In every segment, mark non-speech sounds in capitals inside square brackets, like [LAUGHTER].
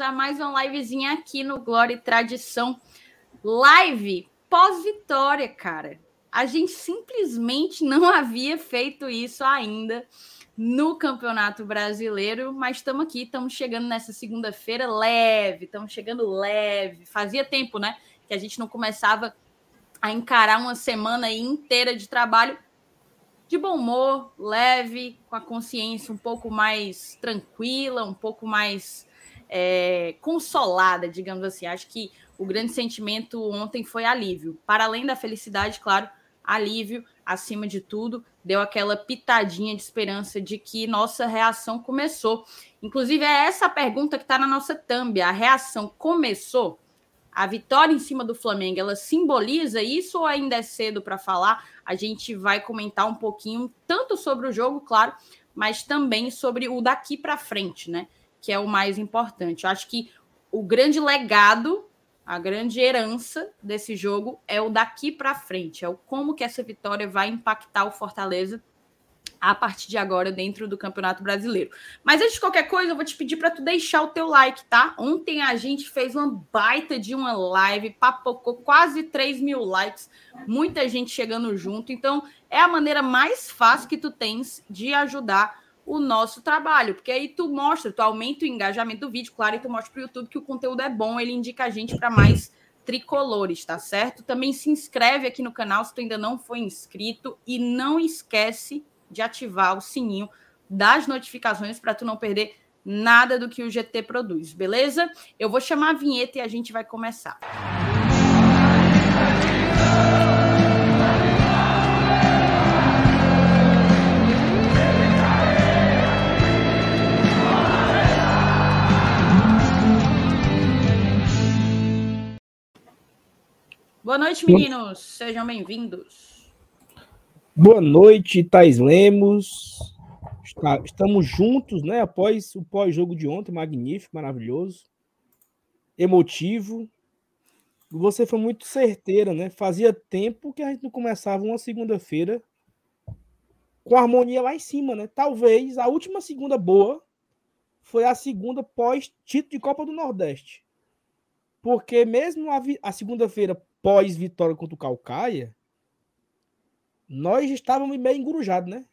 a mais uma livezinha aqui no Glória e Tradição. Live pós-vitória, cara. A gente simplesmente não [LAUGHS] havia feito isso ainda no Campeonato Brasileiro, mas estamos aqui, estamos chegando nessa segunda-feira leve, estamos chegando leve. Fazia tempo, né, que a gente não começava a encarar uma semana inteira de trabalho de bom humor, leve, com a consciência um pouco mais tranquila, um pouco mais é, consolada, digamos assim. Acho que o grande sentimento ontem foi alívio. Para além da felicidade, claro, alívio acima de tudo. Deu aquela pitadinha de esperança de que nossa reação começou. Inclusive, é essa a pergunta que está na nossa thumb. A reação começou? a vitória em cima do Flamengo, ela simboliza isso ou ainda é cedo para falar? A gente vai comentar um pouquinho tanto sobre o jogo, claro, mas também sobre o daqui para frente, né? Que é o mais importante. Eu acho que o grande legado, a grande herança desse jogo é o daqui para frente, é o como que essa vitória vai impactar o Fortaleza a partir de agora dentro do Campeonato Brasileiro. Mas antes de qualquer coisa, eu vou te pedir para tu deixar o teu like, tá? Ontem a gente fez uma baita de uma live, papocou quase 3 mil likes, muita gente chegando junto. Então, é a maneira mais fácil que tu tens de ajudar o nosso trabalho, porque aí tu mostra, tu aumenta o engajamento do vídeo, claro, e tu mostra para o YouTube que o conteúdo é bom, ele indica a gente para mais tricolores, tá certo? Também se inscreve aqui no canal se tu ainda não foi inscrito e não esquece de ativar o sininho das notificações para tu não perder nada do que o GT produz, beleza? Eu vou chamar a vinheta e a gente vai começar. Boa noite, meninos. Sejam bem-vindos. Boa noite, Thais Lemos. estamos juntos, né? Após o pós-jogo de ontem, magnífico, maravilhoso, emotivo. Você foi muito certeira, né? Fazia tempo que a gente não começava uma segunda-feira com harmonia lá em cima, né? Talvez a última segunda boa foi a segunda pós-título de Copa do Nordeste. Porque mesmo a, a segunda-feira pós-vitória contra o Calcaia, nós estávamos meio engurujados, né?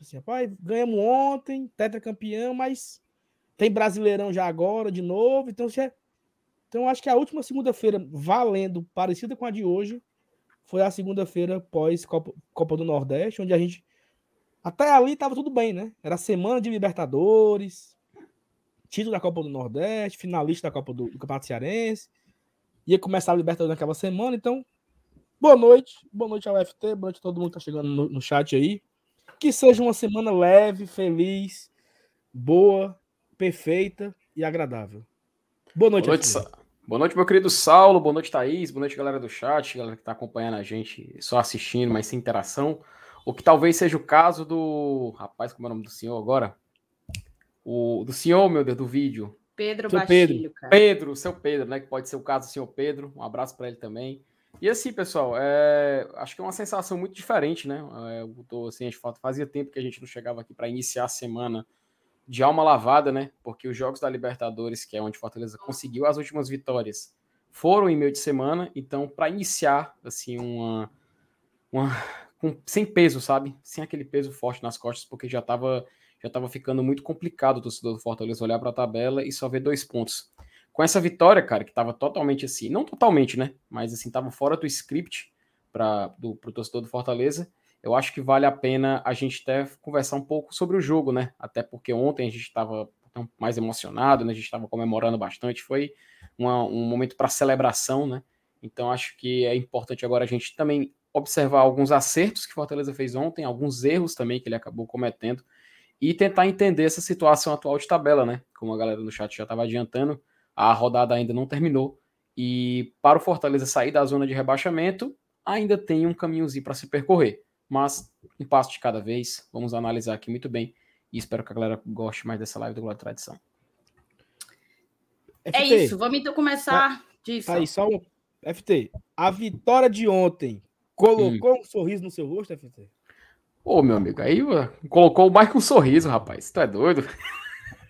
Assim, rapaz, ganhamos ontem, tetracampeão, mas tem Brasileirão já agora, de novo. Então, é... então acho que a última segunda-feira valendo, parecida com a de hoje, foi a segunda-feira pós Copa, Copa do Nordeste, onde a gente. Até ali estava tudo bem, né? Era semana de Libertadores, título da Copa do Nordeste, finalista da Copa do, do Campeonato Cearense. Ia começar a Libertadores naquela semana, então Boa noite, boa noite ao FT, boa noite a todo mundo que tá chegando no, no chat aí. Que seja uma semana leve, feliz, boa, perfeita e agradável. Boa noite, boa noite, boa noite, meu querido Saulo, boa noite, Thaís, boa noite, galera do chat, galera que tá acompanhando a gente só assistindo, mas sem interação. O que talvez seja o caso do. Rapaz, como é o nome do senhor agora? O do senhor, meu Deus, do vídeo. Pedro seu Bastilho, Pedro. cara. Pedro, seu Pedro, né? Que pode ser o caso do senhor Pedro. Um abraço para ele também. E assim, pessoal, é... acho que é uma sensação muito diferente, né? É, eu tô, assim, a gente fazia tempo que a gente não chegava aqui para iniciar a semana de alma lavada, né? Porque os jogos da Libertadores, que é onde Fortaleza conseguiu as últimas vitórias, foram em meio de semana. Então, para iniciar, assim, uma, uma com, sem peso, sabe? Sem aquele peso forte nas costas, porque já estava já tava ficando muito complicado o torcedor do Fortaleza olhar para a tabela e só ver dois pontos com essa vitória, cara, que estava totalmente assim, não totalmente, né? Mas assim, estava fora do script para o torcedor do Fortaleza. Eu acho que vale a pena a gente até conversar um pouco sobre o jogo, né? Até porque ontem a gente estava mais emocionado, né? A gente estava comemorando bastante. Foi uma, um momento para celebração, né? Então acho que é importante agora a gente também observar alguns acertos que Fortaleza fez ontem, alguns erros também que ele acabou cometendo e tentar entender essa situação atual de tabela, né? Como a galera no chat já estava adiantando, a rodada ainda não terminou. E para o Fortaleza sair da zona de rebaixamento, ainda tem um caminhozinho para se percorrer. Mas um passo de cada vez. Vamos analisar aqui muito bem. E espero que a galera goste mais dessa live do Glória Tradição. FT, é isso, vamos então começar tá, disso. Aí, só um. FT, a vitória de ontem colocou hum. um sorriso no seu rosto, FT? Ô, meu amigo, aí colocou mais que um sorriso, rapaz. Tu é doido?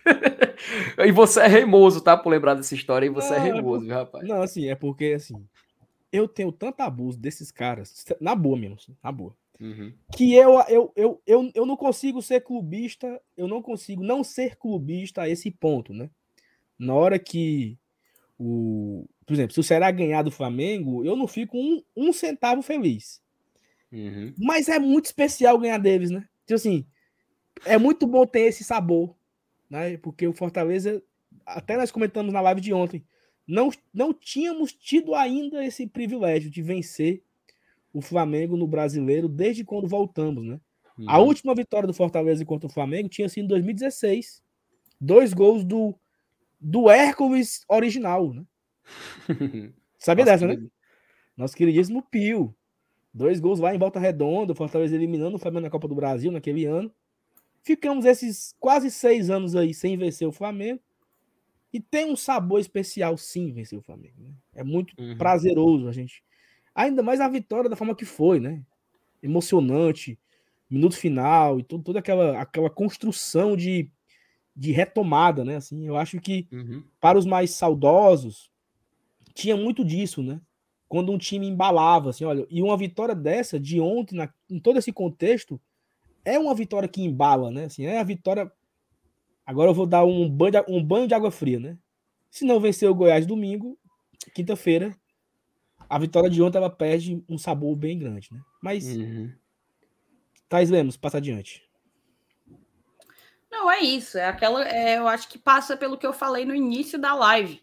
[LAUGHS] e você é reimoso, tá? Por lembrar dessa história, e você é não, é reimoso, viu, rapaz? Não, assim, é porque, assim, eu tenho tanto abuso desses caras, na boa mesmo, assim, na boa. Uhum. Que eu, eu, eu, eu, eu não consigo ser clubista, eu não consigo não ser clubista a esse ponto, né? Na hora que o. Por exemplo, se o Ceará ganhar do Flamengo, eu não fico um, um centavo feliz. Uhum. Mas é muito especial ganhar deles, né? Tipo assim, é muito bom ter esse sabor, né? Porque o Fortaleza, até nós comentamos na live de ontem, não, não tínhamos tido ainda esse privilégio de vencer o Flamengo no brasileiro desde quando voltamos, né? Uhum. A última vitória do Fortaleza contra o Flamengo tinha sido em 2016. Dois gols do, do Hércules original, né? [LAUGHS] Sabia dessa, né? Nosso queridíssimo Pio. Dois gols lá em volta redonda, o Fortaleza eliminando o Flamengo na Copa do Brasil naquele ano. Ficamos esses quase seis anos aí sem vencer o Flamengo. E tem um sabor especial, sim, vencer o Flamengo. Né? É muito uhum. prazeroso a gente Ainda mais a vitória da forma que foi, né? Emocionante, minuto final e tudo, toda aquela, aquela construção de, de retomada, né? Assim, eu acho que uhum. para os mais saudosos tinha muito disso, né? Quando um time embalava, assim, olha, e uma vitória dessa de ontem, na, em todo esse contexto, é uma vitória que embala, né? Assim, é a vitória. Agora eu vou dar um banho de, um banho de água fria, né? Se não vencer o Goiás domingo, quinta-feira a vitória de ontem ela perde um sabor bem grande, né? Mas uhum. Thais Lemos, passa adiante. Não, é isso. É aquela. É, eu acho que passa pelo que eu falei no início da live.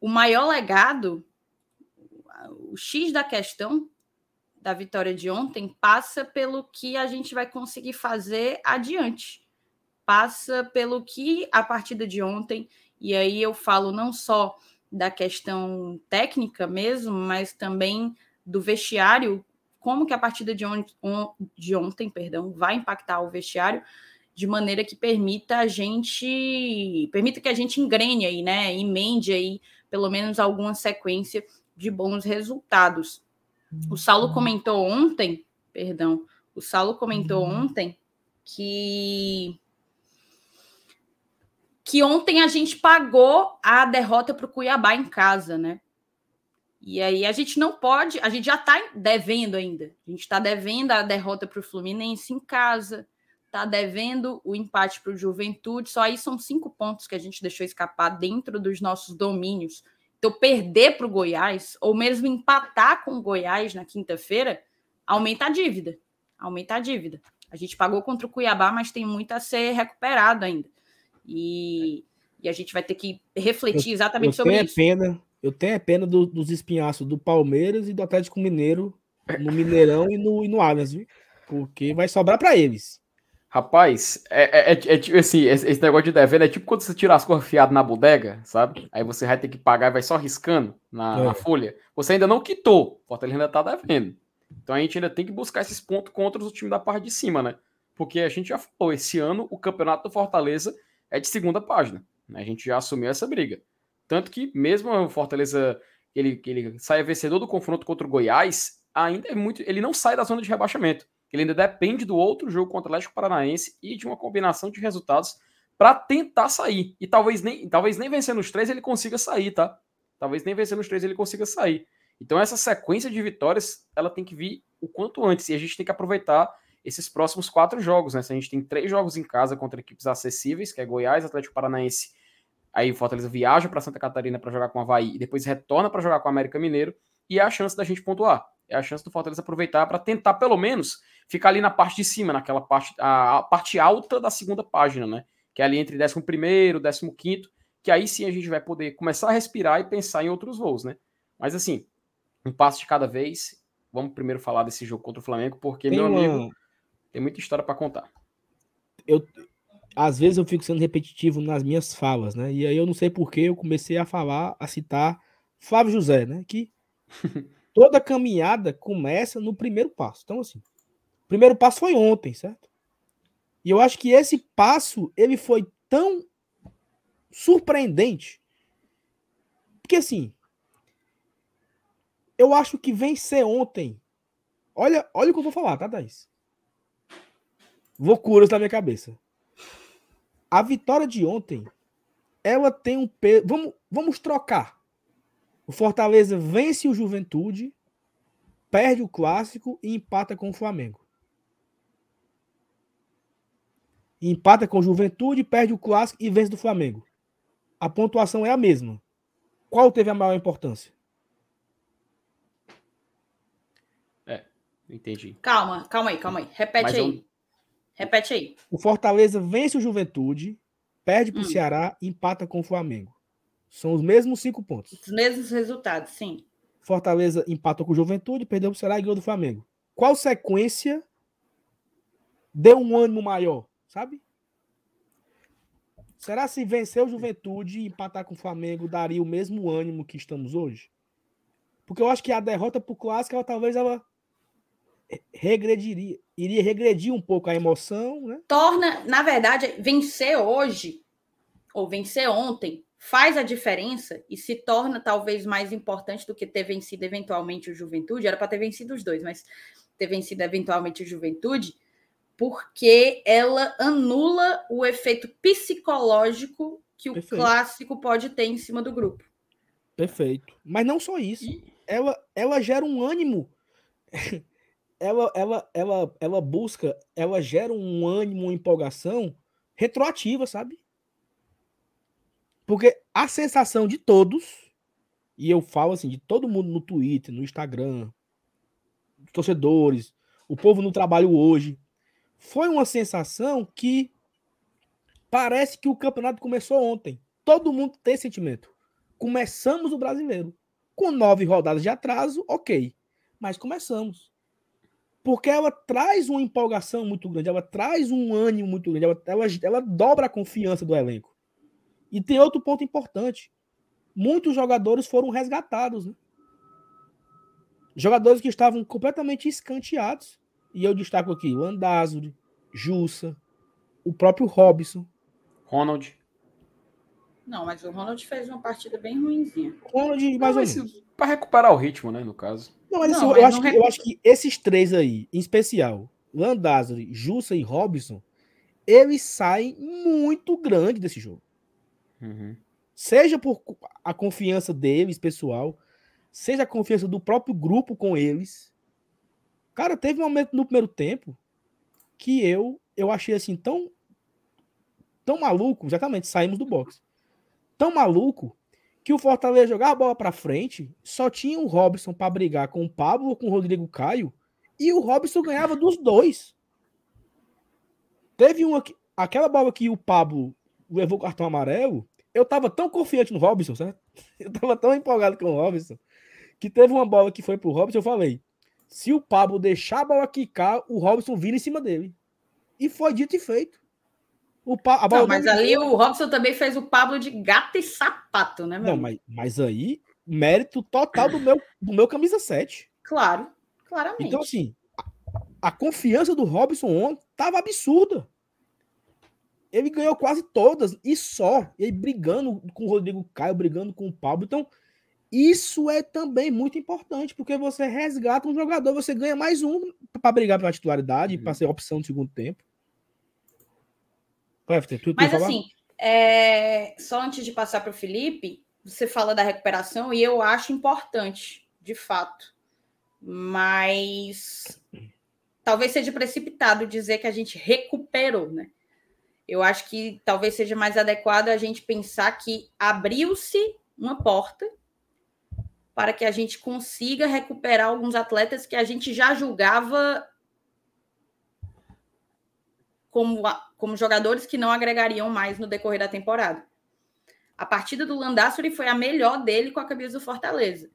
O maior legado, o X da questão da vitória de ontem, passa pelo que a gente vai conseguir fazer adiante. Passa pelo que a partida de ontem, e aí eu falo não só da questão técnica mesmo, mas também do vestiário, como que a partida de, on, de ontem, perdão, vai impactar o vestiário de maneira que permita a gente, permita que a gente engrene aí, né, emende aí pelo menos alguma sequência de bons resultados. O Saulo uhum. comentou ontem, perdão, o Saulo comentou uhum. ontem que que ontem a gente pagou a derrota para o Cuiabá em casa, né? E aí a gente não pode, a gente já está devendo ainda. A gente está devendo a derrota para o Fluminense em casa, está devendo o empate para o Juventude. Só aí são cinco pontos que a gente deixou escapar dentro dos nossos domínios. Então, perder para o Goiás, ou mesmo empatar com o Goiás na quinta-feira, aumenta a dívida. Aumenta a dívida. A gente pagou contra o Cuiabá, mas tem muito a ser recuperado ainda. E, e a gente vai ter que refletir eu, exatamente eu sobre isso. Pena, eu tenho pena do, dos espinhaços do Palmeiras e do Atlético Mineiro no Mineirão e no, e no Allianz, viu? Porque vai sobrar para eles. Rapaz, é, é, é, é assim, esse negócio de devendo é tipo quando você tira as fiadas na bodega, sabe? Aí você vai ter que pagar e vai só riscando na, é. na folha. Você ainda não quitou, o Fortaleza ainda tá devendo. Então a gente ainda tem que buscar esses pontos contra o time da parte de cima, né? Porque a gente já falou, esse ano o campeonato do Fortaleza é de segunda página. Né? A gente já assumiu essa briga. Tanto que, mesmo o Fortaleza ele, ele saia vencedor do confronto contra o Goiás, ainda é muito. Ele não sai da zona de rebaixamento. Ele ainda depende do outro jogo contra o Atlético Paranaense e de uma combinação de resultados para tentar sair. E talvez nem, talvez nem vencendo os três ele consiga sair, tá? Talvez nem vencendo os três ele consiga sair. Então essa sequência de vitórias ela tem que vir o quanto antes e a gente tem que aproveitar esses próximos quatro jogos, né? Se a gente tem três jogos em casa contra equipes acessíveis, que é Goiás, Atlético Paranaense, aí o Fortaleza viaja para Santa Catarina para jogar com o Havaí e depois retorna para jogar com o América Mineiro, e é a chance da gente pontuar. É a chance do Fortaleza aproveitar para tentar, pelo menos, ficar ali na parte de cima, naquela parte, a, a parte alta da segunda página, né? Que é ali entre 11 primeiro, 15 quinto, que aí sim a gente vai poder começar a respirar e pensar em outros voos, né? Mas assim, um passo de cada vez. Vamos primeiro falar desse jogo contra o Flamengo, porque, Tem meu uma... amigo, tem muita história para contar. Eu, às vezes eu fico sendo repetitivo nas minhas falas, né? E aí eu não sei por que eu comecei a falar, a citar Flávio José, né? Que [LAUGHS] toda caminhada começa no primeiro passo. Então, assim, o primeiro passo foi ontem, certo? E eu acho que esse passo, ele foi tão surpreendente. Porque, assim, eu acho que vencer ontem. Olha, olha o que eu vou falar, tá, Thaís? loucuras na minha cabeça. a vitória de ontem, ela tem um peso. Vamos, vamos trocar. O Fortaleza vence o Juventude, perde o clássico e empata com o Flamengo. Empata com o Juventude, perde o clássico e vence do Flamengo. A pontuação é a mesma. Qual teve a maior importância? É, entendi. Calma, calma aí, calma aí. Repete aí. Repete aí. O Fortaleza vence o Juventude, perde para o hum. Ceará e empata com o Flamengo. São os mesmos cinco pontos. Os mesmos resultados, sim. Fortaleza empatou com o Juventude, perdeu para o Ceará e ganhou do Flamengo. Qual sequência deu um ânimo maior, sabe? Será se vencer o Juventude e empatar com o Flamengo daria o mesmo ânimo que estamos hoje? Porque eu acho que a derrota para o Clássico, ela, talvez ela regrediria, iria regredir um pouco a emoção, né? Torna, na verdade, vencer hoje ou vencer ontem faz a diferença e se torna talvez mais importante do que ter vencido eventualmente o Juventude. Era para ter vencido os dois, mas ter vencido eventualmente o Juventude, porque ela anula o efeito psicológico que o Perfeito. clássico pode ter em cima do grupo. Perfeito. Mas não só isso. Ela, ela gera um ânimo [LAUGHS] ela, ela, ela, ela busca, ela gera um ânimo, uma empolgação retroativa, sabe? Porque a sensação de todos, e eu falo assim, de todo mundo no Twitter, no Instagram, torcedores, o povo no trabalho hoje, foi uma sensação que parece que o campeonato começou ontem. Todo mundo tem sentimento. Começamos o brasileiro. Com nove rodadas de atraso, ok. Mas começamos porque ela traz uma empolgação muito grande, ela traz um ânimo muito grande, ela, ela, ela dobra a confiança do elenco. E tem outro ponto importante: muitos jogadores foram resgatados. Né? Jogadores que estavam completamente escanteados. E eu destaco aqui o Andázuri, Jussa, o próprio Robson. Ronald. Não, mas o Ronald fez uma partida bem ruimzinha. Ronald, mais Não, ou menos. Para recuperar o ritmo, né, no caso. Não, mas, assim, não, eu, acho que, eu acho que esses três aí, em especial, Landázuri, Jussa e Robson, eles saem muito grande desse jogo. Uhum. Seja por a confiança deles, pessoal, seja a confiança do próprio grupo com eles. Cara, teve um momento no primeiro tempo que eu eu achei assim tão tão maluco, exatamente, saímos do box. Tão maluco que o Fortaleza jogar a bola para frente, só tinha o Robson para brigar com o Pablo ou com o Rodrigo Caio, e o Robson ganhava dos dois. Teve uma aquela bola que o Pablo levou o cartão amarelo, eu tava tão confiante no Robson, certo? [LAUGHS] Eu tava tão empolgado com o Robson, que teve uma bola que foi pro Robson, eu falei, se o Pablo deixar a bola quicar, o Robson vira em cima dele. E foi dito e feito. O pa... não, mas ali o Robson também fez o Pablo de gato e sapato, né, meu? Não, mas, mas aí, mérito total do meu, do meu camisa 7. Claro, claramente. Então, assim, a, a confiança do Robson ontem tava absurda. Ele ganhou quase todas e só. E aí, brigando com o Rodrigo Caio, brigando com o Pablo. Então, isso é também muito importante, porque você resgata um jogador, você ganha mais um para brigar pela titularidade, uhum. para ser opção no segundo tempo. Mas assim, é... só antes de passar para o Felipe, você fala da recuperação e eu acho importante, de fato. Mas talvez seja precipitado dizer que a gente recuperou, né? Eu acho que talvez seja mais adequado a gente pensar que abriu-se uma porta para que a gente consiga recuperar alguns atletas que a gente já julgava como, como jogadores que não agregariam mais no decorrer da temporada. A partida do Landassori foi a melhor dele com a camisa do Fortaleza.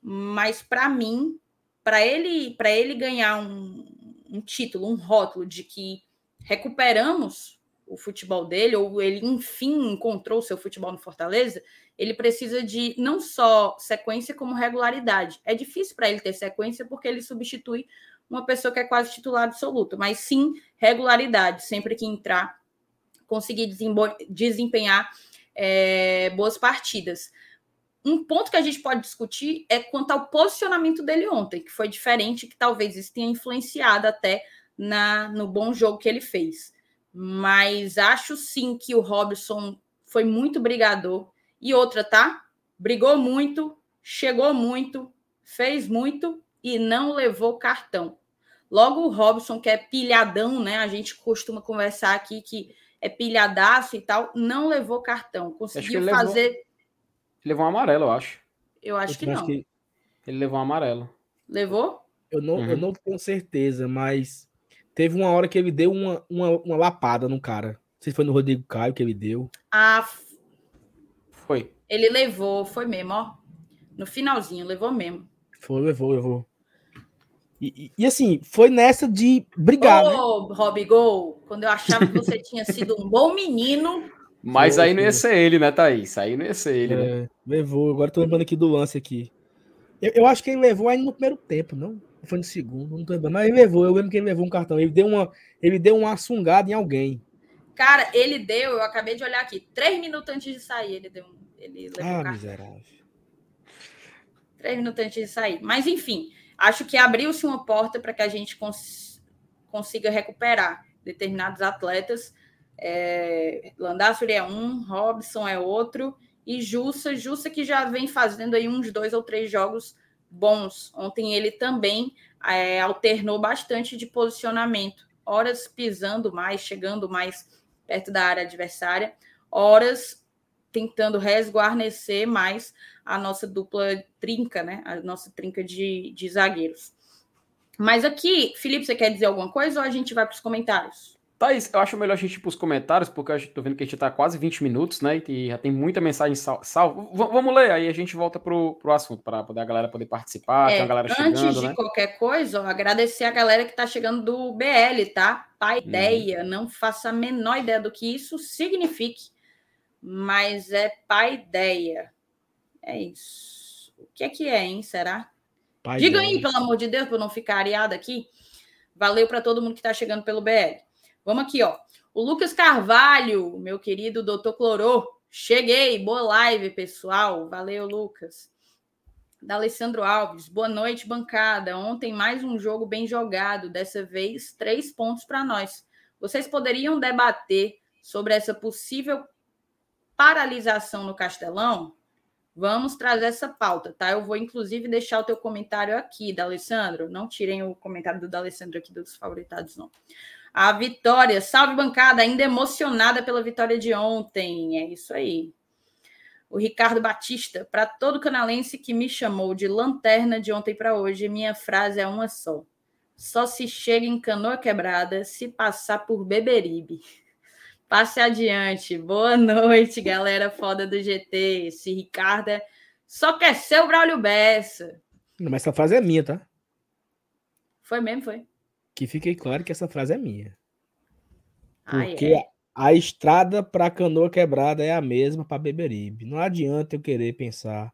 Mas para mim, para ele, para ele ganhar um, um título, um rótulo de que recuperamos o futebol dele, ou ele enfim encontrou o seu futebol no Fortaleza, ele precisa de não só sequência, como regularidade. É difícil para ele ter sequência porque ele substitui uma pessoa que é quase titular absoluto, mas sim regularidade, sempre que entrar, conseguir desempenhar é, boas partidas. Um ponto que a gente pode discutir é quanto ao posicionamento dele ontem, que foi diferente, que talvez isso tenha influenciado até na, no bom jogo que ele fez. Mas acho sim que o Robson foi muito brigador. E outra, tá? Brigou muito, chegou muito, fez muito e não levou cartão. Logo o Robson, que é pilhadão, né? A gente costuma conversar aqui que é pilhadaço e tal, não levou cartão. Conseguiu fazer. Levou, levou um amarelo, eu acho. Eu acho eu que não. Que... Ele levou um amarelo. Levou? Eu não, uhum. eu não tenho certeza, mas teve uma hora que ele deu uma, uma, uma lapada no cara. Não sei se foi no Rodrigo Caio que ele deu. Ah, foi. Ele levou, foi mesmo, ó. No finalzinho, levou mesmo. Foi, levou, levou. E, e, e, assim, foi nessa de brigar. Ô, né? Rob Gol, quando eu achava que você tinha sido um bom menino. Mas foi, aí não ia ser ele, né, Thaís? Aí não ia ser ele, é, né? Levou, agora tô lembrando aqui do lance aqui. Eu, eu, acho que ele levou ainda no primeiro tempo, não? Foi no segundo, não tô lembrando. Mas ele levou, eu lembro que ele levou um cartão. Ele deu uma, ele deu uma sungada em alguém. Cara, ele deu, eu acabei de olhar aqui, três minutos antes de sair, ele deu ele levou ah, um miserável. Três minutos antes de sair. Mas, enfim, acho que abriu-se uma porta para que a gente cons consiga recuperar determinados atletas. É, Landácio é um, Robson é outro, e Jussa, Jussa que já vem fazendo aí uns dois ou três jogos bons. Ontem ele também é, alternou bastante de posicionamento, horas pisando mais, chegando mais perto da área adversária, horas tentando resguarnecer mais a nossa dupla trinca, né? A nossa trinca de, de zagueiros. Mas aqui, Felipe, você quer dizer alguma coisa ou a gente vai para os comentários? Thaís, eu acho melhor a gente ir para os comentários, porque eu estou vendo que a gente está quase 20 minutos, né? E já tem muita mensagem salva. Sal... Vamos ler, aí a gente volta para o assunto, para poder a galera poder participar, é, a galera antes chegando, de né? qualquer coisa, ó, agradecer a galera que está chegando do BL, tá? Paideia, hum. não faça a menor ideia do que isso signifique mas é paideia. É isso. O que é que é, hein? Será? Paideia. Diga aí, pelo amor de Deus, para não ficar areada aqui. Valeu para todo mundo que está chegando pelo BL. Vamos aqui, ó. O Lucas Carvalho, meu querido doutor Clorô. Cheguei, boa live, pessoal. Valeu, Lucas. Da Alessandro Alves, boa noite, bancada. Ontem mais um jogo bem jogado, dessa vez três pontos para nós. Vocês poderiam debater sobre essa possível paralisação no Castelão, vamos trazer essa pauta, tá? Eu vou, inclusive, deixar o teu comentário aqui, da Alessandro. Não tirem o comentário do Alessandro aqui dos favoritados, não. A vitória, salve bancada, ainda emocionada pela vitória de ontem. É isso aí. O Ricardo Batista, para todo canalense que me chamou de lanterna de ontem para hoje, minha frase é uma só. Só se chega em canoa quebrada se passar por Beberibe. Passe adiante. Boa noite, galera foda do GT. Esse Ricardo é... só quer ser o Braulio Bessa. Mas essa frase é minha, tá? Foi mesmo, foi. Que fique claro que essa frase é minha. Porque ah, é. a estrada para canoa quebrada é a mesma para Beberibe. Não adianta eu querer pensar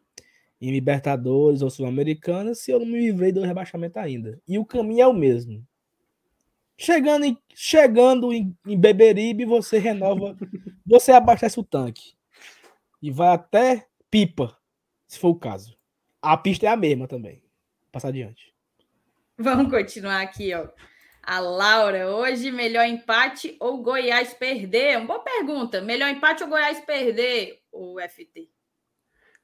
em Libertadores ou Sul-Americana se eu não me livrei do rebaixamento ainda. E o caminho é o mesmo. Chegando em, chegando em, em Beberibe, você renova, [LAUGHS] você abastece o tanque e vai até Pipa, se for o caso. A pista é a mesma também. Passar adiante. Vamos continuar aqui, ó. A Laura, hoje melhor empate ou Goiás perder? Uma boa pergunta. Melhor empate ou Goiás perder, o FT?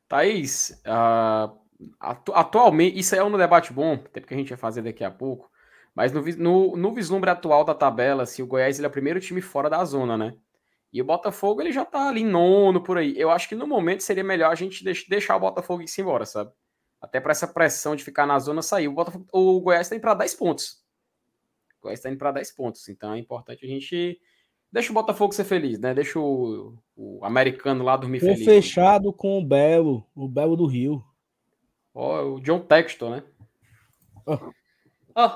Thaís, uh, atu atualmente, isso é um debate bom, até porque a gente vai fazer daqui a pouco. Mas no, no, no vislumbre atual da tabela, assim, o Goiás ele é o primeiro time fora da zona, né? E o Botafogo ele já tá ali nono por aí. Eu acho que no momento seria melhor a gente deixar o Botafogo ir embora, sabe? Até para essa pressão de ficar na zona sair. O, Botafogo, o Goiás indo para 10 pontos. O Goiás tá indo para 10 pontos. Então é importante a gente. Deixa o Botafogo ser feliz, né? Deixa o, o americano lá dormir Tô feliz. fechado né? com o Belo, o Belo do Rio. Ó, oh, o John Textor, né? Ó, oh. oh,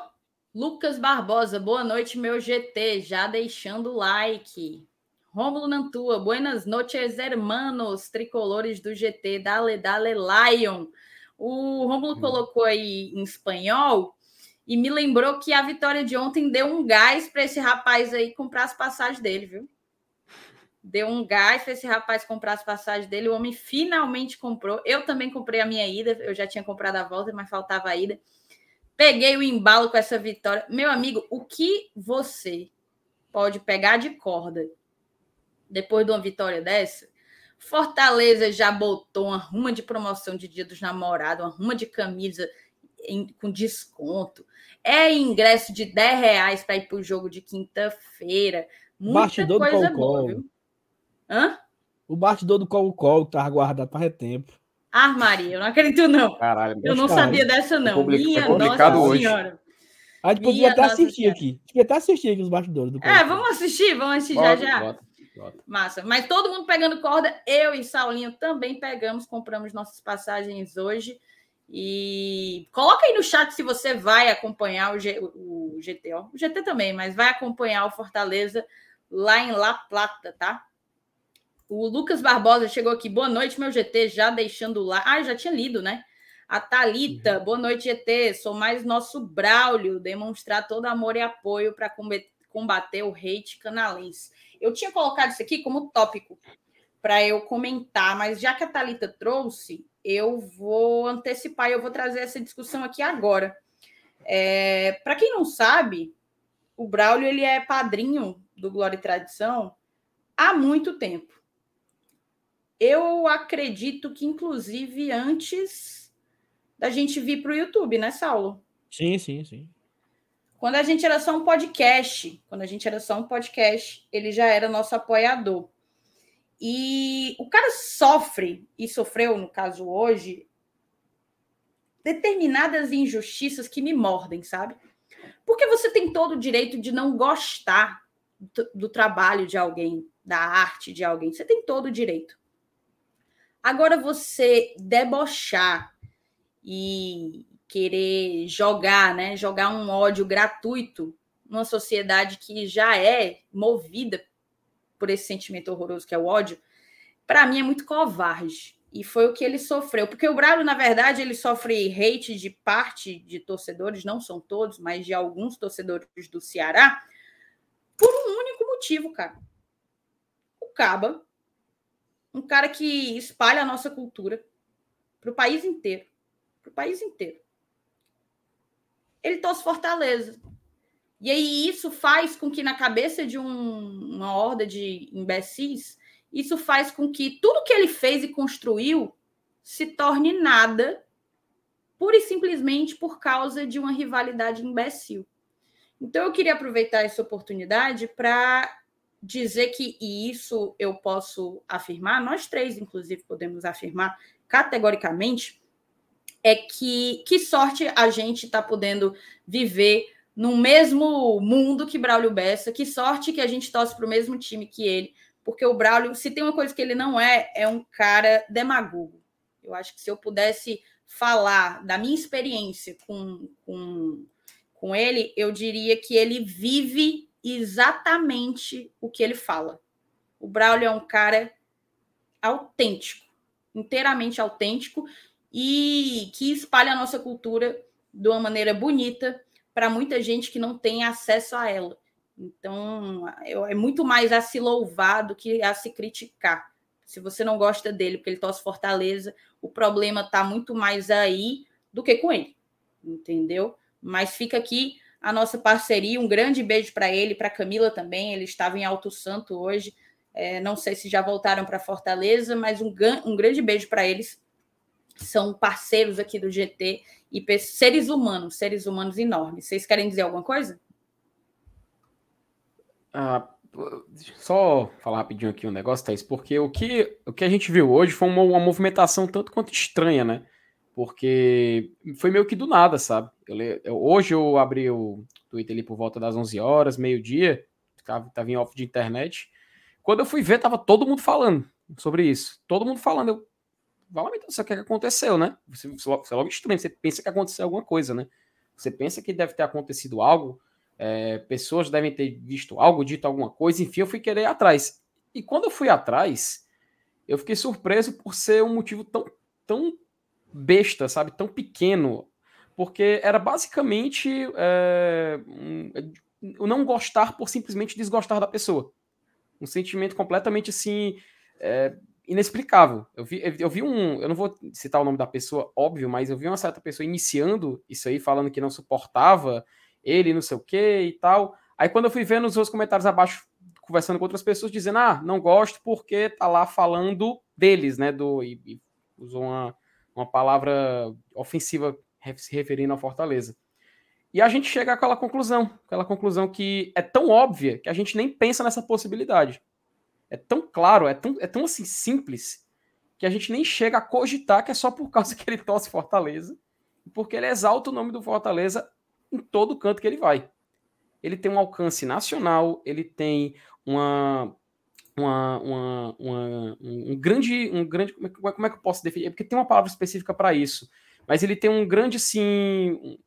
Lucas Barbosa, boa noite, meu GT, já deixando o like. Rômulo Nantua, buenas noches, hermanos, tricolores do GT, dale, dale, Lion. O Rômulo hum. colocou aí em espanhol e me lembrou que a vitória de ontem deu um gás para esse rapaz aí comprar as passagens dele, viu? Deu um gás para esse rapaz comprar as passagens dele. O homem finalmente comprou. Eu também comprei a minha ida, eu já tinha comprado a volta, mas faltava a ida. Peguei o embalo com essa vitória. Meu amigo, o que você pode pegar de corda depois de uma vitória dessa? Fortaleza já botou uma ruma de promoção de Dia dos Namorados, uma ruma de camisa em, com desconto. É ingresso de 10 reais para ir para o jogo de quinta-feira. Muita Bastidor coisa do boa, viu? Hã? O bastidor do Colo-Colo que tava guardado para tempo. Ah, Maria, eu não acredito, não. Caralho, Eu não cara, sabia dessa, não. public- Minha nossa hoje. senhora. A gente podia até assistir Senhora. aqui. A gente podia até assistir aqui os bastidores do É, Colo-Colo. vamos assistir, vamos assistir já bota, já. bota, bota. Massa. Mas todo mundo pegando corda, eu e Saulinho também pegamos, compramos nossas passagens hoje. E coloca aí no chat se você vai acompanhar o, G, o GT, ó. o GT também, mas vai acompanhar o Fortaleza lá em La Plata, tá? O Lucas Barbosa chegou aqui. Boa noite, meu GT, já deixando lá. Ah, já tinha lido, né? A Thalita, boa noite, GT. Sou mais nosso Braulio, demonstrar todo amor e apoio para combater o hate canalense. Eu tinha colocado isso aqui como tópico para eu comentar, mas já que a Thalita trouxe, eu vou antecipar e eu vou trazer essa discussão aqui agora. É, para quem não sabe, o Braulio ele é padrinho do Glória e Tradição há muito tempo. Eu acredito que, inclusive, antes da gente vir para o YouTube, né, Saulo? Sim, sim, sim. Quando a gente era só um podcast, quando a gente era só um podcast, ele já era nosso apoiador. E o cara sofre, e sofreu, no caso hoje, determinadas injustiças que me mordem, sabe? Porque você tem todo o direito de não gostar do, trabalho de alguém, da arte de alguém. Você tem todo o direito. Agora, você debochar e querer jogar, né? Jogar um ódio gratuito numa sociedade que já é movida por esse sentimento horroroso que é o ódio, para mim é muito covarde. E foi o que ele sofreu. Porque o Braulio, na verdade, ele sofre hate de parte de torcedores, não são todos, mas de alguns torcedores do Ceará, por um único motivo, cara. O Caba, um cara que espalha a nossa cultura para o país inteiro. Para o país inteiro. Ele torce Fortaleza. E aí isso faz com que na cabeça de um, uma horda de imbecis, isso faz com que tudo que ele fez e construiu se torne nada, pura e simplesmente por causa de uma rivalidade imbecil. Então eu queria aproveitar essa oportunidade para dizer que, e isso eu posso afirmar, nós três, inclusive, podemos afirmar categoricamente, é que que sorte a gente está podendo viver no mesmo mundo que Braulio Bessa, que sorte que a gente torce para o mesmo time que ele, porque o Braulio, se tem uma coisa que ele não é, é um cara demagogo. Eu acho que se eu pudesse falar da minha experiência com, com, com ele, eu diria que ele vive exatamente o que ele fala. O Braulio é um cara autêntico, inteiramente autêntico, e que espalha a nossa cultura de uma maneira bonita para muita gente que não tem acesso a ela. Então, é muito mais a se louvar do que a se criticar. Se você não gosta dele porque ele torce Fortaleza, o problema está muito mais aí do que com ele, entendeu? Mas fica aqui a nossa parceria. Um grande beijo para ele, para Camila também. Ele estava em Alto Santo hoje. É, não sei se já voltaram para Fortaleza, mas um, um grande beijo para eles. São parceiros aqui do GT e seres humanos, seres humanos enormes. Vocês querem dizer alguma coisa? Ah, só falar rapidinho aqui um negócio, Thaís, porque o que, o que a gente viu hoje foi uma, uma movimentação tanto quanto estranha, né? Porque foi meio que do nada, sabe? Eu, eu, hoje eu abri o Twitter ali por volta das 11 horas, meio-dia, tava, tava em off de internet. Quando eu fui ver, tava todo mundo falando sobre isso. Todo mundo falando. Eu, vai lá, então, o que aconteceu, né? Você, você logo estranho, você pensa que aconteceu alguma coisa, né? Você pensa que deve ter acontecido algo, é, pessoas devem ter visto algo, dito alguma coisa, enfim, eu fui querer ir atrás. E quando eu fui atrás, eu fiquei surpreso por ser um motivo tão, tão besta, sabe? Tão pequeno. Porque era basicamente é, o não gostar por simplesmente desgostar da pessoa. Um sentimento completamente assim. É, inexplicável. Eu vi, eu vi um. Eu não vou citar o nome da pessoa, óbvio, mas eu vi uma certa pessoa iniciando isso aí, falando que não suportava ele, não sei o que e tal. Aí quando eu fui vendo os outros comentários abaixo, conversando com outras pessoas, dizendo, ah, não gosto porque tá lá falando deles, né? Do, e, e usou uma, uma palavra ofensiva se referindo ao Fortaleza. E a gente chega àquela conclusão, aquela conclusão que é tão óbvia que a gente nem pensa nessa possibilidade. É tão claro, é tão, é tão assim simples que a gente nem chega a cogitar que é só por causa que ele torce Fortaleza porque ele exalta o nome do Fortaleza em todo canto que ele vai. Ele tem um alcance nacional, ele tem uma, uma, uma, uma um grande, um grande, como é, como é que eu posso definir? É porque tem uma palavra específica para isso, mas ele tem um grande, assim,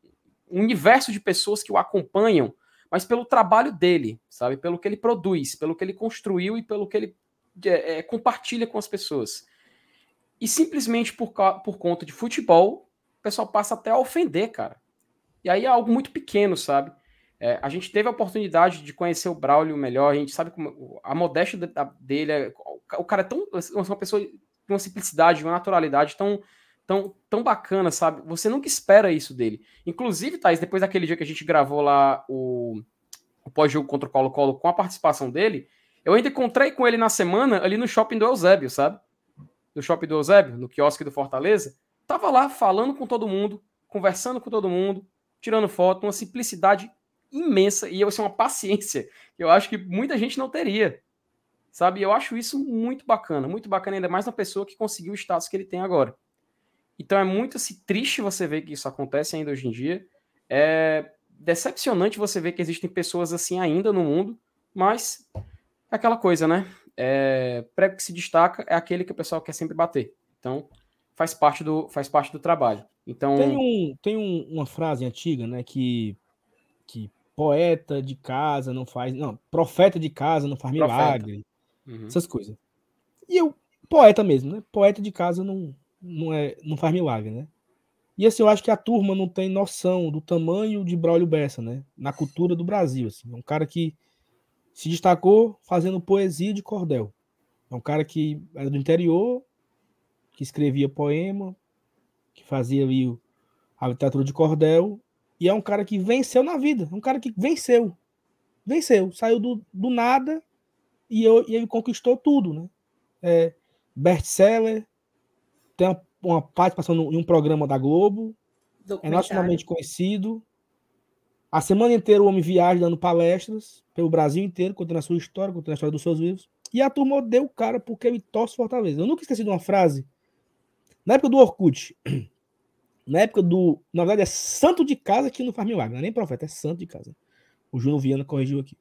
um universo de pessoas que o acompanham, mas pelo trabalho dele, sabe? Pelo que ele produz, pelo que ele construiu e pelo que ele é, é, compartilha com as pessoas. E simplesmente por, por conta de futebol, o pessoal passa até a ofender, cara. E aí é algo muito pequeno, sabe? É, a gente teve a oportunidade de conhecer o Braulio melhor, a gente sabe como a modéstia dele, é, o cara é tão uma pessoa de uma simplicidade, de uma naturalidade tão tão, tão bacana, sabe? Você nunca espera isso dele. Inclusive, Thais, depois daquele dia que a gente gravou lá o, o pós-jogo contra o Colo-Colo com a participação dele, eu ainda encontrei com ele na semana ali no shopping do Eusébio, sabe? No shopping do Eusébio, no quiosque do Fortaleza. Tava lá falando com todo mundo, conversando com todo mundo, tirando foto, uma simplicidade imensa e eu assim, uma paciência que eu acho que muita gente não teria. Sabe? Eu acho isso muito bacana, muito bacana ainda mais na pessoa que conseguiu o status que ele tem agora. Então é muito assim, triste você ver que isso acontece ainda hoje em dia. É decepcionante você ver que existem pessoas assim ainda no mundo, mas é aquela coisa, né? É, prego que se destaca é aquele que o pessoal quer sempre bater. Então faz parte do, faz parte do trabalho. Então tem, um, tem um, uma frase antiga, né, que que poeta de casa não faz, não, profeta de casa não faz milagre, uhum. essas coisas. E eu poeta mesmo, né? Poeta de casa não não, é, não faz milagre, né? E assim, eu acho que a turma não tem noção do tamanho de Braulio Bessa, né? Na cultura do Brasil, assim. É um cara que se destacou fazendo poesia de cordel. É um cara que era do interior, que escrevia poema, que fazia ali a literatura de cordel, e é um cara que venceu na vida. É um cara que venceu. Venceu. Saiu do, do nada e, eu, e ele conquistou tudo, né? É, best-seller, tem uma, uma participação em um programa da Globo, é nacionalmente conhecido. A semana inteira o homem viaja dando palestras pelo Brasil inteiro, contando a sua história, contando a história dos seus livros. E a turma odeia o cara porque ele torce Fortaleza. Eu nunca esqueci de uma frase. Na época do Orkut, [CLEARS THROAT] na época do. Na verdade, é santo de casa que não faz milagre, não é nem profeta, é santo de casa. O Júnior Viana corrigiu aqui.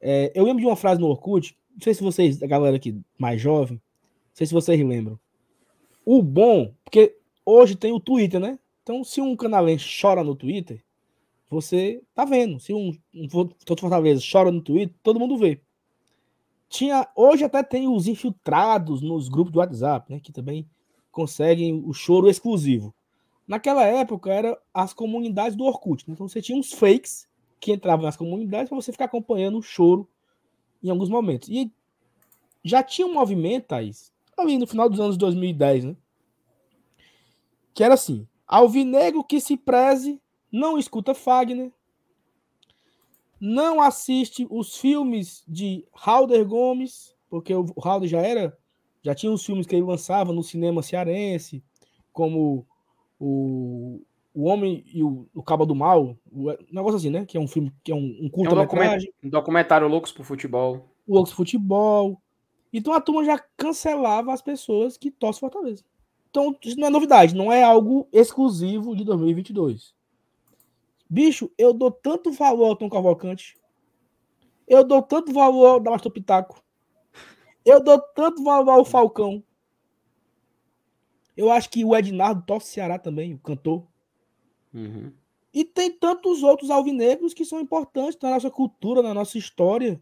É, eu lembro de uma frase no Orkut, não sei se vocês, a galera aqui mais jovem, não sei se vocês lembram. O bom, porque hoje tem o Twitter, né? Então, se um canalense chora no Twitter, você tá vendo. Se um, um todo Fortaleza chora no Twitter, todo mundo vê. Tinha, hoje até tem os infiltrados nos grupos do WhatsApp, né? Que também conseguem o choro exclusivo. Naquela época, era as comunidades do Orkut. Né? Então, você tinha uns fakes que entravam nas comunidades para você ficar acompanhando o choro em alguns momentos. E já tinha um movimento, Thaís, ali no final dos anos 2010, né? Que era assim: Alvinegro que se preze, não escuta Fagner, não assiste os filmes de Halder Gomes, porque o Halder já era, já tinha os filmes que ele lançava no cinema cearense, como o, o Homem e o, o Cabo do Mal, um negócio assim, né? Que é um filme, que é um, um curta é um documentário Loucos por Futebol. Loucos por Futebol. Então a turma já cancelava as pessoas que torcem Fortaleza. Então isso não é novidade, não é algo exclusivo de 2022. Bicho, eu dou tanto valor ao Tom Cavalcante. Eu dou tanto valor ao Damastor Pitaco. Eu dou tanto valor ao Falcão. Eu acho que o Ednardo torce Ceará também, o cantor. Uhum. E tem tantos outros alvinegros que são importantes na nossa cultura, na nossa história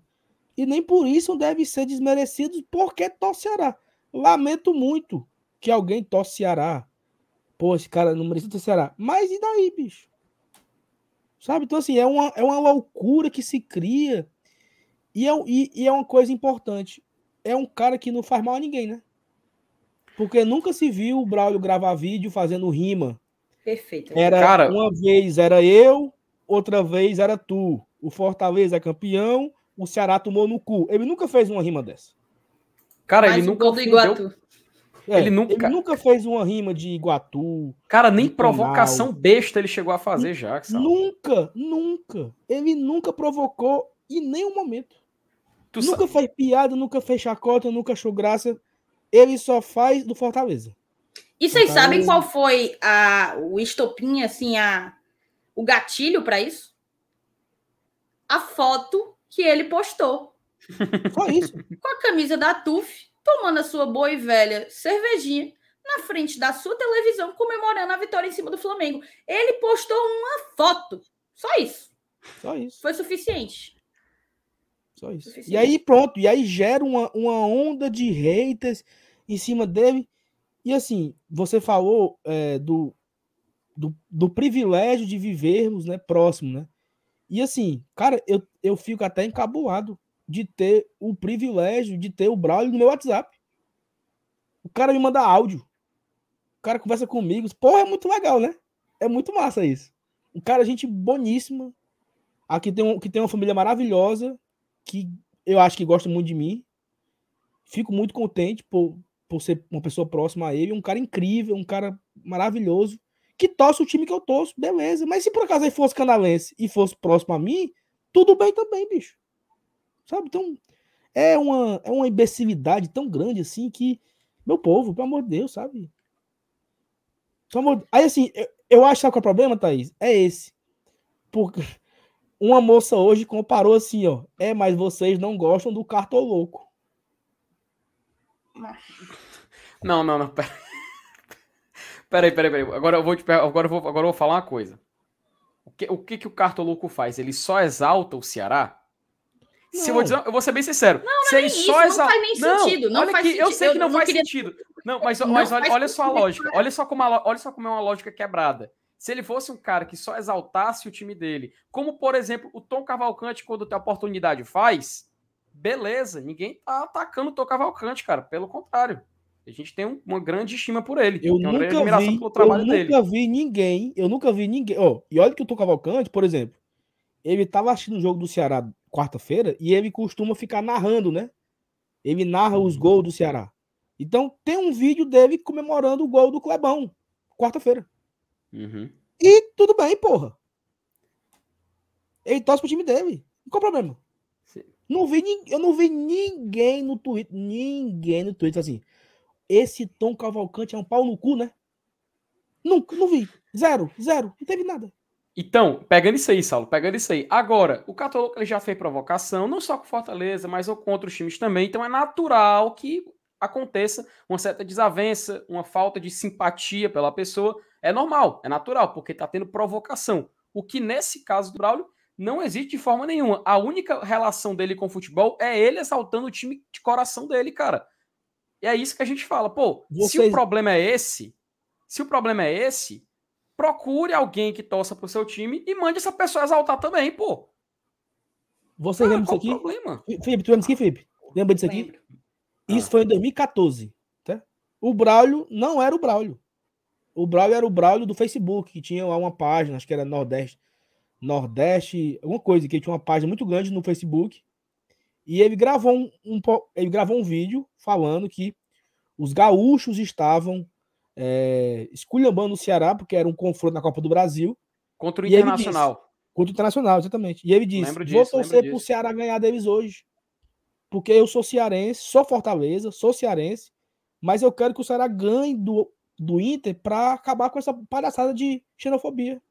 e nem por isso devem ser desmerecidos porque torce Ceará. Lamento muito que alguém torce Ceará. Pô, esse cara não merecia ter Ceará. Mas e daí, bicho? Sabe? Então, assim, é uma, é uma loucura que se cria. E é, e, e é uma coisa importante. É um cara que não faz mal a ninguém, né? Porque nunca se viu o Braulio gravar vídeo fazendo rima. Perfeito. Era, cara... Uma vez era eu, outra vez era tu. o Fortaleza é campeão, o Ceará tomou no cu. Ele nunca fez uma rima dessa. Cara, ele nunca do ofendeu- Iguatu. É, Ele nunca- ele nunca fez uma rima de Iguatu. Cara, nem provocação besta ele chegou a fazer já. Nunca, nunca. Ele nunca provocou em nenhum momento. Tu nunca sabe- fez piada, nunca fez chacota, nunca achou graça. Ele só faz do Fortaleza. E vocês Fortaleza. sabem qual foi a, o estopim, assim, a, o gatilho para isso? A foto que ele postou Só isso. com a camisa da TUF, tomando a sua boa e velha cervejinha na frente da sua televisão, comemorando a vitória em cima do Flamengo. Ele postou uma foto. Só isso. Só isso. Foi suficiente. Só isso. Suficiente. E aí pronto, e aí gera uma, uma onda de haters em cima dele. E assim, você falou é, do, do, do privilégio de vivermos né, próximo, né? E assim, cara, eu, eu fico até encabulado de ter o privilégio de ter o Braulio no meu WhatsApp. O cara me manda áudio. O cara conversa comigo. Porra, é muito legal, né? É muito massa isso. Um cara, gente boníssima. Aqui tem, um, que tem uma família maravilhosa que eu acho que gosta muito de mim. Fico muito contente por, por ser uma pessoa próxima a ele. Um cara incrível, um cara maravilhoso. Que torce o time que eu torço, beleza. Mas se por acaso ele fosse canalense e fosse próximo a mim, tudo bem também, bicho. Sabe? Então, é uma, é uma imbecilidade tão grande assim que, meu povo, pelo amor de Deus, sabe? Amor... Aí assim, eu, eu acho que o problema, Thaís, é esse. Porque [LAUGHS] uma moça hoje comparou assim, ó. É, mas vocês não gostam do cartoloco. Não, não, não. Pera... Peraí, peraí, peraí. Agora eu vou te agora eu vou, agora eu vou falar uma coisa. O que o, que, que o Cartoluco faz? Ele só exalta o Ceará? Se eu, vou Não. dizer, eu vou ser bem sincero. se ele nem só isso, não faz nem sentido, não olha faz que, Eu sentido. sei que Eu não não faz queria- sentido. Não, mas, Não mas olha, olha só a lógica. Olha só, como a, olha só como é uma lógica quebrada. Se ele fosse um cara que só exaltasse o time dele, como por exemplo o Tom Cavalcante, quando tem a oportunidade faz, beleza, ninguém tá atacando o Tom Cavalcante, cara. Pelo contrário. A gente tem um- uma grande estima por ele. Eu nunca vi, eu trabalho dele. nunca vi ninguém, eu nunca vi ninguém. Ó, e olha que o Tom Cavalcante, por exemplo, ele tava assistindo o jogo do Ceará quarta-feira e ele costuma ficar narrando, né? Ele narra os gols do Ceará. Então tem um vídeo dele comemorando o gol do Clebão, quarta-feira. Uhum. E tudo bem, porra. Ele torce pro time dele. Qual o problema? Sim. Não vi, eu não vi ninguém no Twitter, ninguém no Twitter assim. Esse Tom Cavalcante é um pau no cu, né? Nunca, não vi. Zero, zero. Não teve nada. Então, pegando isso aí, Saulo, pegando isso aí. Agora, o Catoloco ele já fez provocação, não só com Fortaleza, mas com outros times também. Então é natural que aconteça uma certa desavença, uma falta de simpatia pela pessoa. É normal, é natural, porque tá tendo provocação. O que nesse caso do Braulio não existe de forma nenhuma. A única relação dele com o futebol é ele exaltando o time de coração dele, cara. E é isso que a gente fala. Pô, se o Vocês- problema é esse, se o problema é esse, procure alguém que torça pro seu time e mande essa pessoa exaltar também, pô. Você Ah, lembra disso aqui? problema? Felipe, tu lembra disso aqui, Felipe? Lembra disso aqui? Lembro. Isso foi em 2014. Tá? O Braulio não era o Braulio. O Braulio era o Braulio do Facebook, que tinha lá uma página, acho que era Nordeste. Nordeste, alguma coisa, que tinha uma página muito grande no Facebook. E ele gravou um, um ele gravou um vídeo falando que os gaúchos estavam é, esculhambando o Ceará, porque era um confronto na Copa do Brasil, Contra o Internacional. contra o Internacional, exatamente. E ele disse: Lembro Vou disso, torcer pro disso." Ceará ganhar deles hoje. Porque eu sou cearense, sou Fortaleza, sou cearense, mas eu quero que o Ceará ganhe do, do Inter para acabar com essa palhaçada de xenofobia,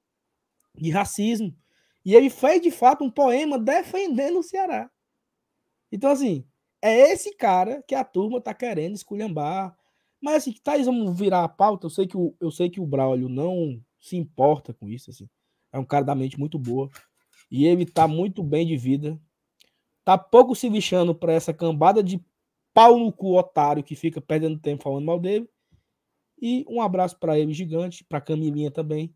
de racismo. E ele fez de fato um poema defendendo o Ceará. Então, assim, é esse cara que a turma tá querendo esculhambar. Mas assim, Thaís, vamos virar a pauta. Eu sei que o, eu sei que o Braulio não se importa com isso, assim. É um cara da mente muito boa. E ele tá muito bem de vida. Tá pouco se lixando pra essa cambada de pau no cu otário que fica perdendo tempo falando mal dele. E um abraço pra ele gigante, pra Camilinha também,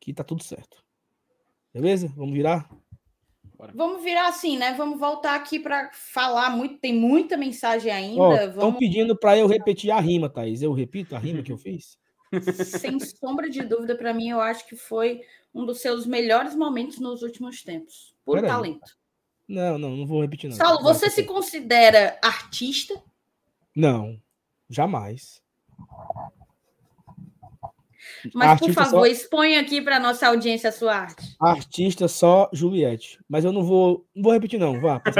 que tá tudo certo. Beleza? Vamos virar? Vamos virar assim, né? Vamos voltar aqui para falar muito. Tem muita mensagem ainda. Estão Vamos... pedindo pra eu repetir a rima, Thaís. Eu repito a rima que eu fiz? [LAUGHS] sem sombra de dúvida, para mim, eu acho que foi um dos seus melhores momentos nos últimos tempos. Por Pera talento. Aí. Não, não, não vou repetir, não. Saulo, você se considera artista? Não, jamais. Mas, artista por favor, só... exponha aqui para nossa audiência a sua arte. Artista só Juliette. Mas eu não vou. Não vou repetir, não. Vá, [LAUGHS]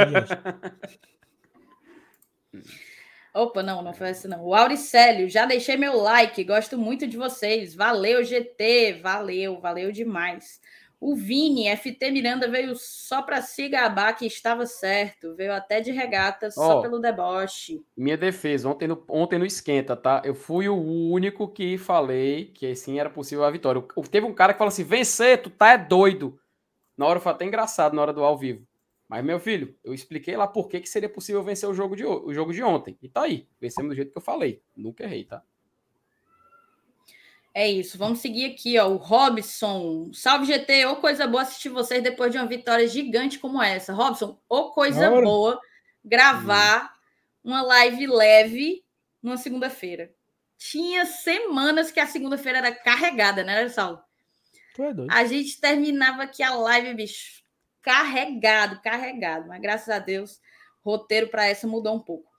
Opa, não, não foi assim não. O Auricélio, já deixei meu like, gosto muito de vocês. Valeu, GT, valeu, valeu demais. O Vini, FT Miranda, veio só para se gabar que estava certo. Veio até de regata, só oh, pelo deboche. Minha defesa, ontem no, ontem no Esquenta, tá? Eu fui o único que falei que sim era possível a vitória. Teve um cara que falou assim: vencer, tu tá é doido. Na hora foi até engraçado, na hora do ao vivo. Mas, meu filho, eu expliquei lá por que, que seria possível vencer o jogo, de, o jogo de ontem. E tá aí. Vencemos do jeito que eu falei. Nunca errei, tá? É isso. Vamos seguir aqui, ó. O Robson. Salve GT, ou coisa boa assistir vocês depois de uma vitória gigante como essa. Robson, ou coisa Ora. boa gravar hum. uma live leve numa segunda-feira. Tinha semanas que a segunda-feira era carregada, né, Saulo? É a gente terminava aqui a live, bicho, carregado, carregado. Mas graças a Deus, roteiro para essa mudou um pouco.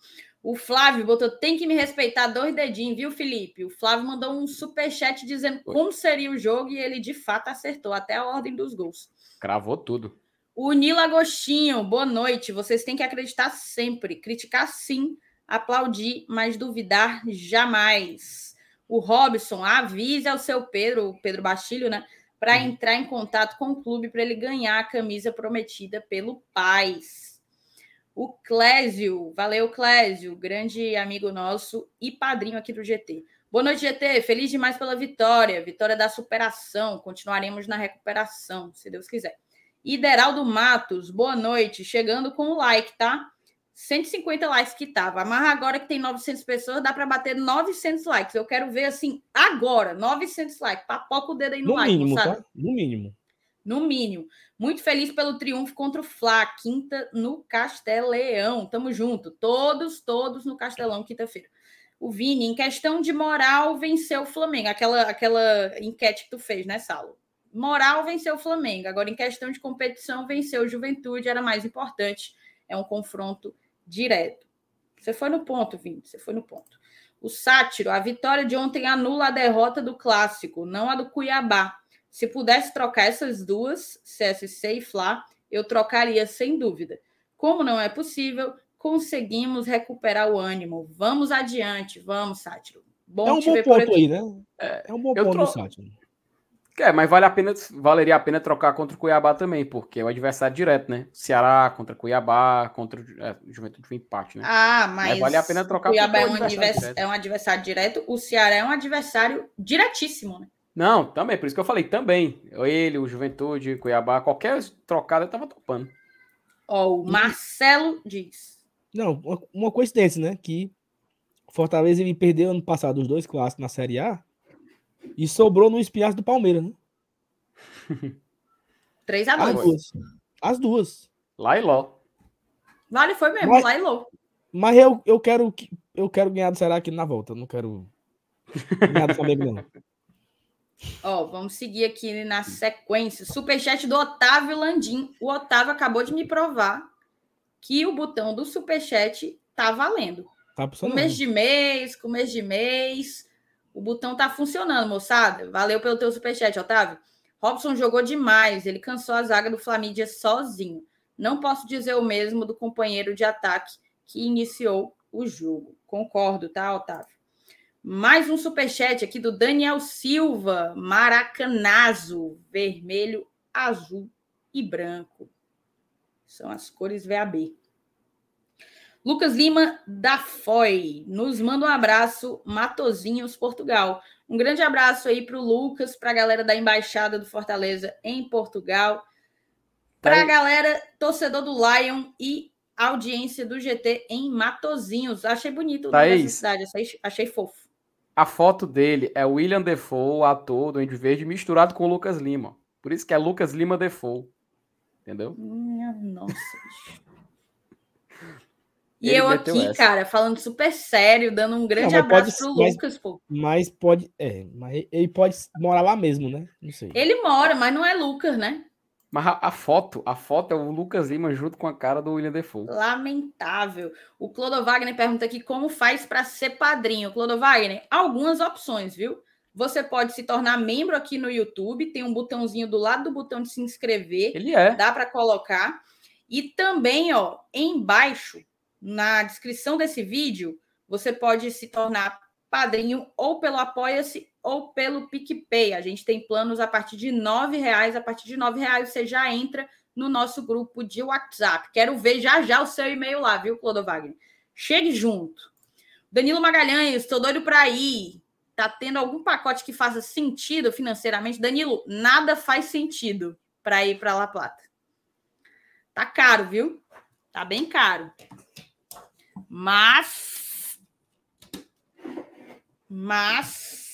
O Flávio botou, tem que me respeitar dois dedinhos, viu, Felipe? O Flávio mandou um super chat dizendo como seria o jogo e ele de fato acertou até a ordem dos gols. Cravou tudo. O Nilo Agostinho, boa noite. Vocês têm que acreditar sempre, criticar sim, aplaudir, mas duvidar jamais. O Robson, avise ao seu Pedro, o Pedro Bastilho, né? para uhum. entrar em contato com o clube para ele ganhar a camisa prometida pelo Paz. O Clésio, valeu Clésio, grande amigo nosso e padrinho aqui do GT. Boa noite, GT. Feliz demais pela vitória. Vitória da superação. Continuaremos na recuperação, se Deus quiser. Ideraldo Matos, boa noite. Chegando com o like, tá? 150 likes que tava. Mas agora que tem 900 pessoas, dá para bater 900 likes. Eu quero ver assim agora, 900 likes. Papoca o dedo aí no, no like, mínimo, tá? No mínimo. No mínimo. Muito feliz pelo triunfo contra o Fla, quinta no Castelão. Tamo junto. Todos, todos no Castelão, quinta-feira. O Vini, em questão de moral, venceu o Flamengo. Aquela, aquela enquete que tu fez, né, Saulo? Moral venceu o Flamengo. Agora, em questão de competição, venceu o Juventude, era mais importante. É um confronto direto. Você foi no ponto, Vini, você foi no ponto. O Sátiro, a vitória de ontem anula a derrota do clássico, não a do Cuiabá. Se pudesse trocar essas duas, CSC e Fla, eu trocaria sem dúvida. Como não é possível, conseguimos recuperar o ânimo. Vamos adiante, vamos, Sátiro. Bom é um bom ponto aí, né? É, é um bom ponto, tro... Sátiro. É, mas vale a pena, valeria a pena trocar contra o Cuiabá também, porque é o adversário direto, né? Ceará contra Cuiabá, contra é, o Juventude foi empate, né? Ah, mas, mas vale a pena trocar Cuiabá é um, adversário é um adversário direto, o Ceará é um adversário diretíssimo, né? Não, também, por isso que eu falei, também. Ele, o Juventude, Cuiabá, qualquer trocada eu tava topando. Ó, o Marcelo diz. Não, uma coincidência, né? Que Fortaleza ele perdeu ano passado os dois clássicos na Série A e sobrou no espinhaço do Palmeiras, né? [LAUGHS] 3 a 2 As duas. As duas. Lá e Ló. Vale, foi mesmo, mas, lá e Ló. Mas eu, eu, quero, eu quero ganhar do Ceará aqui na volta. Eu não quero ganhar do Flamengo, não. [LAUGHS] Ó, vamos seguir aqui na sequência. Superchat do Otávio Landim. O Otávio acabou de me provar que o botão do Superchat tá valendo. Tá com mês de mês, com mês de mês. O botão tá funcionando, moçada. Valeu pelo teu superchat, Otávio. Robson jogou demais. Ele cansou a zaga do Flamídia sozinho. Não posso dizer o mesmo do companheiro de ataque que iniciou o jogo. Concordo, tá, Otávio? Mais um superchat aqui do Daniel Silva, Maracanazo, vermelho, azul e branco. São as cores VAB. Lucas Lima da FOI nos manda um abraço, Matozinhos, Portugal. Um grande abraço aí para o Lucas, para a galera da Embaixada do Fortaleza em Portugal, para a galera torcedor do Lion e audiência do GT em Matozinhos. Achei bonito tá essa cidade, achei, achei fofo. A foto dele é William Defoe, ator do Ende Verde, misturado com o Lucas Lima. Por isso que é Lucas Lima Defoe. Entendeu? Minha nossa. [LAUGHS] E eu aqui, essa. cara, falando super sério, dando um grande não, abraço pode, pro mas, Lucas, pô. Mas pode. É, mas ele pode morar lá mesmo, né? Não sei. Ele mora, mas não é Lucas, né? Mas a, a, foto, a foto é o Lucas Lima junto com a cara do William Defoe. Lamentável. O Clodo Wagner pergunta aqui como faz para ser padrinho. Clodo Wagner, algumas opções, viu? Você pode se tornar membro aqui no YouTube, tem um botãozinho do lado do botão de se inscrever. Ele é. Dá para colocar. E também, ó, embaixo, na descrição desse vídeo, você pode se tornar padrinho ou pelo Apoia-se ou pelo PicPay. A gente tem planos a partir de R$ reais. A partir de R$ reais você já entra no nosso grupo de WhatsApp. Quero ver já já o seu e-mail lá, viu, Clodo Wagner? Chegue junto. Danilo Magalhães, estou doido para ir. Tá tendo algum pacote que faça sentido financeiramente? Danilo, nada faz sentido para ir para La Plata. Tá caro, viu? Tá bem caro. Mas mas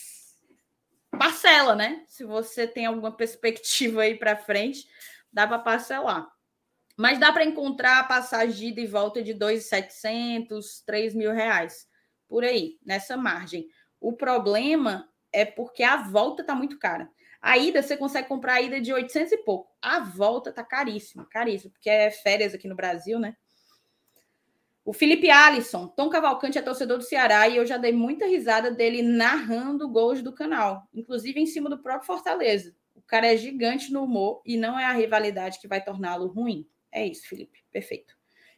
parcela, né? Se você tem alguma perspectiva aí para frente, dá para parcelar. Mas dá para encontrar a passagem de ida e volta de 2.700, 3 mil reais, por aí, nessa margem. O problema é porque a volta está muito cara. A ida, você consegue comprar a ida de 800 e pouco. A volta tá caríssima, caríssima, porque é férias aqui no Brasil, né? O Felipe Alisson, Tom Cavalcante é torcedor do Ceará e eu já dei muita risada dele narrando gols do canal, inclusive em cima do próprio Fortaleza. O cara é gigante no humor e não é a rivalidade que vai torná-lo ruim. É isso, Felipe. Perfeito.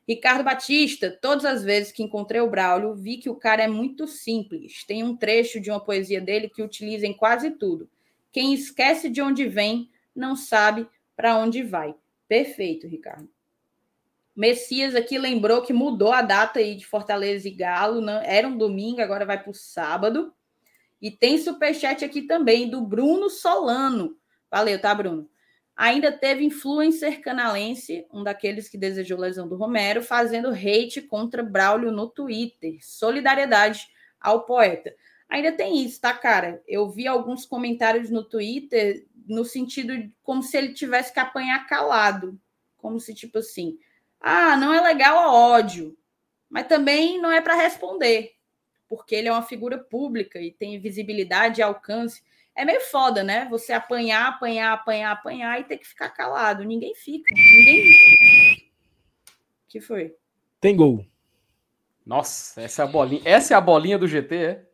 Ricardo Batista, todas as vezes que encontrei o Braulio, vi que o cara é muito simples. Tem um trecho de uma poesia dele que utiliza em quase tudo. Quem esquece de onde vem, não sabe para onde vai. Perfeito, Ricardo. Messias aqui lembrou que mudou a data aí de Fortaleza e Galo. Não, era um domingo, agora vai para o sábado. E tem superchat aqui também do Bruno Solano. Valeu, tá, Bruno? Ainda teve influencer canalense, um daqueles que desejou lesão do Romero, fazendo hate contra Braulio no Twitter. Solidariedade ao poeta. Ainda tem isso, tá, cara? Eu vi alguns comentários no Twitter no sentido de como se ele tivesse que apanhar calado. Como se, tipo assim, ah, não é legal a ódio, mas também não é para responder, porque ele é uma figura pública e tem visibilidade e alcance. É meio foda, né? Você apanhar, apanhar, apanhar, apanhar e ter que ficar calado. Ninguém fica. Ninguém. que foi? Tem gol. Nossa, essa é a bolinha. Essa é a bolinha do GT, é?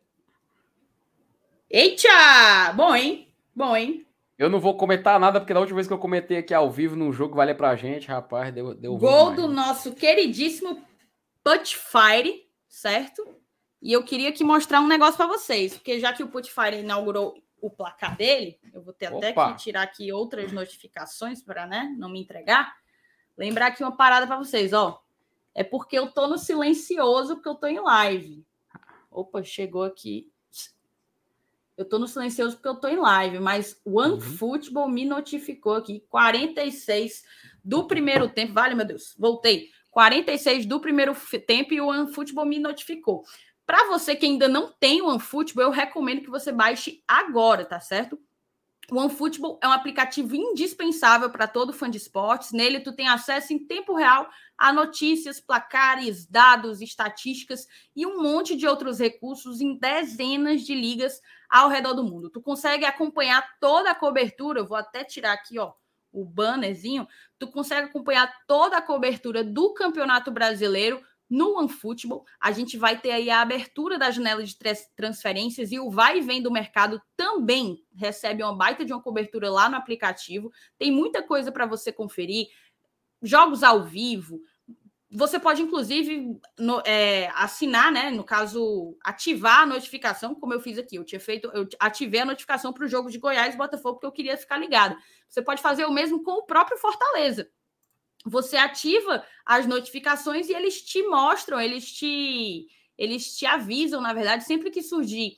Eita! Bom, hein? Bom, hein? Eu não vou comentar nada, porque da última vez que eu comentei aqui ao vivo num jogo, vale pra gente, rapaz, deu, deu Gol do nosso queridíssimo Putfire, certo? E eu queria aqui mostrar um negócio para vocês, porque já que o Putfire inaugurou o placar dele, eu vou ter Opa. até que tirar aqui outras notificações para, né, não me entregar. Lembrar aqui uma parada para vocês, ó. É porque eu tô no silencioso, porque eu tô em live. Opa, chegou aqui eu tô no silencioso porque eu tô em live, mas o OneFootball uhum. me notificou aqui 46 do primeiro tempo. Vale, meu Deus, voltei. 46 do primeiro tempo e o OneFootball me notificou. Para você que ainda não tem o OneFootball, eu recomendo que você baixe agora, tá certo? O OneFootball é um aplicativo indispensável para todo fã de esportes. Nele, tu tem acesso em tempo real a notícias, placares, dados, estatísticas e um monte de outros recursos em dezenas de ligas ao redor do mundo. Tu consegue acompanhar toda a cobertura. Eu vou até tirar aqui, ó, o bannerzinho. Tu consegue acompanhar toda a cobertura do Campeonato Brasileiro no OneFootball, a gente vai ter aí a abertura da janela de transferências e o vai e vem do mercado também recebe uma baita de uma cobertura lá no aplicativo. Tem muita coisa para você conferir, jogos ao vivo. Você pode, inclusive, no, é, assinar, né? No caso, ativar a notificação, como eu fiz aqui. Eu tinha feito, eu ativei a notificação para o jogo de Goiás e Botafogo, porque eu queria ficar ligado. Você pode fazer o mesmo com o próprio Fortaleza você ativa as notificações e eles te mostram, eles te eles te avisam, na verdade, sempre que surgir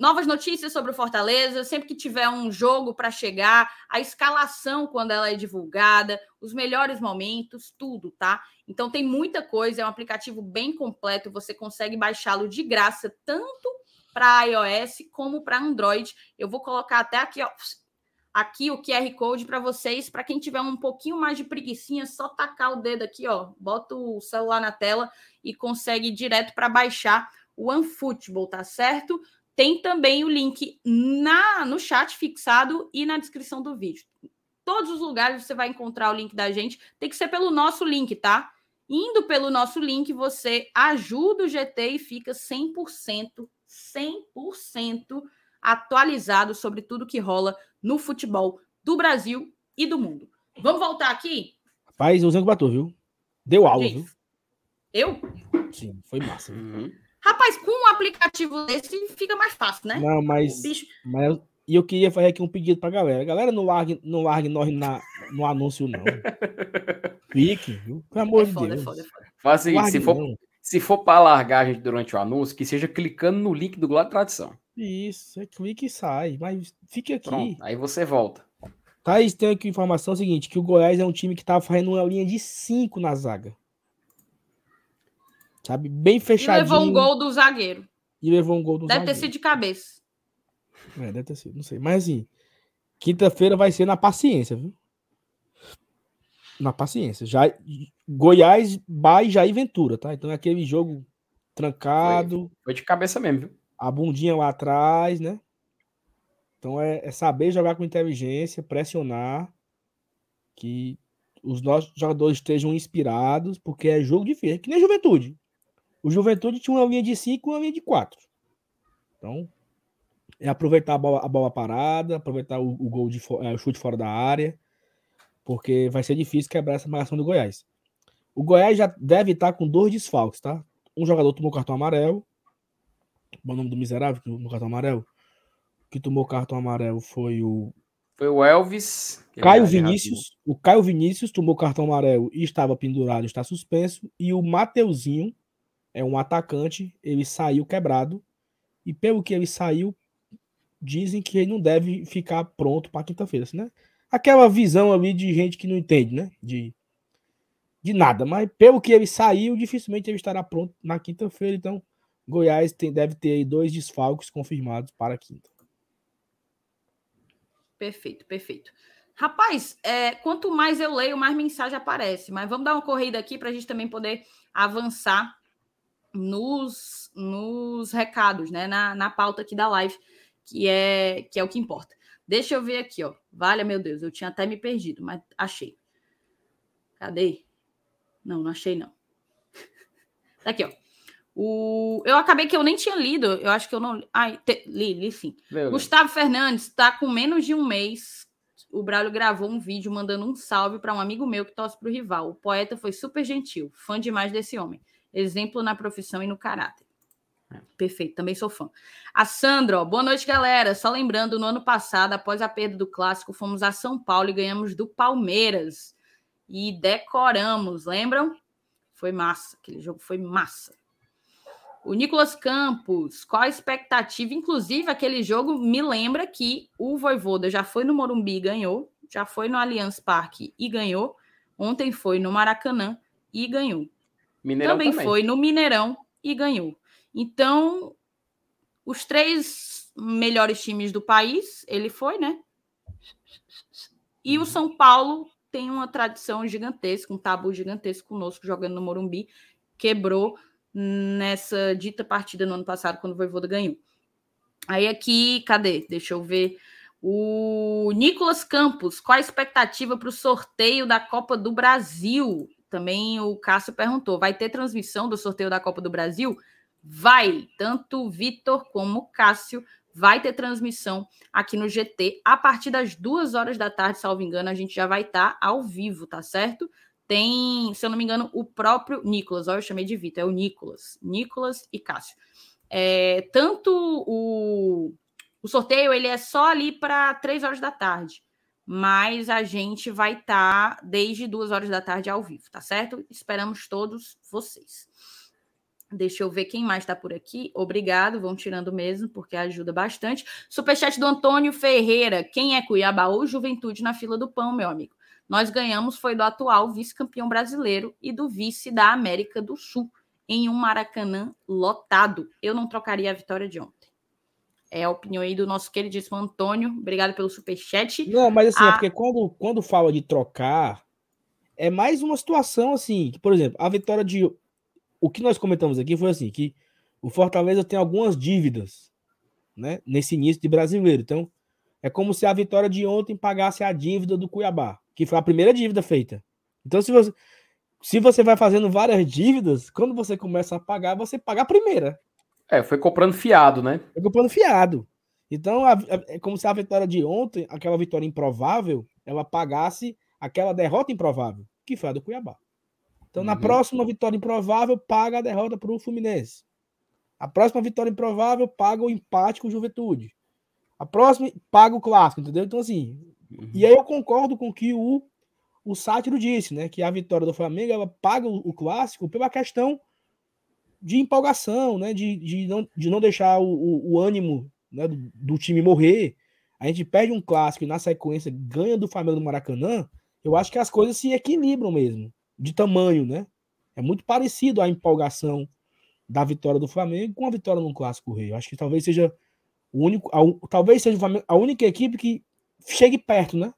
novas notícias sobre o Fortaleza, sempre que tiver um jogo para chegar, a escalação quando ela é divulgada, os melhores momentos, tudo, tá? Então tem muita coisa, é um aplicativo bem completo, você consegue baixá-lo de graça tanto para iOS como para Android. Eu vou colocar até aqui, ó, aqui o QR Code para vocês, para quem tiver um pouquinho mais de preguiçinha, só tacar o dedo aqui, ó, bota o celular na tela e consegue direto para baixar o OneFootball, tá certo? Tem também o link na no chat fixado e na descrição do vídeo. Todos os lugares você vai encontrar o link da gente. Tem que ser pelo nosso link, tá? Indo pelo nosso link, você ajuda o GT e fica 100%, 100% atualizado sobre tudo que rola no futebol do Brasil e do mundo. Vamos voltar aqui? Rapaz, o Zango bateu, viu? Deu aula, viu? Eu? Sim, foi massa. Uhum. Rapaz, com um aplicativo desse fica mais fácil, né? Não, mas. Bicho... mas e eu queria fazer aqui um pedido pra galera. Galera, não largue, não largue nós na, no anúncio, não. [LAUGHS] Fique, viu? Pelo amor é de Deus. É foda, é foda. Faz o seguinte, se for, se for pra largar a gente durante o anúncio, que seja clicando no link do Glória Tradição. Isso, é clique e sai. Mas fique aqui. Pronto, aí você volta. Thaís, tem aqui informação seguinte: que o Goiás é um time que tava fazendo uma linha de 5 na zaga. Sabe? Bem fechadinho. E levou um gol do zagueiro. E levou um gol do deve zagueiro. Deve ter sido de cabeça. É, deve ter sido, não sei. Mas assim, quinta-feira vai ser na paciência, viu? Na paciência. Já, Goiás, Bahia Jair Ventura, tá? Então é aquele jogo trancado. Foi, foi de cabeça mesmo, viu? A bundinha lá atrás, né? Então é, é saber jogar com inteligência, pressionar, que os nossos jogadores estejam inspirados, porque é jogo difícil. É que nem juventude. O Juventude tinha uma linha de 5 e uma linha de 4. Então, é aproveitar a bola, a bola parada, aproveitar o, o gol de é, o chute fora da área, porque vai ser difícil quebrar essa marcação do Goiás. O Goiás já deve estar com dois desfalques, tá? Um jogador tomou cartão amarelo. O nome do miserável tomou cartão amarelo? Que tomou cartão amarelo foi o. Foi o Elvis. Caio Vinícius. O Caio Vinícius tomou cartão amarelo e estava pendurado, está suspenso. E o Mateuzinho é um atacante, ele saiu quebrado. E pelo que ele saiu, dizem que ele não deve ficar pronto para quinta-feira, assim, né? Aquela visão ali de gente que não entende, né? De, de nada. Mas pelo que ele saiu, dificilmente ele estará pronto na quinta-feira. Então, Goiás tem, deve ter aí dois desfalques confirmados para a quinta. Perfeito, perfeito. Rapaz, é, quanto mais eu leio, mais mensagem aparece. Mas vamos dar uma corrida aqui para a gente também poder avançar nos, nos recados, né? Na, na pauta aqui da live, que é, que é o que importa. Deixa eu ver aqui, ó. Vale, meu Deus, eu tinha até me perdido, mas achei. Cadê? Não, não achei, não. [LAUGHS] Tá aqui, ó. O... Eu acabei que eu nem tinha lido, eu acho que eu não. Ai, te... li, li sim. Meu Gustavo Deus. Fernandes está com menos de um mês. O Braulio gravou um vídeo mandando um salve para um amigo meu que torce para o rival. O poeta foi super gentil, fã demais desse homem. Exemplo na profissão e no caráter. É. Perfeito, também sou fã. A Sandra, ó, boa noite, galera. Só lembrando, no ano passado, após a perda do clássico, fomos a São Paulo e ganhamos do Palmeiras. E decoramos, lembram? Foi massa, aquele jogo foi massa. O Nicolas Campos, qual a expectativa? Inclusive, aquele jogo me lembra que o Voivoda já foi no Morumbi e ganhou, já foi no Allianz Parque e ganhou, ontem foi no Maracanã e ganhou. Mineirão também, também foi no Mineirão e ganhou. Então, os três melhores times do país, ele foi, né? E o. São Paulo tem uma tradição gigantesca, um tabu gigantesco conosco jogando no Morumbi, quebrou nessa dita partida no ano passado, quando o Voivoda ganhou. Aí aqui, cadê? Deixa eu ver. O Nicolas Campos, qual a expectativa para o sorteio da Copa do Brasil? Também o Cássio perguntou: vai ter transmissão do sorteio da Copa do Brasil? Vai, tanto o Vitor como o Cássio vai ter transmissão aqui no GT a partir das duas horas da tarde, salvo engano, a gente já vai estar tá ao vivo, tá certo? Tem, se eu não me engano, o próprio Nicolas, ó, eu chamei de Vitor, é o Nicolas, Nicolas e Cássio. É, tanto o, o sorteio, ele é só ali para três horas da tarde, mas a gente vai estar tá desde duas horas da tarde ao vivo, tá certo? Esperamos todos vocês. Deixa eu ver quem mais está por aqui. Obrigado, vão tirando mesmo, porque ajuda bastante. Superchat do Antônio Ferreira. Quem é Cuiabá ou Juventude na fila do pão, meu amigo? Nós ganhamos foi do atual vice-campeão brasileiro e do vice da América do Sul, em um Maracanã lotado. Eu não trocaria a vitória de ontem. É a opinião aí do nosso queridíssimo Antônio. Obrigado pelo superchat. Não, mas assim, é a... é porque quando, quando fala de trocar, é mais uma situação assim, que, por exemplo, a vitória de. O que nós comentamos aqui foi assim: que o Fortaleza tem algumas dívidas né, nesse início de brasileiro. Então, é como se a vitória de ontem pagasse a dívida do Cuiabá, que foi a primeira dívida feita. Então, se você, se você vai fazendo várias dívidas, quando você começa a pagar, você paga a primeira. É, foi comprando fiado, né? Foi comprando fiado. Então, a, a, é como se a vitória de ontem, aquela vitória improvável, ela pagasse aquela derrota improvável que foi a do Cuiabá. Então, uhum. na próxima vitória improvável, paga a derrota para o Fluminense. A próxima vitória improvável paga o empate com o Juventude. A próxima paga o clássico, entendeu? Então, assim. Uhum. E aí eu concordo com o que o, o Sátiro disse, né? Que a vitória do Flamengo ela paga o, o clássico pela questão de empolgação, né? De, de, não, de não deixar o, o, o ânimo né? do, do, time morrer. A gente perde um clássico e na sequência ganha do Flamengo do Maracanã eu acho que as coisas se equilibram mesmo, de tamanho, né? É muito parecido a empolgação da vitória do Flamengo com a vitória no Clássico Rei. Eu acho que talvez seja o único, a, talvez seja a única equipe que chegue perto, né?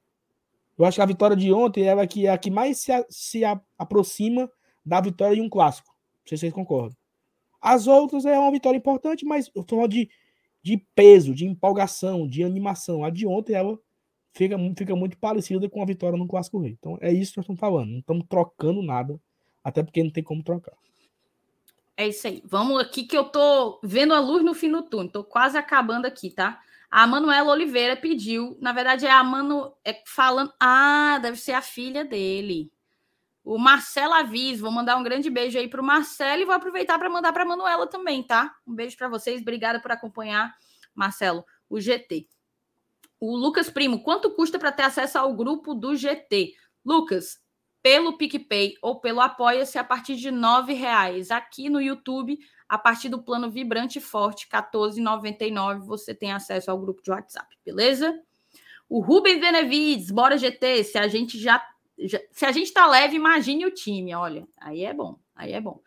Eu acho que a vitória de ontem é a que, é a que mais se, a, se a, aproxima da vitória de um clássico. Não sei se vocês concordam. As outras é uma vitória importante, mas eu tô falando de, de peso, de empolgação, de animação. A de ontem ela fica, fica muito parecida com a vitória no Clássico Rei. Então é isso que nós estamos falando. Não estamos trocando nada, até porque não tem como trocar. É isso aí. Vamos aqui que eu tô vendo a luz no fim do túnel. Tô quase acabando aqui, tá? A Manuela Oliveira pediu, na verdade é a Manu é falando, ah, deve ser a filha dele. O Marcelo Avis, vou mandar um grande beijo aí para o Marcelo e vou aproveitar para mandar para a Manuela também, tá? Um beijo para vocês, obrigada por acompanhar, Marcelo, o GT. O Lucas Primo, quanto custa para ter acesso ao grupo do GT? Lucas, pelo PicPay ou pelo Apoia-se a partir de R$ reais. Aqui no YouTube, a partir do plano Vibrante Forte, R$ 14,99, você tem acesso ao grupo de WhatsApp, beleza? O Rubem Benevides, bora GT, se a gente já, já se a gente tá leve, imagine o time, olha, aí é bom, aí é bom.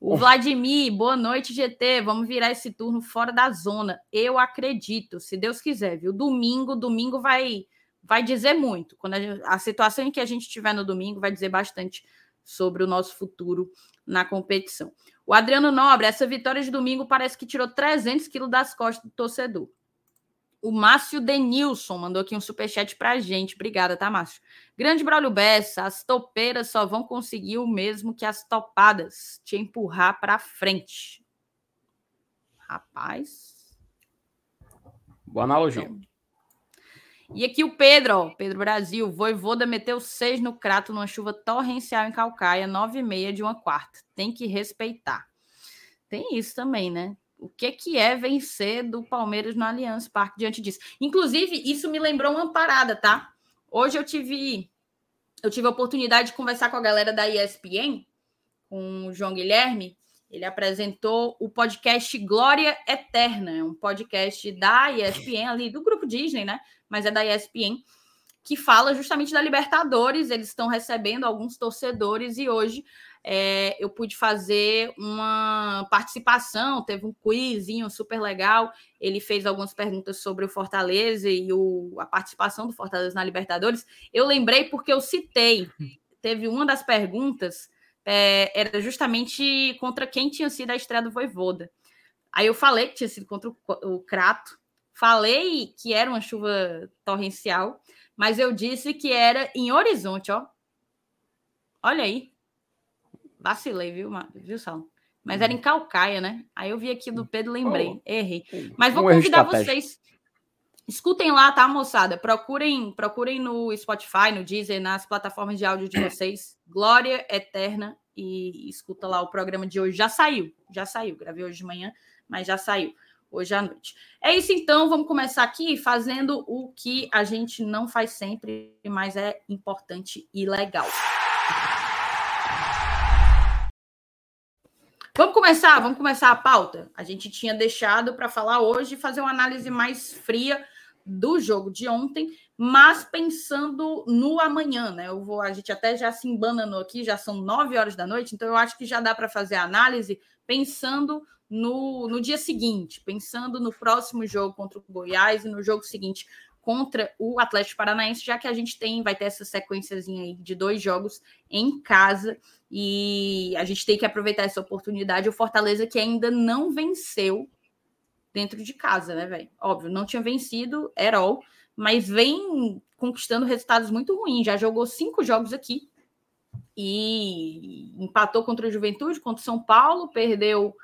O Vladimir, boa noite, GT. Vamos virar esse turno fora da zona. Eu acredito, se Deus quiser, viu? Domingo, domingo vai vai dizer muito. Quando a, a situação em que a gente estiver no domingo vai dizer bastante sobre o nosso futuro na competição. O Adriano Nobre, essa vitória de domingo parece que tirou 300 quilos das costas do torcedor. O Márcio Denilson mandou aqui um superchat pra gente. Obrigada, tá, Márcio? Grande Braulio Bessa, as topeiras só vão conseguir o mesmo que as topadas, te empurrar para frente. Rapaz. Boa analogia. E aqui o Pedro, ó, Pedro Brasil, Voivoda meteu seis no crato numa chuva torrencial em Calcaia, nove e meia de uma quarta. Tem que respeitar. Tem isso também, né? o que, que é vencer do Palmeiras no Allianz Parque diante disso. Inclusive, isso me lembrou uma parada, tá? Hoje eu tive eu tive a oportunidade de conversar com a galera da ESPN, com o João Guilherme. Ele apresentou o podcast Glória Eterna, um podcast da ESPN ali do grupo Disney, né? Mas é da ESPN que fala justamente da Libertadores. Eles estão recebendo alguns torcedores e hoje é, eu pude fazer uma participação, teve um quizinho super legal. Ele fez algumas perguntas sobre o Fortaleza e o, a participação do Fortaleza na Libertadores. Eu lembrei porque eu citei, [LAUGHS] teve uma das perguntas, é, era justamente contra quem tinha sido a estreia do Voivoda. Aí eu falei que tinha sido contra o, o Crato, falei que era uma chuva torrencial, mas eu disse que era em Horizonte, ó. Olha aí, Vacilei, viu, viu Sal? Mas era em uhum. Calcaia, né? Aí eu vi aqui do Pedro, lembrei. Errei. Mas vou convidar vocês. Escutem lá, tá, moçada? Procurem, procurem no Spotify, no Deezer, nas plataformas de áudio de vocês. Glória Eterna. E escuta lá o programa de hoje. Já saiu, já saiu. Gravei hoje de manhã, mas já saiu hoje à noite. É isso então, vamos começar aqui fazendo o que a gente não faz sempre, mas é importante e legal. Vamos começar, vamos começar a pauta. A gente tinha deixado para falar hoje fazer uma análise mais fria do jogo de ontem, mas pensando no amanhã, né? Eu vou, a gente até já se embananou aqui, já são nove horas da noite, então eu acho que já dá para fazer a análise pensando no, no dia seguinte, pensando no próximo jogo contra o Goiás e no jogo seguinte contra o Atlético Paranaense, já que a gente tem, vai ter essa sequenciazinha aí de dois jogos em casa e a gente tem que aproveitar essa oportunidade. O Fortaleza que ainda não venceu dentro de casa, né, velho? Óbvio, não tinha vencido, era all, mas vem conquistando resultados muito ruins. Já jogou cinco jogos aqui e empatou contra o Juventude, contra o São Paulo, perdeu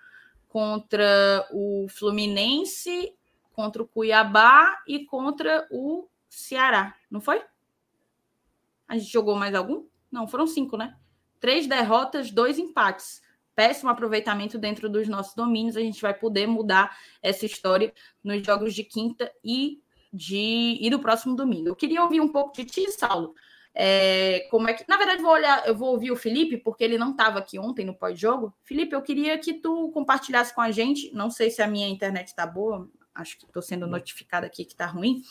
contra o Fluminense, contra o Cuiabá e contra o Ceará, não foi? A gente jogou mais algum? Não, foram cinco, né? Três derrotas, dois empates. Péssimo aproveitamento dentro dos nossos domínios. A gente vai poder mudar essa história nos jogos de quinta e de e do próximo domingo. Eu queria ouvir um pouco de ti, Saulo. É, como é que. Na verdade, vou olhar, eu vou ouvir o Felipe, porque ele não estava aqui ontem no pós-jogo. Felipe, eu queria que tu compartilhasse com a gente. Não sei se a minha internet está boa, acho que estou sendo notificada aqui que está ruim,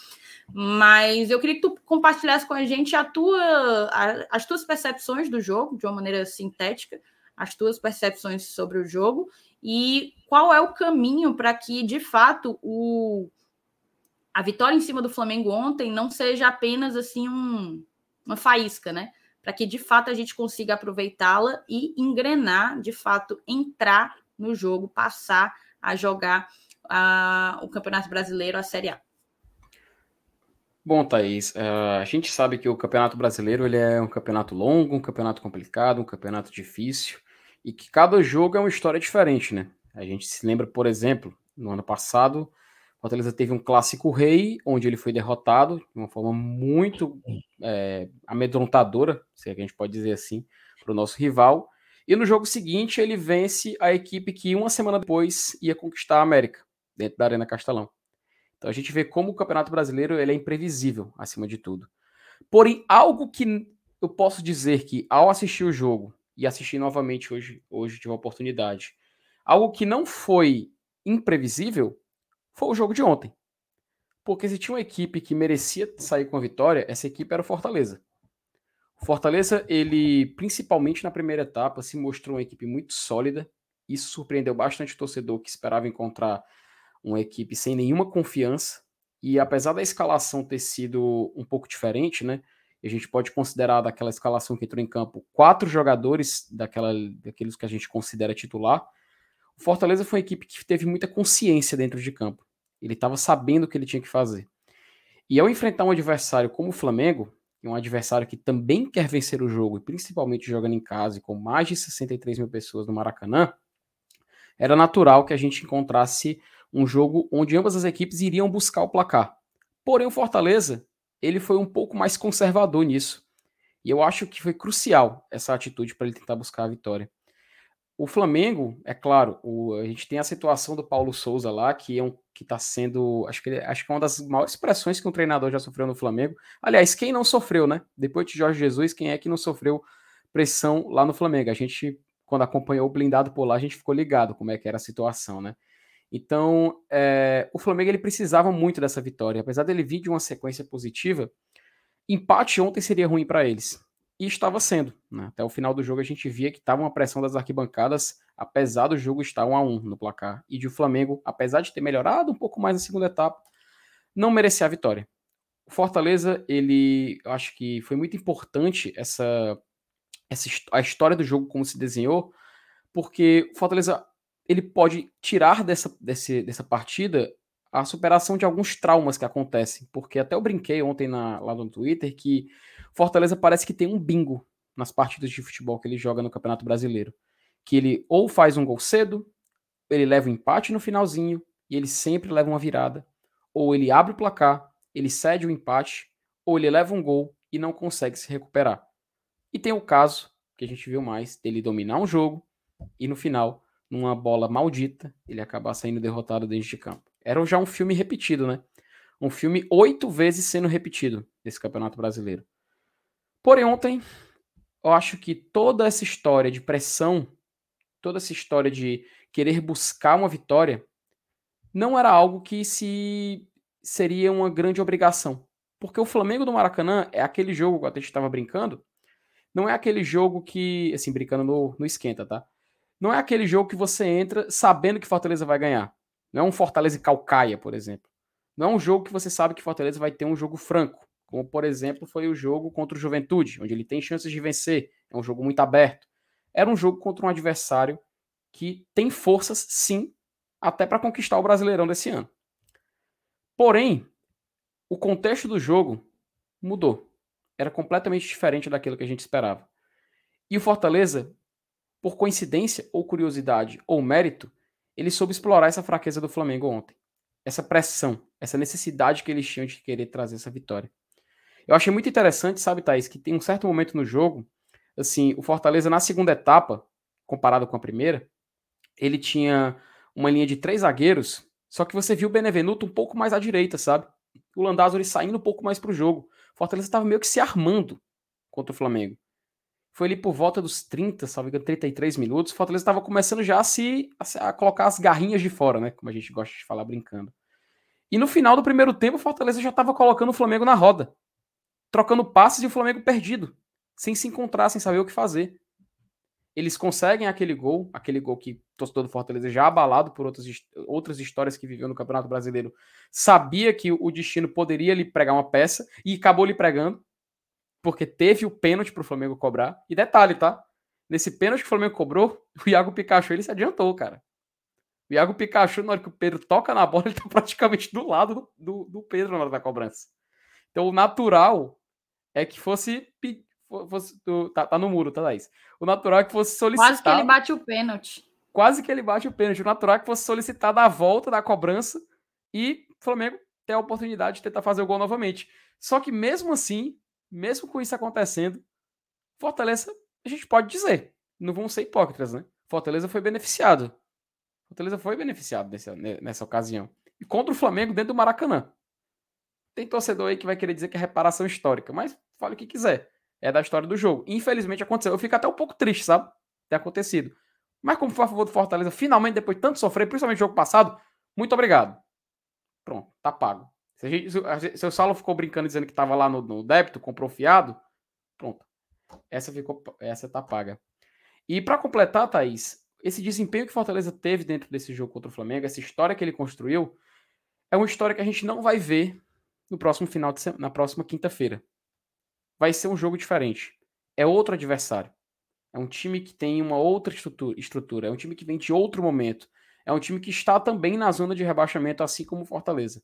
mas eu queria que tu compartilhasse com a gente a tua, a, as tuas percepções do jogo, de uma maneira sintética, as tuas percepções sobre o jogo e qual é o caminho para que, de fato, o, a vitória em cima do Flamengo ontem não seja apenas assim um uma faísca, né? Para que de fato a gente consiga aproveitá-la e engrenar, de fato, entrar no jogo, passar a jogar a, o Campeonato Brasileiro, a Série A. Bom, Thaís, uh, a gente sabe que o Campeonato Brasileiro ele é um campeonato longo, um campeonato complicado, um campeonato difícil, e que cada jogo é uma história diferente, né? A gente se lembra, por exemplo, no ano passado, Fortaleza teve um clássico rei, onde ele foi derrotado de uma forma muito é, amedrontadora, se é que a gente pode dizer assim, para o nosso rival. E no jogo seguinte, ele vence a equipe que uma semana depois ia conquistar a América, dentro da Arena Castelão. Então a gente vê como o Campeonato Brasileiro ele é imprevisível, acima de tudo. Porém, algo que eu posso dizer que, ao assistir o jogo, e assistir novamente hoje, hoje tive a oportunidade, algo que não foi imprevisível foi o jogo de ontem. Porque se tinha uma equipe que merecia sair com a vitória, essa equipe era o Fortaleza. O Fortaleza, ele, principalmente na primeira etapa, se mostrou uma equipe muito sólida. Isso surpreendeu bastante o torcedor que esperava encontrar uma equipe sem nenhuma confiança. E apesar da escalação ter sido um pouco diferente, né? A gente pode considerar daquela escalação que entrou em campo quatro jogadores daquela, daqueles que a gente considera titular. O Fortaleza foi uma equipe que teve muita consciência dentro de campo. Ele estava sabendo o que ele tinha que fazer. E ao enfrentar um adversário como o Flamengo, um adversário que também quer vencer o jogo, e principalmente jogando em casa e com mais de 63 mil pessoas no Maracanã, era natural que a gente encontrasse um jogo onde ambas as equipes iriam buscar o placar. Porém, o Fortaleza, ele foi um pouco mais conservador nisso. E eu acho que foi crucial essa atitude para ele tentar buscar a vitória. O Flamengo, é claro, o, a gente tem a situação do Paulo Souza lá, que é um que está sendo, acho que, acho que é uma das maiores pressões que um treinador já sofreu no Flamengo. Aliás, quem não sofreu, né? Depois de Jorge Jesus, quem é que não sofreu pressão lá no Flamengo? A gente, quando acompanhou o blindado por lá, a gente ficou ligado como é que era a situação, né? Então, é, o Flamengo ele precisava muito dessa vitória, apesar dele vir de uma sequência positiva. Empate ontem seria ruim para eles e estava sendo. Né? Até o final do jogo a gente via que estava uma pressão das arquibancadas, apesar do jogo estar 1 a 1 no placar. E de o Flamengo, apesar de ter melhorado um pouco mais na segunda etapa, não merecia a vitória. O Fortaleza, ele, acho que foi muito importante essa, essa a história do jogo como se desenhou, porque o Fortaleza ele pode tirar dessa, desse, dessa partida a superação de alguns traumas que acontecem, porque até eu brinquei ontem na, lá no Twitter que Fortaleza parece que tem um bingo nas partidas de futebol que ele joga no Campeonato Brasileiro, que ele ou faz um gol cedo, ele leva um empate no finalzinho e ele sempre leva uma virada, ou ele abre o placar, ele cede o empate, ou ele leva um gol e não consegue se recuperar. E tem o caso que a gente viu mais dele dominar um jogo e no final, numa bola maldita, ele acabar saindo derrotado dentro de campo. Era já um filme repetido, né? Um filme oito vezes sendo repetido nesse Campeonato Brasileiro. Porém, ontem, eu acho que toda essa história de pressão, toda essa história de querer buscar uma vitória, não era algo que se seria uma grande obrigação. Porque o Flamengo do Maracanã é aquele jogo, que a gente estava brincando, não é aquele jogo que, assim, brincando no, no esquenta, tá? Não é aquele jogo que você entra sabendo que Fortaleza vai ganhar. Não é um Fortaleza e Calcaia, por exemplo. Não é um jogo que você sabe que Fortaleza vai ter um jogo franco, como por exemplo foi o jogo contra o Juventude, onde ele tem chances de vencer. É um jogo muito aberto. Era um jogo contra um adversário que tem forças, sim, até para conquistar o Brasileirão desse ano. Porém, o contexto do jogo mudou. Era completamente diferente daquilo que a gente esperava. E o Fortaleza, por coincidência, ou curiosidade, ou mérito, ele soube explorar essa fraqueza do Flamengo ontem. Essa pressão, essa necessidade que eles tinham de querer trazer essa vitória. Eu achei muito interessante, sabe, Thaís, que tem um certo momento no jogo, assim, o Fortaleza na segunda etapa, comparado com a primeira, ele tinha uma linha de três zagueiros, só que você viu o Benevenuto um pouco mais à direita, sabe? O Landázuri saindo um pouco mais para o jogo. O Fortaleza estava meio que se armando contra o Flamengo. Foi ali por volta dos 30, salvo 33 minutos. O Fortaleza estava começando já a se a, a, colocar as garrinhas de fora, né? Como a gente gosta de falar brincando. E no final do primeiro tempo, o Fortaleza já estava colocando o Flamengo na roda, trocando passes e o Flamengo perdido, sem se encontrar, sem saber o que fazer eles conseguem aquele gol, aquele gol que o torcedor do Fortaleza já abalado por outras, outras histórias que viveu no Campeonato Brasileiro, sabia que o destino poderia lhe pregar uma peça e acabou lhe pregando, porque teve o pênalti para o Flamengo cobrar. E detalhe, tá? Nesse pênalti que o Flamengo cobrou, [LAUGHS] o Iago Pikachu ele se adiantou, cara. O Iago Pikachu, na hora que o Pedro toca na bola, [LAUGHS] ele tá praticamente do lado do, do, do Pedro na hora da cobrança. Então o natural é que fosse fosse, tá, tá, no muro, tá, Thaís? O natural é que fosse solicitado. Quase que ele bate o pênalti. Quase que ele bate o pênalti. O natural é que fosse solicitada a volta da cobrança e o Flamengo ter a oportunidade de tentar fazer o gol novamente. Só que mesmo assim, mesmo com isso acontecendo, Fortaleza, a gente pode dizer, não vão ser hipócritas, né? Fortaleza foi beneficiado. Fortaleza foi beneficiado nessa, nessa ocasião. E contra o Flamengo dentro do Maracanã. Tem torcedor aí que vai querer dizer que é reparação histórica, mas fale o que quiser é da história do jogo. Infelizmente aconteceu. Eu fico até um pouco triste, sabe? Ter acontecido. Mas como foi a favor do Fortaleza, finalmente, depois de tanto sofrer, principalmente no jogo passado, muito obrigado. Pronto, tá pago. Se, gente, se, se o Saulo ficou brincando dizendo que tava lá no, no débito, comprou fiado, pronto. Essa ficou, essa tá paga. E para completar, Thaís, esse desempenho que Fortaleza teve dentro desse jogo contra o Flamengo, essa história que ele construiu, é uma história que a gente não vai ver no próximo final de semana, na próxima quinta-feira vai ser um jogo diferente. É outro adversário. É um time que tem uma outra estrutura, é um time que vem de outro momento. É um time que está também na zona de rebaixamento, assim como Fortaleza.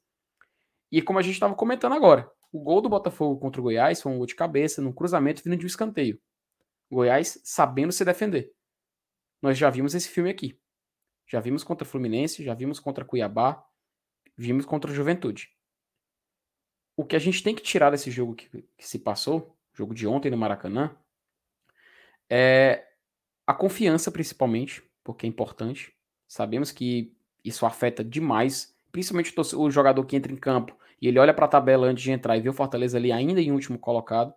E como a gente estava comentando agora, o gol do Botafogo contra o Goiás foi um gol de cabeça, num cruzamento vindo de um escanteio. Goiás sabendo se defender. Nós já vimos esse filme aqui. Já vimos contra o Fluminense, já vimos contra Cuiabá, vimos contra a Juventude o que a gente tem que tirar desse jogo que, que se passou, jogo de ontem no Maracanã, é a confiança, principalmente, porque é importante. Sabemos que isso afeta demais, principalmente o jogador que entra em campo e ele olha para a tabela antes de entrar e vê o Fortaleza ali ainda em último colocado.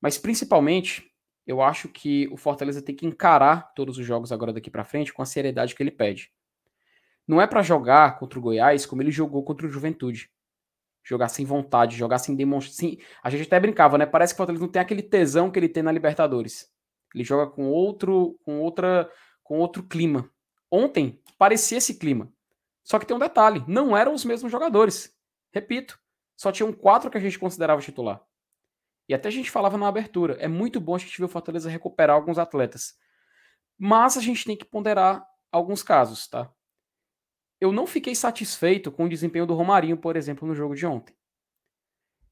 Mas principalmente, eu acho que o Fortaleza tem que encarar todos os jogos agora daqui para frente com a seriedade que ele pede. Não é para jogar contra o Goiás como ele jogou contra o Juventude jogar sem vontade, jogar sem demonstrar. A gente até brincava, né? Parece que o Fortaleza não tem aquele tesão que ele tem na Libertadores. Ele joga com outro, com outra, com outro clima. Ontem parecia esse clima. Só que tem um detalhe: não eram os mesmos jogadores. Repito, só tinham quatro que a gente considerava titular. E até a gente falava na abertura: é muito bom a gente ver o Fortaleza recuperar alguns atletas. Mas a gente tem que ponderar alguns casos, tá? eu não fiquei satisfeito com o desempenho do Romarinho, por exemplo, no jogo de ontem.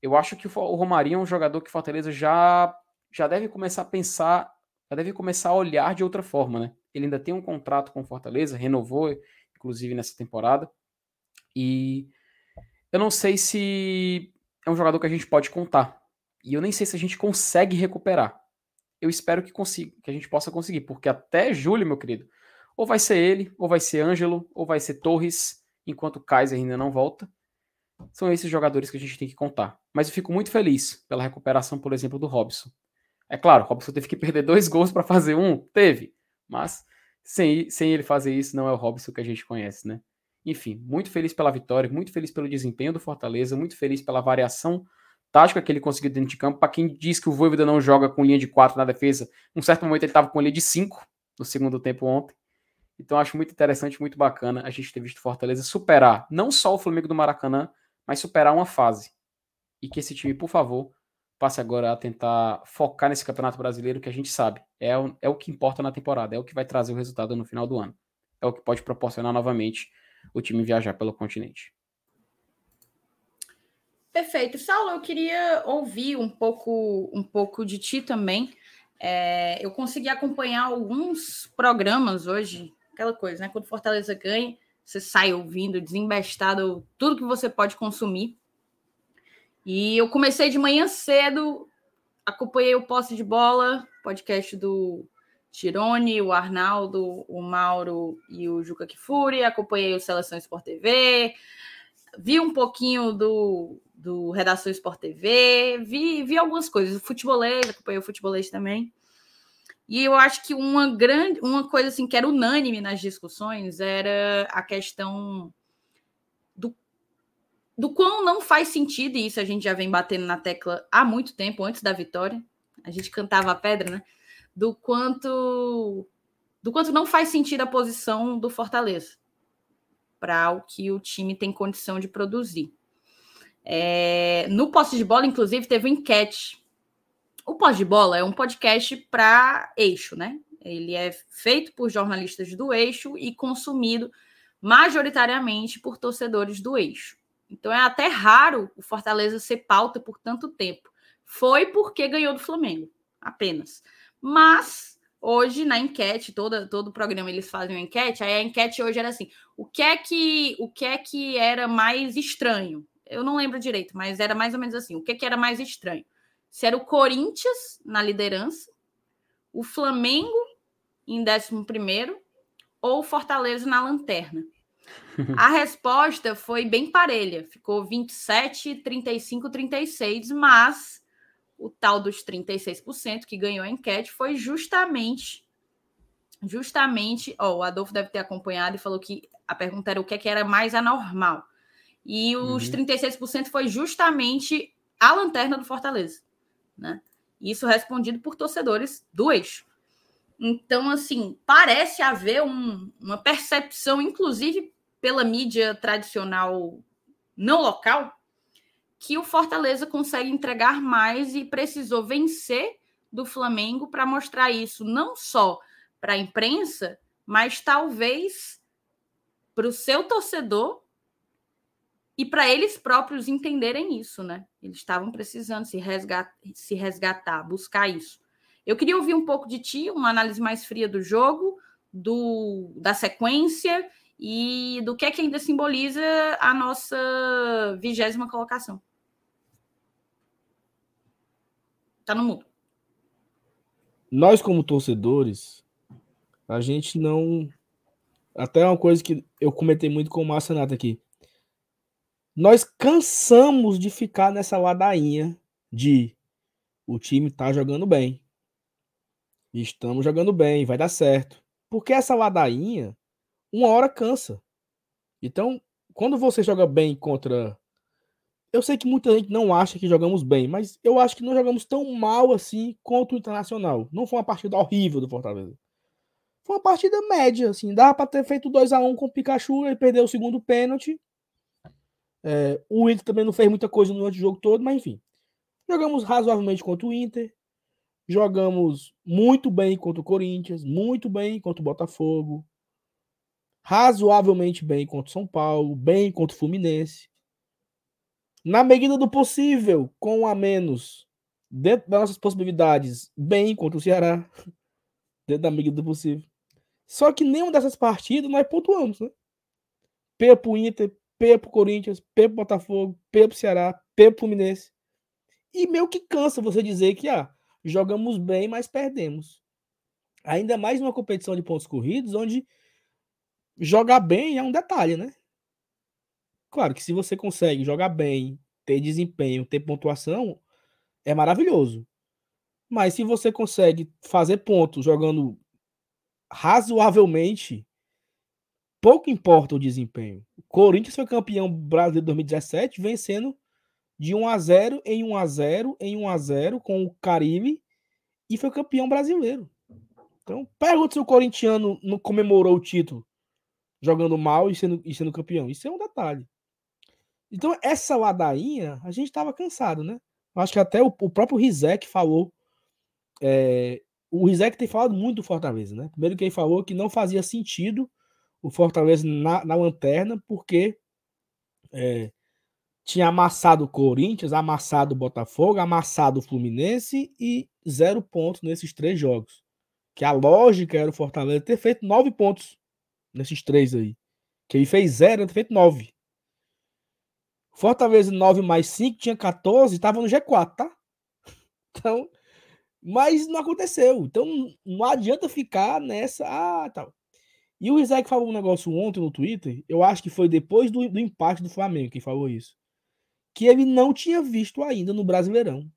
Eu acho que o Romarinho é um jogador que o Fortaleza já, já deve começar a pensar, já deve começar a olhar de outra forma, né? Ele ainda tem um contrato com o Fortaleza, renovou, inclusive, nessa temporada. E eu não sei se é um jogador que a gente pode contar. E eu nem sei se a gente consegue recuperar. Eu espero que consiga, que a gente possa conseguir, porque até julho, meu querido, ou vai ser ele, ou vai ser Ângelo, ou vai ser Torres, enquanto o Kaiser ainda não volta. São esses jogadores que a gente tem que contar. Mas eu fico muito feliz pela recuperação, por exemplo, do Robson. É claro, o Robson teve que perder dois gols para fazer um, teve. Mas sem, sem ele fazer isso, não é o Robson que a gente conhece, né? Enfim, muito feliz pela vitória, muito feliz pelo desempenho do Fortaleza, muito feliz pela variação tática que ele conseguiu dentro de campo. Para quem diz que o Voivoda não joga com linha de 4 na defesa, um certo momento ele estava com linha de 5 no segundo tempo ontem. Então acho muito interessante, muito bacana a gente ter visto Fortaleza superar não só o Flamengo do Maracanã, mas superar uma fase. E que esse time, por favor, passe agora a tentar focar nesse Campeonato Brasileiro que a gente sabe é o, é o que importa na temporada, é o que vai trazer o resultado no final do ano. É o que pode proporcionar novamente o time viajar pelo continente. Perfeito. Saulo, eu queria ouvir um pouco, um pouco de ti também. É, eu consegui acompanhar alguns programas hoje, aquela coisa, né? Quando Fortaleza ganha, você sai ouvindo, desembestado, tudo que você pode consumir. E eu comecei de manhã cedo, acompanhei o Posse de Bola, podcast do Tirone, o Arnaldo, o Mauro e o Juca Kifuri, acompanhei o Seleção Sport TV, vi um pouquinho do, do Redação Sport TV, vi, vi algumas coisas, o futebolês, acompanhei o futebolês também. E eu acho que uma grande, uma coisa assim que era unânime nas discussões era a questão do quão não faz sentido, e isso a gente já vem batendo na tecla há muito tempo, antes da vitória, a gente cantava a pedra, né? Do quanto do quanto não faz sentido a posição do Fortaleza para o que o time tem condição de produzir. É, no posse de bola, inclusive, teve uma enquete. O posse de bola é um podcast para eixo, né? Ele é feito por jornalistas do eixo e consumido majoritariamente por torcedores do eixo. Então é até raro o Fortaleza ser pauta por tanto tempo. Foi porque ganhou do Flamengo, apenas. Mas hoje na enquete, toda, todo o programa eles fazem uma enquete, aí a enquete hoje era assim: o que é que o que é que era mais estranho? Eu não lembro direito, mas era mais ou menos assim: o que, é que era mais estranho? Se era o Corinthians na liderança, o Flamengo em 11 primeiro ou o Fortaleza na lanterna. A [LAUGHS] resposta foi bem parelha, ficou 27, 35, 36, mas o tal dos 36% que ganhou a enquete foi justamente justamente, ó, o Adolfo deve ter acompanhado e falou que a pergunta era o que, é que era mais anormal. E os uhum. 36% foi justamente a lanterna do Fortaleza, né? Isso respondido por torcedores do eixo. Então, assim, parece haver um, uma percepção, inclusive pela mídia tradicional não local, que o Fortaleza consegue entregar mais e precisou vencer do Flamengo para mostrar isso não só para a imprensa, mas talvez para o seu torcedor e para eles próprios entenderem isso, né? Eles estavam precisando se resgatar, se resgatar, buscar isso. Eu queria ouvir um pouco de ti, uma análise mais fria do jogo, do da sequência e do que é que ainda simboliza a nossa vigésima colocação. Tá no mundo. Nós, como torcedores, a gente não. Até uma coisa que eu comentei muito com o Márcio Nato aqui. Nós cansamos de ficar nessa ladainha de o time tá jogando bem. Estamos jogando bem, vai dar certo. Porque essa ladainha uma hora cansa. Então, quando você joga bem contra. Eu sei que muita gente não acha que jogamos bem, mas eu acho que não jogamos tão mal assim contra o Internacional. Não foi uma partida horrível do Fortaleza. Foi uma partida média, assim. Dava para ter feito 2 a 1 um com o Pikachu e perder o segundo pênalti. É, o Inter também não fez muita coisa no jogo todo, mas enfim. Jogamos razoavelmente contra o Inter. Jogamos muito bem contra o Corinthians, muito bem contra o Botafogo, razoavelmente bem contra o São Paulo, bem contra o Fluminense. Na medida do possível, com a menos, dentro das nossas possibilidades, bem contra o Ceará, [LAUGHS] dentro da medida do possível. Só que nenhuma dessas partidas nós pontuamos, né? P pro Inter, P pro Corinthians, P pro Botafogo, P pro Ceará, P pro Fluminense. E meio que cansa você dizer que ah, jogamos bem, mas perdemos. Ainda mais numa competição de pontos corridos, onde jogar bem é um detalhe, né? Claro que se você consegue jogar bem, ter desempenho, ter pontuação, é maravilhoso. Mas se você consegue fazer pontos jogando razoavelmente, pouco importa o desempenho. O Corinthians foi campeão brasileiro 2017, vencendo de 1 a 0 em 1 a 0 em 1 a 0 com o Caribe e foi campeão brasileiro. Então, pergunta se o corintiano não comemorou o título jogando mal e sendo, e sendo campeão. Isso é um detalhe. Então, essa ladainha, a gente estava cansado, né? Acho que até o, o próprio Rizek falou. É, o Rizek tem falado muito do Fortaleza, né? Primeiro que ele falou que não fazia sentido o Fortaleza na, na lanterna, porque é, tinha amassado o Corinthians, amassado o Botafogo, amassado o Fluminense e zero pontos nesses três jogos. Que a lógica era o Fortaleza ter feito nove pontos nesses três aí. Que ele fez zero, ter feito nove. Fortaleza 9 mais 5 tinha 14 e estava no G4, tá? Então, mas não aconteceu. Então, não adianta ficar nessa. Ah, tal. E o Isaac falou um negócio ontem no Twitter, eu acho que foi depois do, do empate do Flamengo que falou isso. Que ele não tinha visto ainda no Brasileirão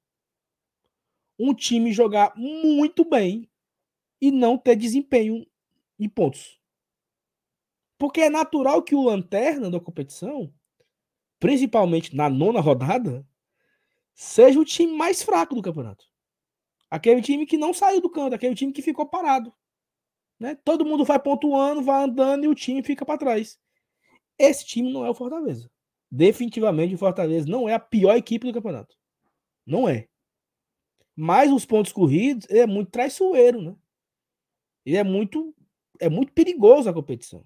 um time jogar muito bem e não ter desempenho em pontos. Porque é natural que o lanterna da competição, principalmente na nona rodada, seja o time mais fraco do campeonato. Aquele time que não saiu do canto, aquele time que ficou parado. Né? Todo mundo vai pontuando, vai andando e o time fica para trás. Esse time não é o Fortaleza. Definitivamente o Fortaleza não é a pior equipe do campeonato. Não é. Mas os pontos corridos, ele é muito traiçoeiro, né? Ele é muito é muito perigoso a competição.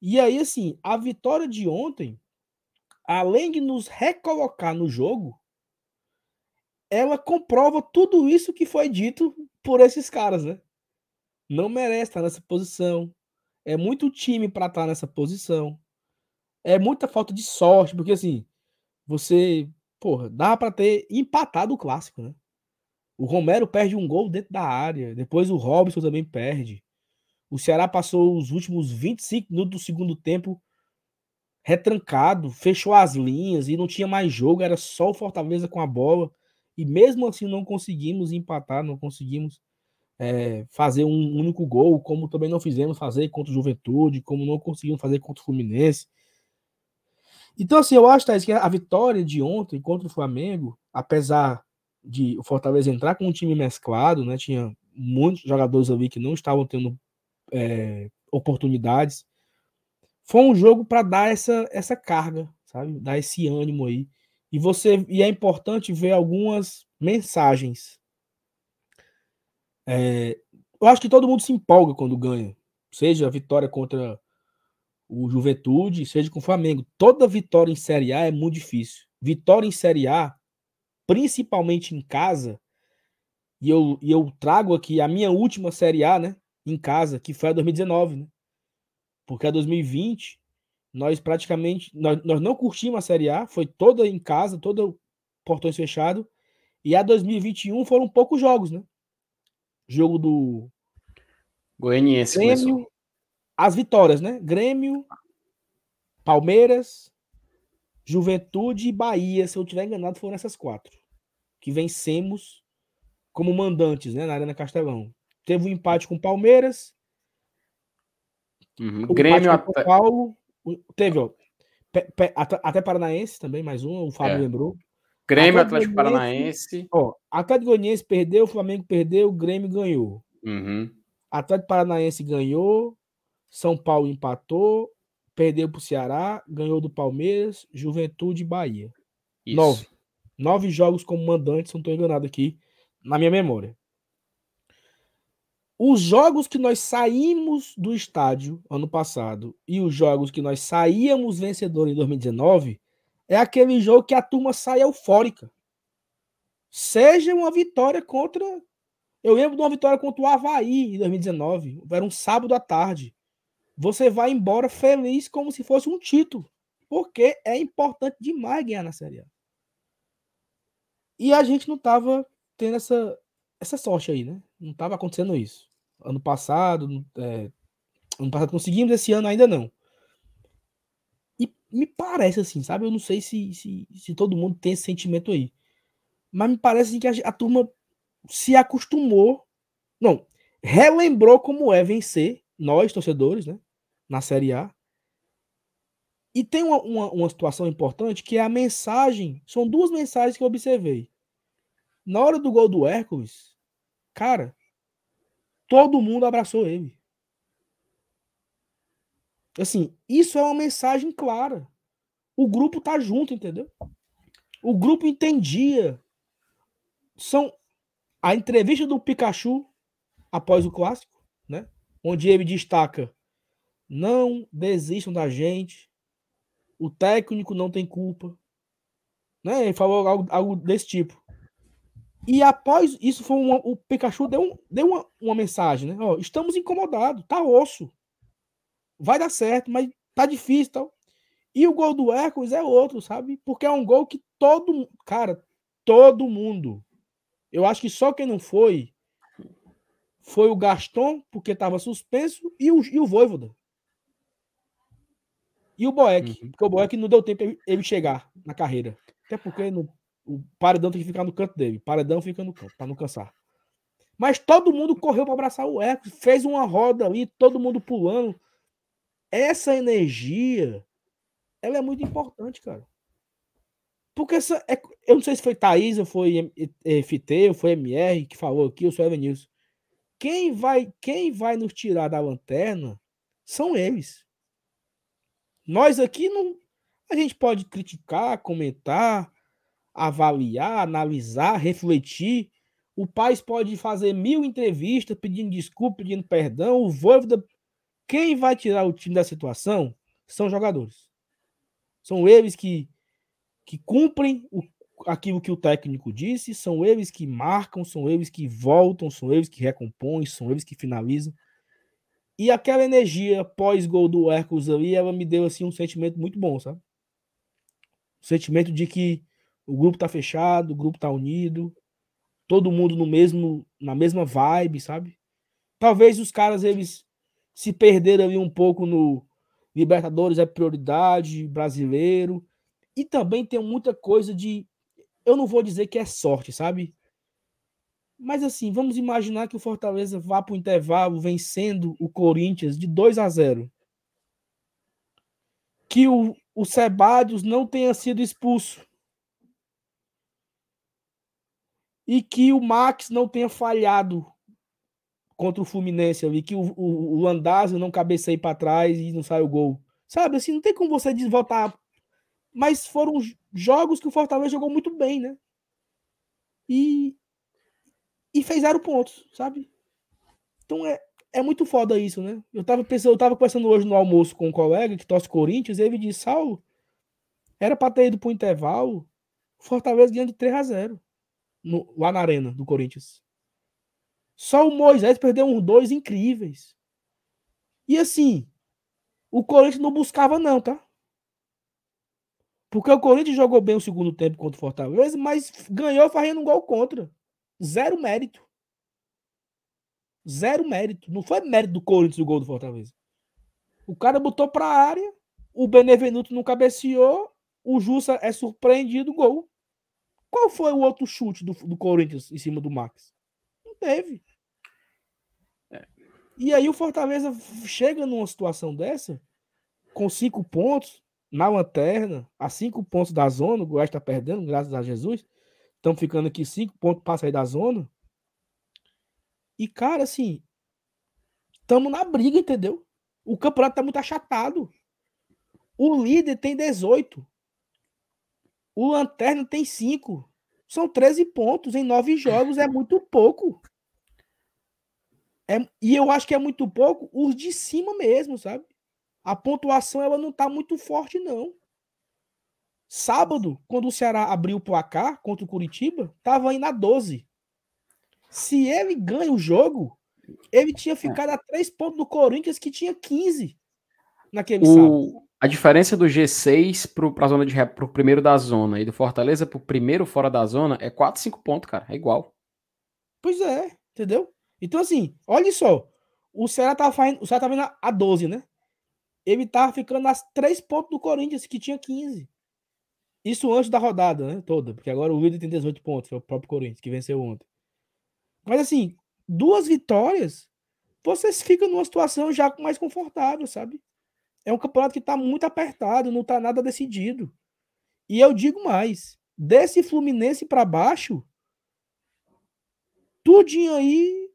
E aí assim, a vitória de ontem, além de nos recolocar no jogo, ela comprova tudo isso que foi dito por esses caras, né? não merece estar nessa posição. É muito time para estar nessa posição. É muita falta de sorte, porque assim, você, porra, dá para ter empatado o clássico, né? O Romero perde um gol dentro da área, depois o Robson também perde. O Ceará passou os últimos 25 minutos do segundo tempo retrancado, fechou as linhas e não tinha mais jogo, era só o Fortaleza com a bola. E mesmo assim não conseguimos empatar, não conseguimos é, fazer um único gol, como também não fizemos fazer contra o Juventude, como não conseguimos fazer contra o Fluminense. Então, assim, eu acho, Thaís, que a vitória de ontem contra o Flamengo, apesar de o Fortaleza entrar com um time mesclado, né? Tinha muitos jogadores ali que não estavam tendo é, oportunidades. Foi um jogo para dar essa, essa carga, sabe? Dar esse ânimo aí. E você e é importante ver algumas mensagens é, eu acho que todo mundo se empolga quando ganha. Seja a vitória contra o Juventude, seja com o Flamengo. Toda vitória em Série A é muito difícil. Vitória em Série A, principalmente em casa, e eu, e eu trago aqui a minha última Série A, né? Em casa, que foi a 2019, né? Porque a 2020, nós praticamente. Nós, nós não curtimos a Série A, foi toda em casa, toda portões fechados. E a 2021 foram poucos jogos, né? jogo do Goianiense. Grêmio, começou. as vitórias, né? Grêmio, Palmeiras, Juventude e Bahia, se eu tiver enganado, foram essas quatro que vencemos como mandantes, né, na Arena Castelão. Teve um empate com Palmeiras. Uhum. Grêmio até... Paulo, teve, ó, até Paranaense também, mais um, o Fábio é. lembrou. Grêmio, Atlético, Atlético Paranaense. Ó, Atlético Goianiense perdeu, o Flamengo perdeu, o Grêmio ganhou. Uhum. Atlético Paranaense ganhou, São Paulo empatou, perdeu para o Ceará, ganhou do Palmeiras, Juventude e Bahia. Isso. Nove. Nove jogos como mandante, se não estou enganado aqui, na minha memória. Os jogos que nós saímos do estádio ano passado e os jogos que nós saíamos vencedor em 2019 é aquele jogo que a turma sai eufórica. Seja uma vitória contra. Eu lembro de uma vitória contra o Havaí em 2019. Era um sábado à tarde. Você vai embora feliz como se fosse um título. Porque é importante demais ganhar na Série A. E a gente não tava tendo essa, essa sorte aí, né? Não tava acontecendo isso. Ano passado, é, ano passado conseguimos, esse ano ainda não me parece assim, sabe? Eu não sei se, se, se todo mundo tem esse sentimento aí. Mas me parece assim, que a, a turma se acostumou. Não, relembrou como é vencer, nós, torcedores, né? Na Série A. E tem uma, uma, uma, situação importante que é a mensagem. São duas mensagens que eu observei. Na hora do gol do Hércules, cara, todo mundo abraçou ele. Assim, isso é uma mensagem clara. O grupo tá junto, entendeu? O grupo entendia. São a entrevista do Pikachu após o clássico, né? Onde ele destaca: não desistam da gente. O técnico não tem culpa. Né? Ele falou algo, algo desse tipo. E após isso, foi uma, o Pikachu deu, deu uma, uma mensagem, né? Ó, estamos incomodados, tá osso. Vai dar certo, mas tá difícil tal. E o gol do Hércules é outro, sabe? Porque é um gol que todo cara, todo mundo. Eu acho que só quem não foi foi o Gaston, porque estava suspenso, e o, e o Voivoda. E o Boeck, uhum. porque o Boeck não deu tempo ele chegar na carreira. Até porque no, o paredão tem que ficar no canto dele. O paredão fica no canto, para não cansar. Mas todo mundo correu para abraçar o Eco, fez uma roda ali, todo mundo pulando. Essa energia, ela é muito importante, cara. Porque essa, é, eu não sei se foi Thaís, ou foi FT, ou foi MR que falou aqui, ou foi Evanilson. Quem vai, quem vai nos tirar da lanterna são eles. Nós aqui não. A gente pode criticar, comentar, avaliar, analisar, refletir. O pai pode fazer mil entrevistas pedindo desculpa, pedindo perdão. O Voivoda, quem vai tirar o time da situação são jogadores. São eles que, que cumprem o, aquilo que o técnico disse, são eles que marcam, são eles que voltam, são eles que recompõem, são eles que finalizam. E aquela energia pós-gol do Hércules ali, ela me deu assim um sentimento muito bom, sabe? O sentimento de que o grupo tá fechado, o grupo tá unido, todo mundo no mesmo na mesma vibe, sabe? Talvez os caras eles se perderam ali um pouco no Libertadores é prioridade, brasileiro, e também tem muita coisa de eu não vou dizer que é sorte, sabe? Mas assim, vamos imaginar que o Fortaleza vá para o intervalo vencendo o Corinthians de 2 a 0. Que o, o Sebadios não tenha sido expulso. E que o Max não tenha falhado contra o Fluminense ali, que o, o, o Landazzo não cabeceie para trás e não sai o gol. Sabe, assim, não tem como você voltar. Mas foram jogos que o Fortaleza jogou muito bem, né? E, e fez zero pontos, sabe? Então é, é muito foda isso, né? Eu tava pensando, eu tava conversando hoje no almoço com um colega que torce Corinthians, e ele disse, Saulo, era para ter ido pro intervalo, Fortaleza ganhando de 3 a 0 no, lá na arena do Corinthians. Só o Moisés perdeu uns dois incríveis. E assim, o Corinthians não buscava, não, tá? Porque o Corinthians jogou bem o segundo tempo contra o Fortaleza, mas ganhou fazendo um gol contra. Zero mérito. Zero mérito. Não foi mérito do Corinthians o gol do Fortaleza. O cara botou pra área, o Benevenuto não cabeceou, o Jussa é surpreendido, gol. Qual foi o outro chute do, do Corinthians em cima do Max? Não teve. É. E aí o Fortaleza chega numa situação dessa, com cinco pontos na lanterna, a cinco pontos da zona, o Goiás está perdendo, graças a Jesus. Estão ficando aqui cinco pontos para sair da zona. E, cara, assim, estamos na briga, entendeu? O campeonato tá muito achatado. O líder tem 18. O Lanterna tem 5. São 13 pontos em 9 jogos. É muito pouco. É, e eu acho que é muito pouco os de cima mesmo, sabe? A pontuação ela não tá muito forte, não. Sábado, quando o Ceará abriu o placar contra o Curitiba, tava indo a 12. Se ele ganha o jogo, ele tinha é. ficado a 3 pontos do Corinthians, que tinha 15 naquele o, sábado. A diferença do G6 pro, pra zona de pro primeiro da zona e do Fortaleza pro primeiro fora da zona é 4, 5 pontos, cara. É igual. Pois é, entendeu? Então, assim, olha só. O Ceará tá fazendo. O Ceará tá vendo a 12, né? Ele tá ficando nas 3 pontos do Corinthians, que tinha 15. Isso antes da rodada, né? Toda. Porque agora o líder tem 18 pontos, foi o próprio Corinthians, que venceu ontem. Mas assim, duas vitórias, vocês ficam numa situação já mais confortável, sabe? É um campeonato que está muito apertado, não está nada decidido. E eu digo mais: desse Fluminense para baixo, tudinho aí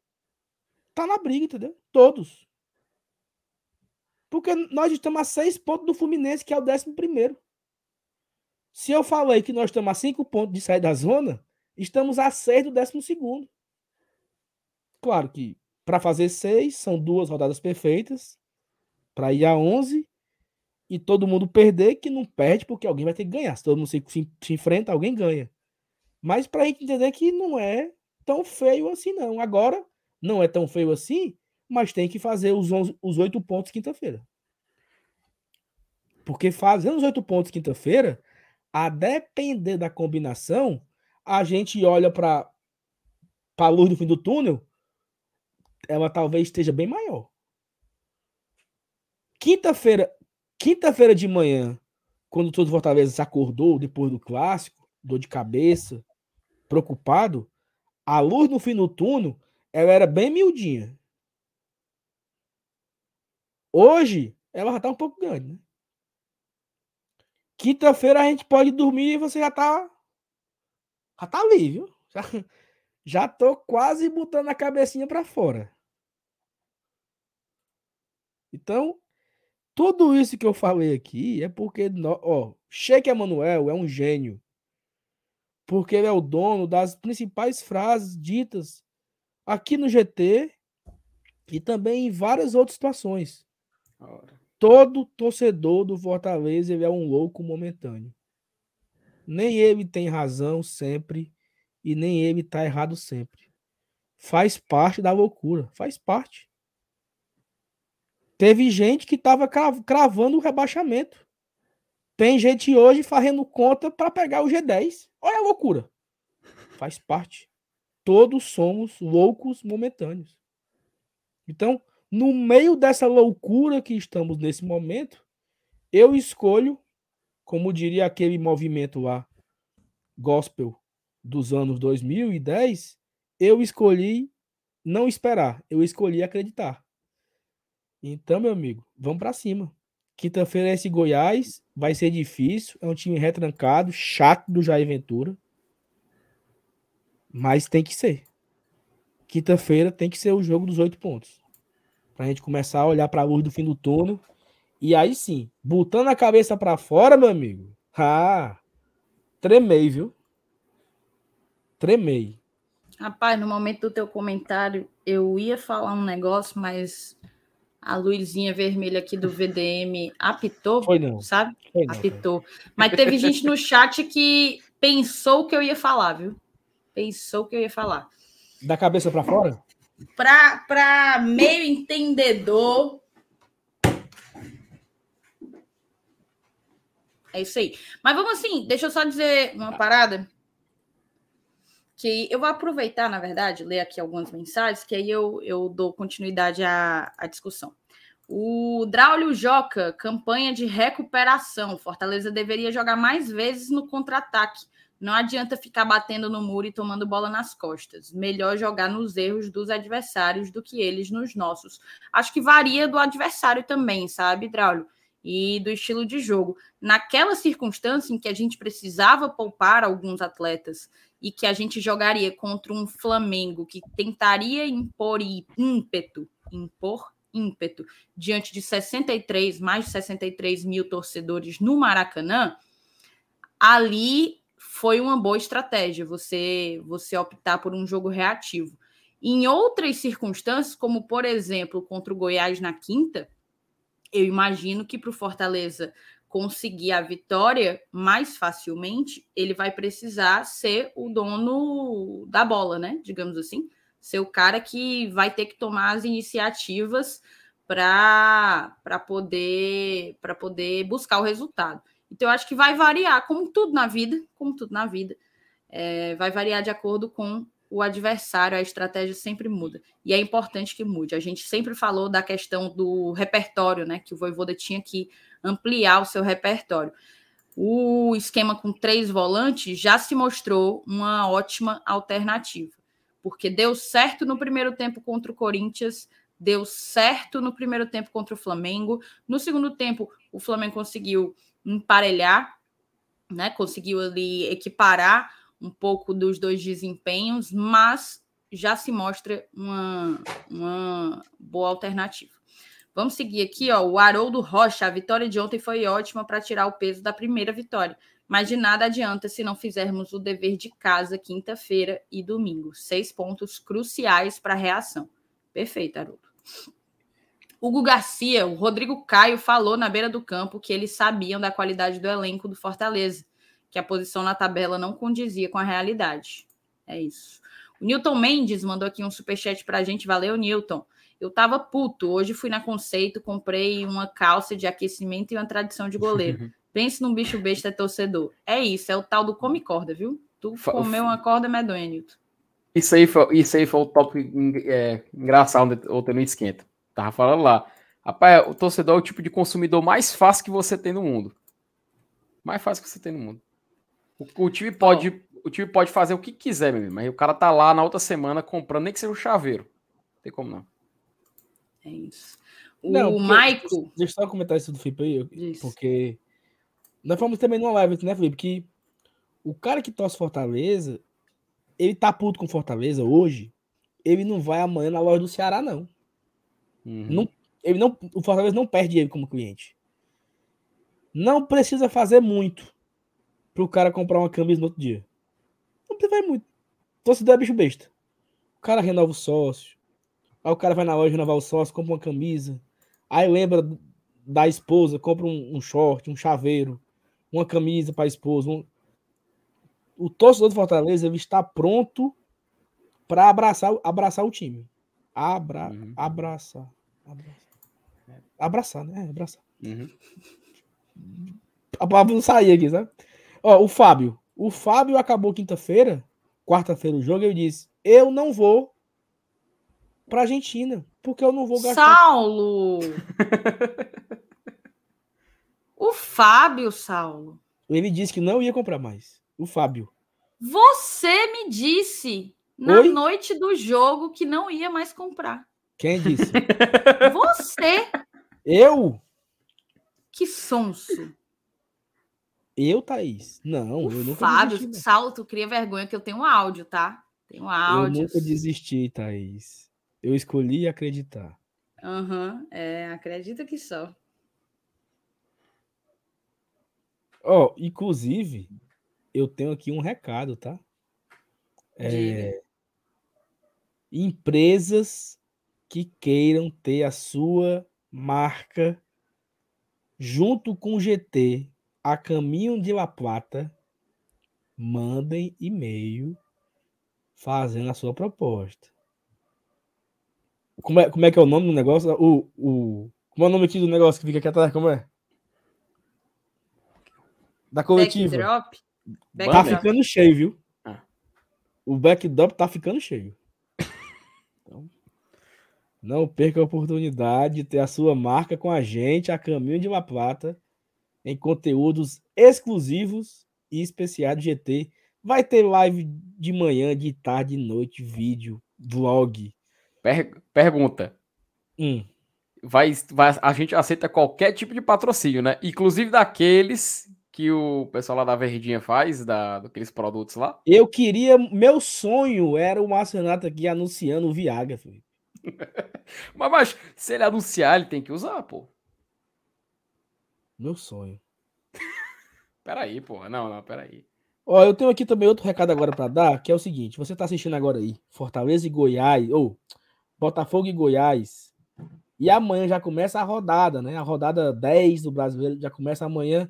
tá na briga, entendeu? Todos. Porque nós estamos a seis pontos do Fluminense, que é o décimo primeiro. Se eu falei que nós estamos a cinco pontos de sair da zona, estamos a seis do décimo segundo. Claro que para fazer seis, são duas rodadas perfeitas. Para ir a onze e todo mundo perder, que não perde, porque alguém vai ter que ganhar. Se todo mundo se, se, se enfrenta, alguém ganha. Mas para a gente entender que não é tão feio assim, não. Agora, não é tão feio assim, mas tem que fazer os, 11, os 8 pontos quinta-feira. Porque fazendo os 8 pontos quinta-feira, a depender da combinação, a gente olha para a luz do fim do túnel, ela talvez esteja bem maior. Quinta-feira, quinta-feira de manhã, quando todo Fortaleza acordou depois do clássico, dor de cabeça, preocupado, a luz no fim do túnel, ela era bem miudinha. Hoje, ela já tá um pouco grande, né? Quinta-feira a gente pode dormir e você já tá. Já tá ali, viu? Já, já tô quase botando a cabecinha para fora. Então, tudo isso que eu falei aqui é porque, ó, Sheik Emanuel é um gênio. Porque ele é o dono das principais frases ditas aqui no GT e também em várias outras situações. Todo torcedor do Fortaleza ele é um louco momentâneo. Nem ele tem razão sempre e nem ele tá errado sempre. Faz parte da loucura, faz parte. Teve gente que tava cravando o rebaixamento. Tem gente hoje fazendo conta para pegar o G10. Olha a loucura. Faz parte. Todos somos loucos momentâneos. Então, no meio dessa loucura que estamos nesse momento, eu escolho, como diria aquele movimento lá, gospel dos anos 2010, eu escolhi não esperar, eu escolhi acreditar. Então, meu amigo, vamos para cima. Quinta-feira é esse Goiás, vai ser difícil, é um time retrancado, chato do Jair Ventura. Mas tem que ser. Quinta-feira tem que ser o jogo dos oito pontos pra gente começar a olhar para a luz do fim do túnel. E aí sim, botando a cabeça para fora, meu amigo. Ah, tremei, viu? Tremei. Rapaz, no momento do teu comentário, eu ia falar um negócio, mas a luzinha vermelha aqui do VDM apitou, Foi não. sabe? Foi não, apitou. Mas teve gente no chat que pensou que eu ia falar, viu? Pensou que eu ia falar. Da cabeça para fora? para meio entendedor. É isso aí. Mas vamos assim, deixa eu só dizer uma parada. Que eu vou aproveitar, na verdade, ler aqui algumas mensagens, que aí eu, eu dou continuidade à, à discussão. O Draulio Joca, campanha de recuperação. Fortaleza deveria jogar mais vezes no contra-ataque não adianta ficar batendo no muro e tomando bola nas costas. Melhor jogar nos erros dos adversários do que eles nos nossos. Acho que varia do adversário também, sabe, Draulio? E do estilo de jogo. Naquela circunstância em que a gente precisava poupar alguns atletas e que a gente jogaria contra um Flamengo que tentaria impor ímpeto, impor ímpeto diante de 63, mais de 63 mil torcedores no Maracanã, ali foi uma boa estratégia você você optar por um jogo reativo. Em outras circunstâncias, como por exemplo contra o Goiás na quinta, eu imagino que para o Fortaleza conseguir a vitória mais facilmente, ele vai precisar ser o dono da bola, né? Digamos assim, ser o cara que vai ter que tomar as iniciativas para poder para poder buscar o resultado. Então, eu acho que vai variar, como tudo na vida, como tudo na vida, é, vai variar de acordo com o adversário, a estratégia sempre muda. E é importante que mude. A gente sempre falou da questão do repertório, né? Que o Voivoda tinha que ampliar o seu repertório. O esquema com três volantes já se mostrou uma ótima alternativa, porque deu certo no primeiro tempo contra o Corinthians, deu certo no primeiro tempo contra o Flamengo. No segundo tempo, o Flamengo conseguiu emparelhar, né? Conseguiu ali equiparar um pouco dos dois desempenhos, mas já se mostra uma, uma boa alternativa. Vamos seguir aqui, ó. O Haroldo Rocha, a vitória de ontem foi ótima para tirar o peso da primeira vitória. Mas de nada adianta se não fizermos o dever de casa quinta-feira e domingo. Seis pontos cruciais para a reação. Perfeito, Haroldo. Hugo Garcia, o Rodrigo Caio falou na beira do campo que eles sabiam da qualidade do elenco do Fortaleza, que a posição na tabela não condizia com a realidade. É isso. O Newton Mendes mandou aqui um superchat para a gente. Valeu, Newton. Eu tava puto. Hoje fui na Conceito, comprei uma calça de aquecimento e uma tradição de goleiro. [LAUGHS] Pense num bicho besta torcedor. É isso, é o tal do come corda, viu? Tu comeu uma corda medonha, Newton. Isso aí foi, isso aí foi o top é, engraçado ontem no esquenta. Tava falando lá. Rapaz, o torcedor é o tipo de consumidor mais fácil que você tem no mundo. Mais fácil que você tem no mundo. O, o time pode, oh. o time pode fazer o que quiser, meu, mas o cara tá lá na outra semana comprando, nem que seja um chaveiro. Não tem como não. É isso. O não, Maico. Deixa eu só comentar isso do Felipe aí, porque nós fomos também numa live, né, Felipe? Que o cara que torce Fortaleza, ele tá puto com Fortaleza hoje, ele não vai amanhã na loja do Ceará, não. Uhum. não ele não o Fortaleza não perde ele como cliente. Não precisa fazer muito pro cara comprar uma camisa no outro dia. Não precisa fazer muito. Torcedor é bicho besta. O cara renova o sócio, Aí o cara vai na loja renovar o sócio, compra uma camisa. Aí lembra da esposa, compra um, um short, um chaveiro, uma camisa para a esposa. Um... O torcedor do Fortaleza ele está pronto para abraçar, abraçar o time. Abra, uhum. abraçar, abraçar. Abraçar, né? Abraçar. Uhum. A palavra não sair aqui, sabe? Ó, o Fábio. O Fábio acabou quinta-feira, quarta-feira o jogo, ele disse: Eu não vou para Argentina, porque eu não vou gastar. Saulo! [LAUGHS] o Fábio, Saulo. Ele disse que não ia comprar mais. O Fábio. Você me disse na Oi? noite do jogo que não ia mais comprar. Quem disse? [LAUGHS] Você. Eu? Que sonso. Eu, Thaís? Não, o eu nunca Fábio, desisti, Saulo, tu cria vergonha que eu tenho um áudio, tá? Tenho um áudio. Eu nunca desisti, Thaís. Eu escolhi acreditar. Aham, uhum, é, acredita que só. Ó, oh, inclusive, eu tenho aqui um recado, tá? É, empresas que queiram ter a sua marca junto com o GT a caminho de La Plata, mandem e-mail fazendo a sua proposta. Como é, como é que é o nome do negócio? O, o, como é o nome aqui do negócio que fica aqui atrás? Como é? Da coletiva. Backdrop? Tá ficando cheio, viu? Ah. O backdrop tá ficando cheio. Então, não perca a oportunidade de ter a sua marca com a gente a caminho de La Plata em conteúdos exclusivos e especiais do GT. Vai ter live de manhã, de tarde, de noite, vídeo, vlog, Per pergunta. Hum. Vai, vai, a gente aceita qualquer tipo de patrocínio, né? Inclusive daqueles que o pessoal lá da Verdinha faz, da, daqueles produtos lá. Eu queria. Meu sonho era o Marcenato aqui anunciando o Viagra, filho. [LAUGHS] mas, mas se ele anunciar, ele tem que usar, pô. Meu sonho. [LAUGHS] peraí, pô. Não, não, peraí. Ó, eu tenho aqui também outro recado agora para dar, que é o seguinte: você tá assistindo agora aí, Fortaleza e Goiás, ou Botafogo e Goiás. E amanhã já começa a rodada, né? A rodada 10 do Brasileiro já começa amanhã.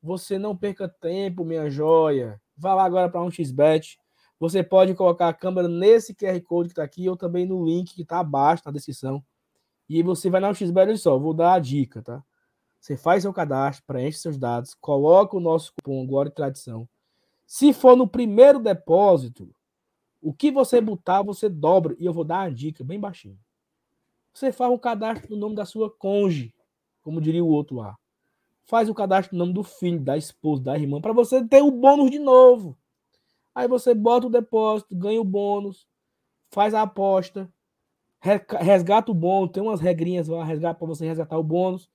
Você não perca tempo, minha joia. Vá lá agora para um xbet. Você pode colocar a câmera nesse QR Code que está aqui ou também no link que está abaixo na descrição. E você vai na xbet só. Vou dar a dica, tá? Você faz seu cadastro, preenche seus dados, coloca o nosso cupom Glória e Tradição. Se for no primeiro depósito, o que você botar, você dobra. E eu vou dar uma dica bem baixinho. Você faz um cadastro no nome da sua conge, como diria o outro lá. Faz o cadastro no nome do filho, da esposa, da irmã, para você ter o bônus de novo. Aí você bota o depósito, ganha o bônus, faz a aposta, resgata o bônus, tem umas regrinhas lá, para você resgatar o bônus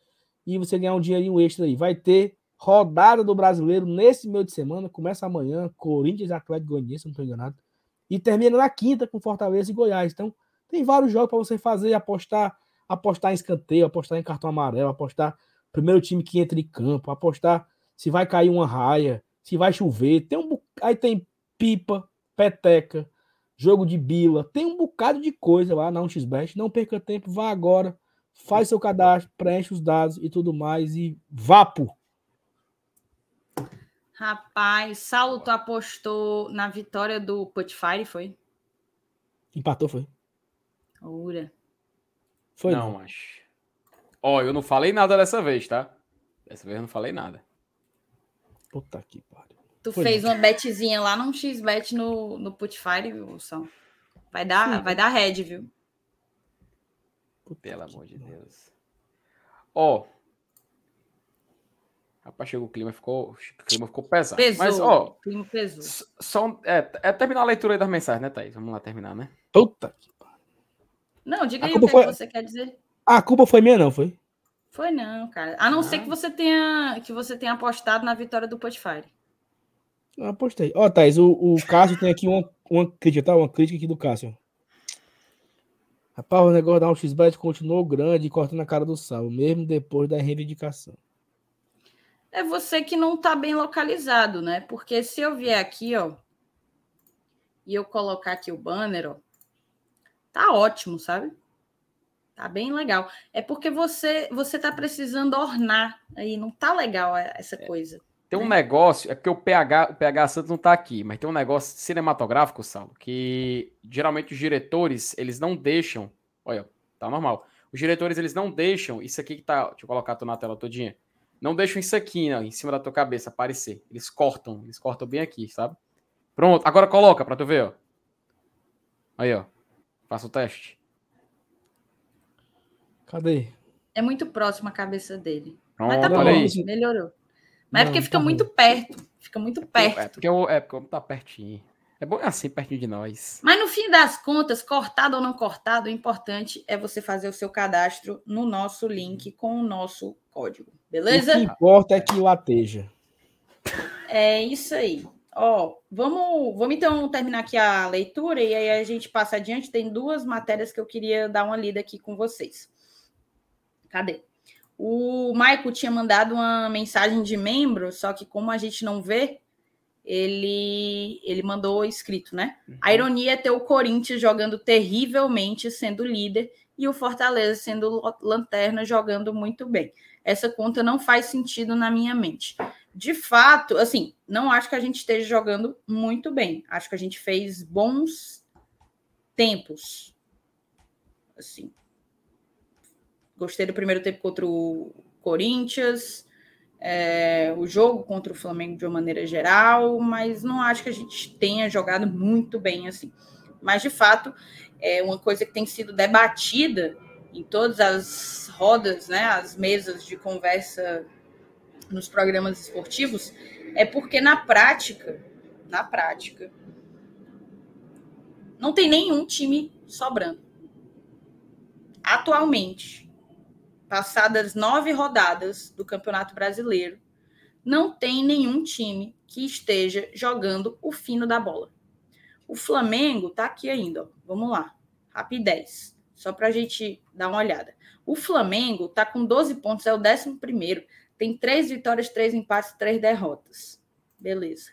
e você ganhar um dinheirinho extra aí. Vai ter rodada do brasileiro nesse meio de semana, começa amanhã, Corinthians Atlético Goianiense, não estou enganado. E termina na quinta com Fortaleza e Goiás. Então, tem vários jogos para você fazer, apostar, apostar em escanteio, apostar em cartão amarelo, apostar primeiro time que entra em campo, apostar se vai cair uma raia, se vai chover. Tem um aí tem pipa, peteca, jogo de bila, tem um bocado de coisa lá na 1xBet. Não perca tempo, vá agora, faz seu cadastro, preenche os dados e tudo mais e vapo. Rapaz, Saulo, tu apostou na vitória do Putfire, foi? Empatou, foi. Ura. Foi. Não, acho. Ó, eu não falei nada dessa vez, tá? Dessa vez eu não falei nada. Puta que pariu. Tu foi fez uma betzinha lá num X-Bet no, no Putfire, viu, São? Vai dar, Sim. vai dar red, viu? Pelo amor de Deus. Ó, Rapaz, chegou o clima, ficou, o clima ficou pesado. Pesou, Mas, ó, o clima pesou. Só, é, é terminar a leitura aí das mensagens, né, Thaís? Vamos lá terminar, né? Puta que Não, diga aí o que, foi... você quer dizer. A culpa foi minha, não, foi? Foi não, cara. A não ah. ser que você tenha que você tenha apostado na vitória do Potfire. Eu apostei. Ó, Thaís, o, o Cássio tem aqui uma, uma crítica, tá? Uma crítica aqui do Cássio. Rapaz, o negócio da 1xBet continuou grande e cortando a cara do sal, mesmo depois da reivindicação é você que não está bem localizado, né? Porque se eu vier aqui, ó, e eu colocar aqui o banner, ó, tá ótimo, sabe? Tá bem legal. É porque você você tá precisando ornar aí, não tá legal essa é, coisa. Tem um né? negócio, é porque o PH, o PH Santos não tá aqui, mas tem um negócio cinematográfico, Saulo, que geralmente os diretores, eles não deixam, olha, tá normal. Os diretores, eles não deixam isso aqui que tá, deixa eu colocar na tela todinha não deixam isso aqui, não, em cima da tua cabeça aparecer. Eles cortam, eles cortam bem aqui, sabe? Pronto, agora coloca pra tu ver, ó. Aí, ó. Faça o teste. Cadê? É muito próximo a cabeça dele. Pronto, Mas tá bom, aí. melhorou. Mas não, é porque fica tá muito perto. Fica muito perto. É porque, eu, é porque tá pertinho. É bom assim, pertinho de nós. Mas no fim das contas, cortado ou não cortado, o importante é você fazer o seu cadastro no nosso link com o nosso código. Beleza? O que importa é que lateja. É isso aí. Ó, vamos, vamos então terminar aqui a leitura e aí a gente passa adiante. Tem duas matérias que eu queria dar uma lida aqui com vocês. Cadê? O Maico tinha mandado uma mensagem de membro, só que como a gente não vê, ele ele mandou escrito, né? Uhum. A ironia é ter o Corinthians jogando terrivelmente, sendo líder, e o Fortaleza sendo lanterna, jogando muito bem essa conta não faz sentido na minha mente. De fato, assim, não acho que a gente esteja jogando muito bem. Acho que a gente fez bons tempos. Assim. Gostei do primeiro tempo contra o Corinthians, é, o jogo contra o Flamengo de uma maneira geral, mas não acho que a gente tenha jogado muito bem assim. Mas de fato, é uma coisa que tem sido debatida em todas as rodas, né, as mesas de conversa nos programas esportivos, é porque na prática, na prática, não tem nenhum time sobrando. Atualmente, passadas nove rodadas do Campeonato Brasileiro, não tem nenhum time que esteja jogando o fino da bola. O Flamengo tá aqui ainda, ó. vamos lá, rapidez só para a gente dar uma olhada. O Flamengo está com 12 pontos, é o 11 primeiro. Tem três vitórias, três empates, três derrotas. Beleza.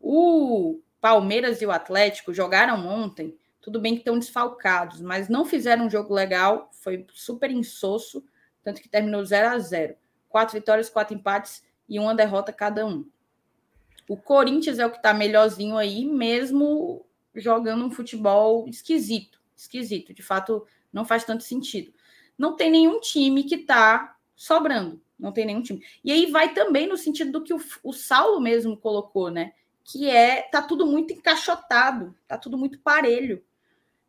O Palmeiras e o Atlético jogaram ontem. Tudo bem que estão desfalcados, mas não fizeram um jogo legal. Foi super insosso, tanto que terminou 0 a 0 Quatro vitórias, quatro empates e uma derrota cada um. O Corinthians é o que está melhorzinho aí, mesmo jogando um futebol esquisito. Esquisito. De fato, não faz tanto sentido. Não tem nenhum time que está sobrando. Não tem nenhum time. E aí vai também no sentido do que o, o Saulo mesmo colocou, né? Que é tá tudo muito encaixotado, tá tudo muito parelho.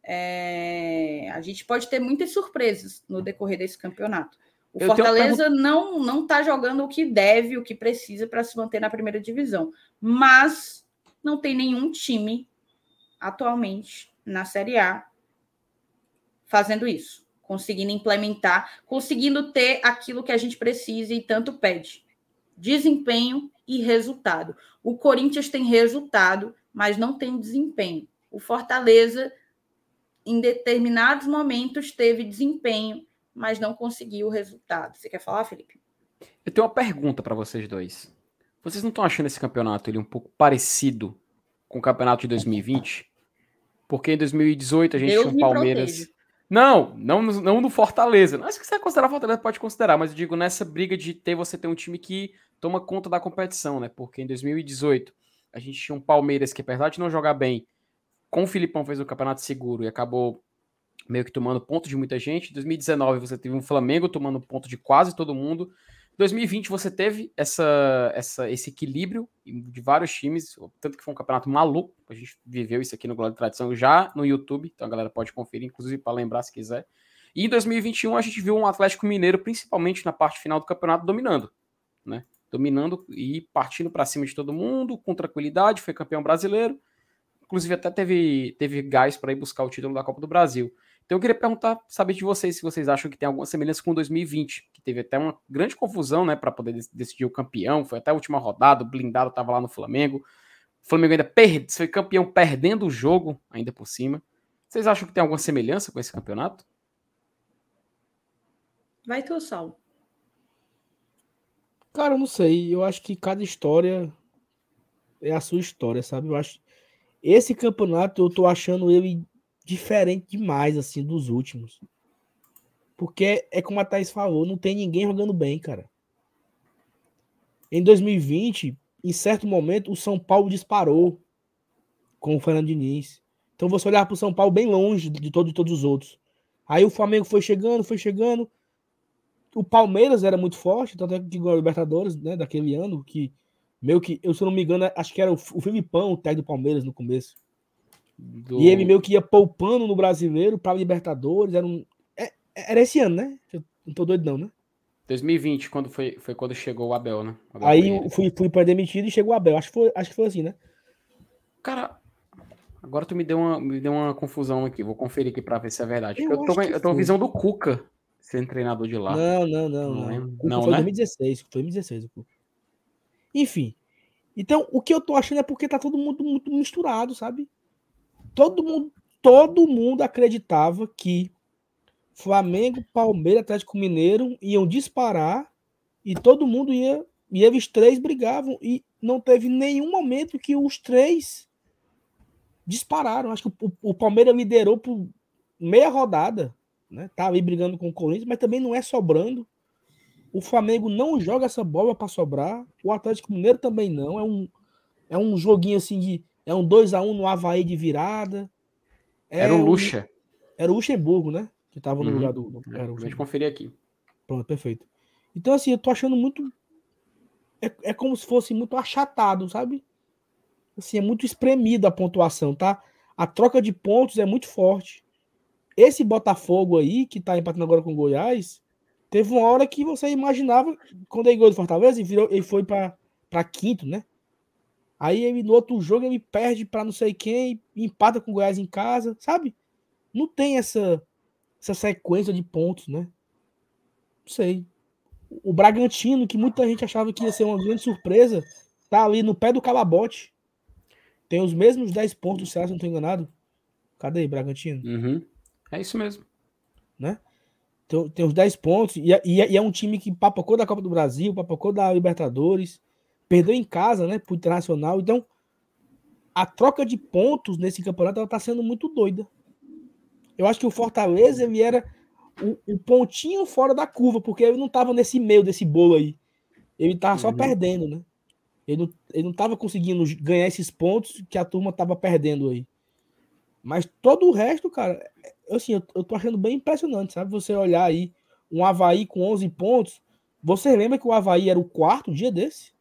É, a gente pode ter muitas surpresas no decorrer desse campeonato. O Eu Fortaleza tenho... não não está jogando o que deve, o que precisa para se manter na primeira divisão, mas não tem nenhum time atualmente na Série A fazendo isso, conseguindo implementar, conseguindo ter aquilo que a gente precisa e tanto pede: desempenho e resultado. O Corinthians tem resultado, mas não tem desempenho. o Fortaleza, em determinados momentos, teve desempenho, mas não conseguiu o resultado. Você quer falar, Felipe? Eu tenho uma pergunta para vocês dois. Vocês não estão achando esse campeonato ele um pouco parecido com o campeonato de 2020? Porque em 2018 a gente Deus tinha um Palmeiras. Não, não, não no Fortaleza. Não, se você considerar Fortaleza, pode considerar, mas eu digo nessa briga de ter você ter um time que toma conta da competição, né? Porque em 2018 a gente tinha um Palmeiras que, apesar de não jogar bem, com o Filipão fez o campeonato seguro e acabou meio que tomando ponto de muita gente. Em 2019 você teve um Flamengo tomando ponto de quase todo mundo. 2020 você teve essa, essa, esse equilíbrio de vários times, tanto que foi um campeonato maluco. A gente viveu isso aqui no Glória de Tradição já no YouTube, então a galera pode conferir, inclusive para lembrar se quiser. E em 2021 a gente viu um Atlético Mineiro, principalmente na parte final do campeonato, dominando, né? Dominando e partindo para cima de todo mundo, com tranquilidade, foi campeão brasileiro. Inclusive até teve, teve gás para ir buscar o título da Copa do Brasil. Então eu queria perguntar, saber de vocês se vocês acham que tem alguma semelhança com 2020, que teve até uma grande confusão, né, para poder decidir o campeão, foi até a última rodada, o blindado estava lá no Flamengo. O Flamengo ainda perde, foi campeão perdendo o jogo, ainda por cima. Vocês acham que tem alguma semelhança com esse campeonato? Vai tu, Sal. Cara, eu não sei. Eu acho que cada história é a sua história, sabe? Eu acho esse campeonato eu tô achando ele diferente demais, assim, dos últimos. Porque é como a Thaís falou, não tem ninguém jogando bem, cara. Em 2020, em certo momento, o São Paulo disparou com o Fernando Diniz. Então você olhar para o São Paulo bem longe de, todo, de todos os outros. Aí o Flamengo foi chegando, foi chegando. O Palmeiras era muito forte, tanto é que ganhou Libertadores, né, daquele ano, que meio que, eu se não me engano, acho que era o, o Filipão, o técnico do Palmeiras no começo. Do... E ele meio que ia poupando no brasileiro para Libertadores. Era, um... Era esse ano, né? Eu não tô doido, não, né? 2020, quando foi, foi quando chegou o Abel, né? Abel Aí fui, fui para demitido e chegou o Abel. Acho que, foi, acho que foi assim, né? Cara, agora tu me deu uma, me deu uma confusão aqui. Vou conferir aqui para ver se é verdade. Eu, eu tô, eu tô visão do Cuca sendo treinador de lá. Não, não, não. Não, não. não foi né? 2016. Foi 2016 o Cuca. Enfim. Então, o que eu tô achando é porque tá todo mundo muito misturado, sabe? todo mundo, todo mundo acreditava que Flamengo, Palmeiras, Atlético Mineiro iam disparar e todo mundo ia e eles três brigavam e não teve nenhum momento que os três dispararam. Acho que o, o Palmeiras liderou por meia rodada, né? Tá ali brigando com o Corinthians, mas também não é sobrando. O Flamengo não joga essa bola para sobrar. O Atlético Mineiro também não. É um, é um joguinho assim de é um 2x1 no Havaí de virada. É era o Lucha. Era o Luxemburgo, né? Que tava no uhum. lugar do. do era Deixa eu conferir aqui. Pronto, perfeito. Então, assim, eu tô achando muito. É, é como se fosse muito achatado, sabe? Assim, é muito espremido a pontuação, tá? A troca de pontos é muito forte. Esse Botafogo aí, que tá empatando agora com o Goiás, teve uma hora que você imaginava, quando ele ganhou do Fortaleza, ele, virou, ele foi para quinto, né? Aí ele no outro jogo ele perde para não sei quem, empata com o Goiás em casa, sabe? Não tem essa essa sequência de pontos, né? Não sei. O Bragantino, que muita gente achava que ia ser uma grande surpresa, tá ali no pé do calabote. Tem os mesmos 10 pontos do Ceará, se não estou enganado. Cadê aí, Bragantino? Uhum. É isso mesmo. Né? Tem, tem os 10 pontos. E, é, e, é, e, é, um time que papocou da Copa do Brasil, papocou da Libertadores perdeu em casa, né, pro Internacional. Então, a troca de pontos nesse campeonato ela tá sendo muito doida. Eu acho que o Fortaleza ele era o, o pontinho fora da curva, porque ele não tava nesse meio desse bolo aí. Ele tava só uhum. perdendo, né? Ele não, ele não tava conseguindo ganhar esses pontos que a turma tava perdendo aí. Mas todo o resto, cara, assim, eu, eu tô achando bem impressionante, sabe? Você olhar aí um Havaí com 11 pontos. Você lembra que o Havaí era o quarto dia desse?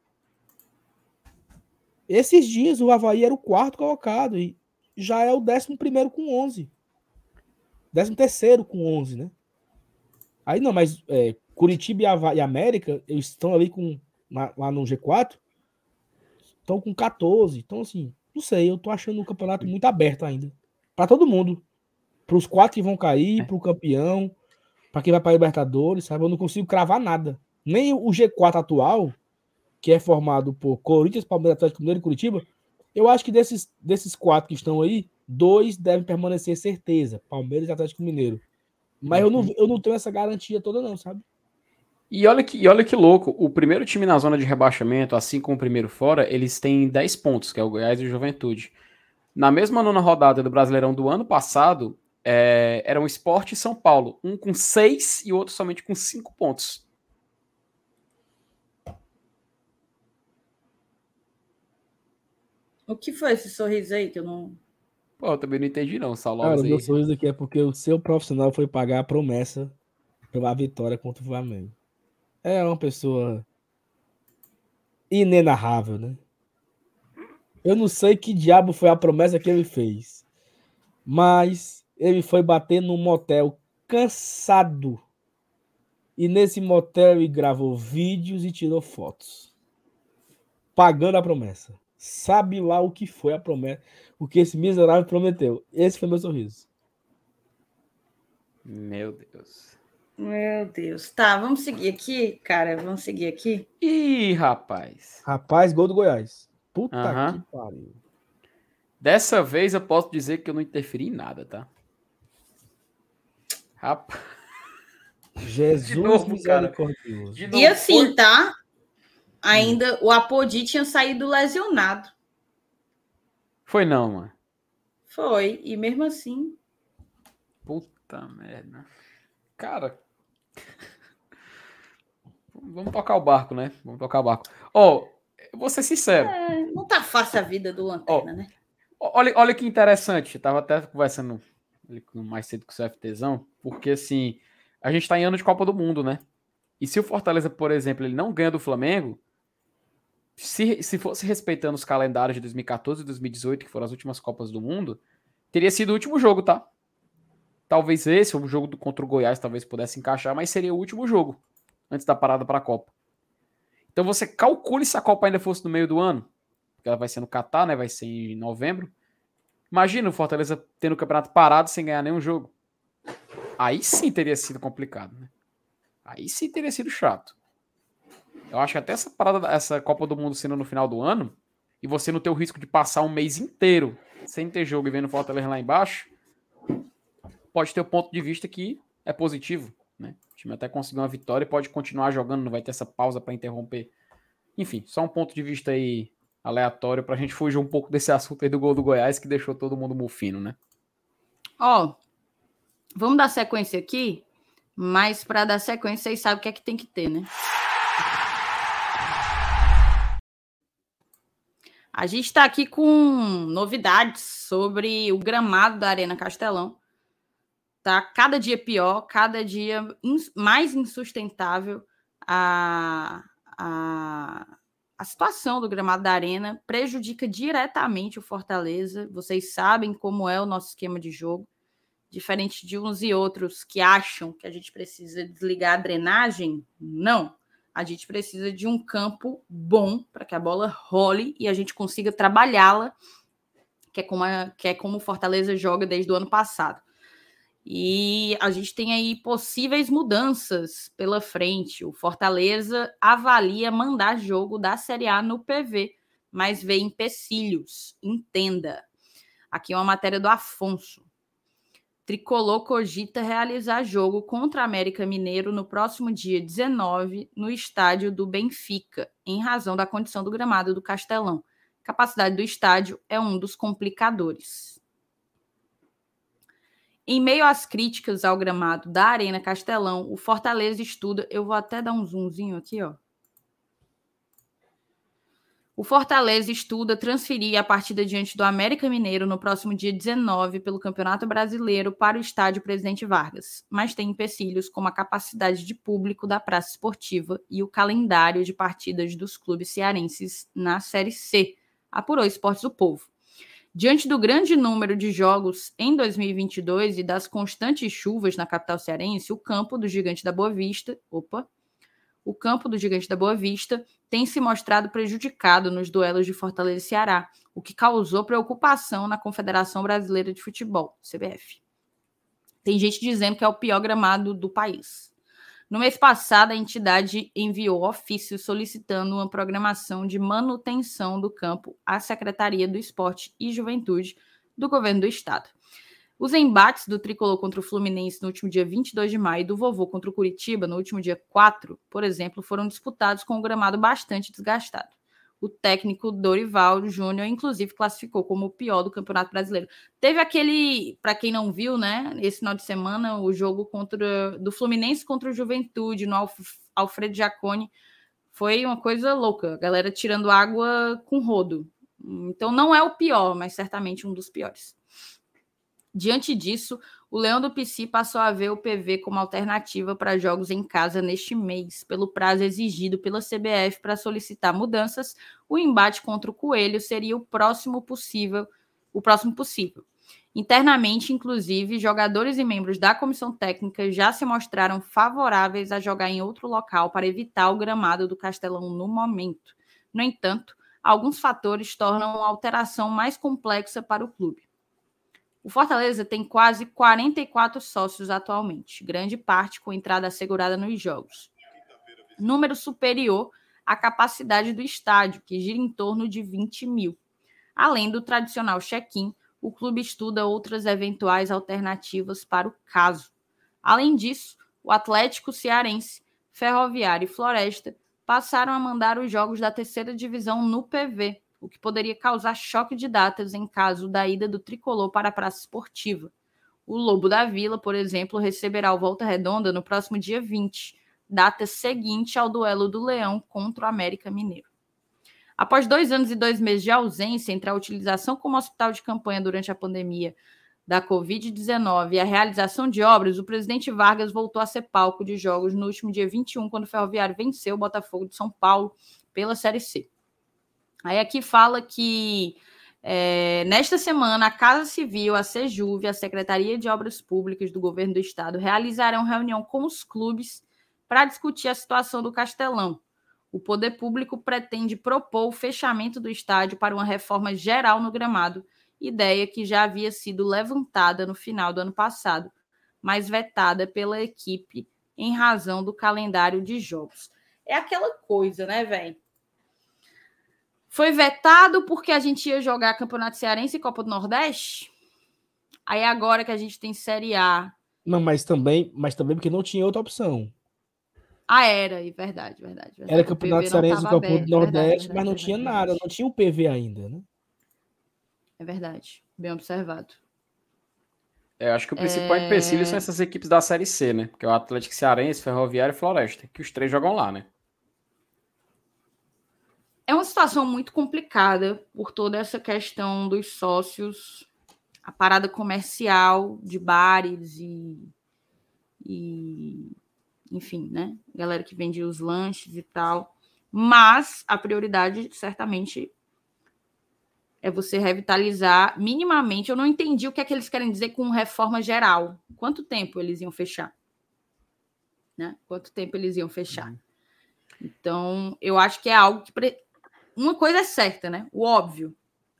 Esses dias o Havaí era o quarto colocado e já é o décimo primeiro com 11. Décimo terceiro com 11, né? Aí não, mas é, Curitiba e, Havaí, e América, eles estão ali com lá no G4, estão com 14. Então, assim, não sei, eu tô achando o campeonato muito aberto ainda. para todo mundo. Para os quatro que vão cair, é. para o campeão, para quem vai para Libertadores, sabe? Eu não consigo cravar nada. Nem o G4 atual, que é formado por Corinthians, Palmeiras, Atlético Mineiro e Curitiba, eu acho que desses, desses quatro que estão aí, Dois devem permanecer certeza, Palmeiras e Atlético Mineiro. Mas eu não, uhum. eu não tenho essa garantia toda, não, sabe? E olha, que, e olha que louco, o primeiro time na zona de rebaixamento, assim como o primeiro fora, eles têm 10 pontos, que é o Goiás e o Juventude. Na mesma nona rodada do Brasileirão do ano passado, é, eram Esporte e São Paulo, um com 6 e o outro somente com 5 pontos. O que foi esse sorriso aí que eu não. Pô, eu também não entendi, não. Só Cara, meu sorriso aqui é porque o seu profissional foi pagar a promessa pela vitória contra o Flamengo. É uma pessoa inenarrável, né? Eu não sei que diabo foi a promessa que ele fez, mas ele foi bater num motel cansado. E nesse motel ele gravou vídeos e tirou fotos. Pagando a promessa. Sabe lá o que foi a promessa, o que esse miserável prometeu. Esse foi meu sorriso. Meu Deus. Meu Deus. Tá, vamos seguir aqui, cara. Vamos seguir aqui. Ih, rapaz. Rapaz, gol do Goiás. Puta uhum. que pariu. Dessa vez eu posso dizer que eu não interferi em nada, tá? Rapaz. Jesus [LAUGHS] de novo, cara. De novo, e assim, foi... tá? Ainda o Apodi tinha saído lesionado. Foi não, mano. Foi, e mesmo assim. Puta merda. Cara. [LAUGHS] Vamos tocar o barco, né? Vamos tocar o barco. Ó, oh, vou ser sincero. É, não tá fácil a vida do Lanterna, oh, né? Olha, olha que interessante. Eu tava até conversando mais cedo com o CFTzão, porque assim, a gente tá em ano de Copa do Mundo, né? E se o Fortaleza, por exemplo, ele não ganha do Flamengo, se, se fosse respeitando os calendários de 2014 e 2018, que foram as últimas Copas do Mundo, teria sido o último jogo, tá? Talvez esse, o jogo contra o Goiás, talvez pudesse encaixar, mas seria o último jogo antes da parada para a Copa. Então você calcule se a Copa ainda fosse no meio do ano, porque ela vai ser no Catar, né? Vai ser em novembro. Imagina o Fortaleza tendo o campeonato parado sem ganhar nenhum jogo. Aí sim teria sido complicado, né? Aí sim teria sido chato. Eu acho que até essa parada, essa Copa do Mundo sendo no final do ano, e você não ter o risco de passar um mês inteiro sem ter jogo e vendo Fortaleza lá embaixo, pode ter o ponto de vista que é positivo. Né? O time até conseguiu uma vitória e pode continuar jogando, não vai ter essa pausa para interromper. Enfim, só um ponto de vista aí aleatório para a gente fugir um pouco desse assunto aí do gol do Goiás que deixou todo mundo mufino, né? Ó, oh, vamos dar sequência aqui, mas para dar sequência, vocês sabem o que é que tem que ter, né? A gente está aqui com novidades sobre o gramado da Arena Castelão. Tá cada dia pior, cada dia mais insustentável a, a, a situação do gramado da Arena. Prejudica diretamente o Fortaleza. Vocês sabem como é o nosso esquema de jogo. Diferente de uns e outros que acham que a gente precisa desligar a drenagem, não a gente precisa de um campo bom para que a bola role e a gente consiga trabalhá-la, que é como que é como o Fortaleza joga desde o ano passado. E a gente tem aí possíveis mudanças pela frente. O Fortaleza avalia mandar jogo da Série A no PV, mas vê empecilhos. Entenda. Aqui é uma matéria do Afonso. Tricolor cogita realizar jogo contra América Mineiro no próximo dia 19 no estádio do Benfica, em razão da condição do gramado do Castelão. capacidade do estádio é um dos complicadores. Em meio às críticas ao gramado da Arena Castelão, o Fortaleza estuda. Eu vou até dar um zoomzinho aqui, ó. O Fortaleza estuda transferir a partida diante do América Mineiro no próximo dia 19 pelo Campeonato Brasileiro para o estádio Presidente Vargas, mas tem empecilhos como a capacidade de público da praça esportiva e o calendário de partidas dos clubes cearenses na Série C, apurou Esportes do Povo. Diante do grande número de jogos em 2022 e das constantes chuvas na capital cearense, o campo do Gigante da Boa Vista, opa, o campo do Gigante da Boa Vista tem se mostrado prejudicado nos duelos de Fortaleza e Ceará, o que causou preocupação na Confederação Brasileira de Futebol, CBF. Tem gente dizendo que é o pior gramado do país. No mês passado, a entidade enviou ofício solicitando uma programação de manutenção do campo à Secretaria do Esporte e Juventude do governo do estado. Os embates do tricolor contra o Fluminense no último dia 22 de maio e do vovô contra o Curitiba no último dia 4, por exemplo, foram disputados com um gramado bastante desgastado. O técnico Dorival Júnior, inclusive, classificou como o pior do Campeonato Brasileiro. Teve aquele, para quem não viu, né, esse final de semana, o jogo contra do Fluminense contra o Juventude no Alf, Alfredo Jaconi. Foi uma coisa louca, a galera tirando água com rodo. Então não é o pior, mas certamente um dos piores. Diante disso, o Leão do PC passou a ver o PV como alternativa para jogos em casa neste mês, pelo prazo exigido pela CBF para solicitar mudanças. O embate contra o Coelho seria o próximo possível, o próximo possível. Internamente, inclusive, jogadores e membros da comissão técnica já se mostraram favoráveis a jogar em outro local para evitar o gramado do Castelão no momento. No entanto, alguns fatores tornam a alteração mais complexa para o clube. O Fortaleza tem quase 44 sócios atualmente, grande parte com entrada assegurada nos jogos. Número superior à capacidade do estádio, que gira em torno de 20 mil. Além do tradicional check-in, o clube estuda outras eventuais alternativas para o caso. Além disso, o Atlético Cearense, Ferroviário e Floresta passaram a mandar os jogos da terceira divisão no PV, o que poderia causar choque de datas em caso da ida do tricolor para a praça esportiva. O Lobo da Vila, por exemplo, receberá o Volta Redonda no próximo dia 20, data seguinte ao duelo do Leão contra o América Mineiro. Após dois anos e dois meses de ausência entre a utilização como hospital de campanha durante a pandemia da Covid-19 e a realização de obras, o presidente Vargas voltou a ser palco de jogos no último dia 21, quando o Ferroviário venceu o Botafogo de São Paulo pela Série C. Aí aqui fala que é, nesta semana a Casa Civil, a Sejuv, a Secretaria de Obras Públicas do Governo do Estado realizarão reunião com os clubes para discutir a situação do Castelão. O poder público pretende propor o fechamento do estádio para uma reforma geral no gramado, ideia que já havia sido levantada no final do ano passado, mas vetada pela equipe em razão do calendário de jogos. É aquela coisa, né, velho? Foi vetado porque a gente ia jogar Campeonato Cearense e Copa do Nordeste. Aí agora que a gente tem Série A. Não, mas também, mas também porque não tinha outra opção. Ah, era, verdade, verdade. verdade. Era Campeonato Cearense e Copa do Nordeste, verdade, mas não verdade, tinha nada, não tinha o PV ainda, né? É verdade, bem observado. É, acho que o principal é... empecilho são essas equipes da Série C, né? Porque é o Atlético Cearense, Ferroviário e Floresta, que os três jogam lá, né? É uma situação muito complicada por toda essa questão dos sócios, a parada comercial de bares e, e enfim, né? Galera que vende os lanches e tal. Mas a prioridade, certamente, é você revitalizar minimamente. Eu não entendi o que é que eles querem dizer com reforma geral. Quanto tempo eles iam fechar? Né? Quanto tempo eles iam fechar? Uhum. Então, eu acho que é algo que uma coisa é certa, né? O óbvio.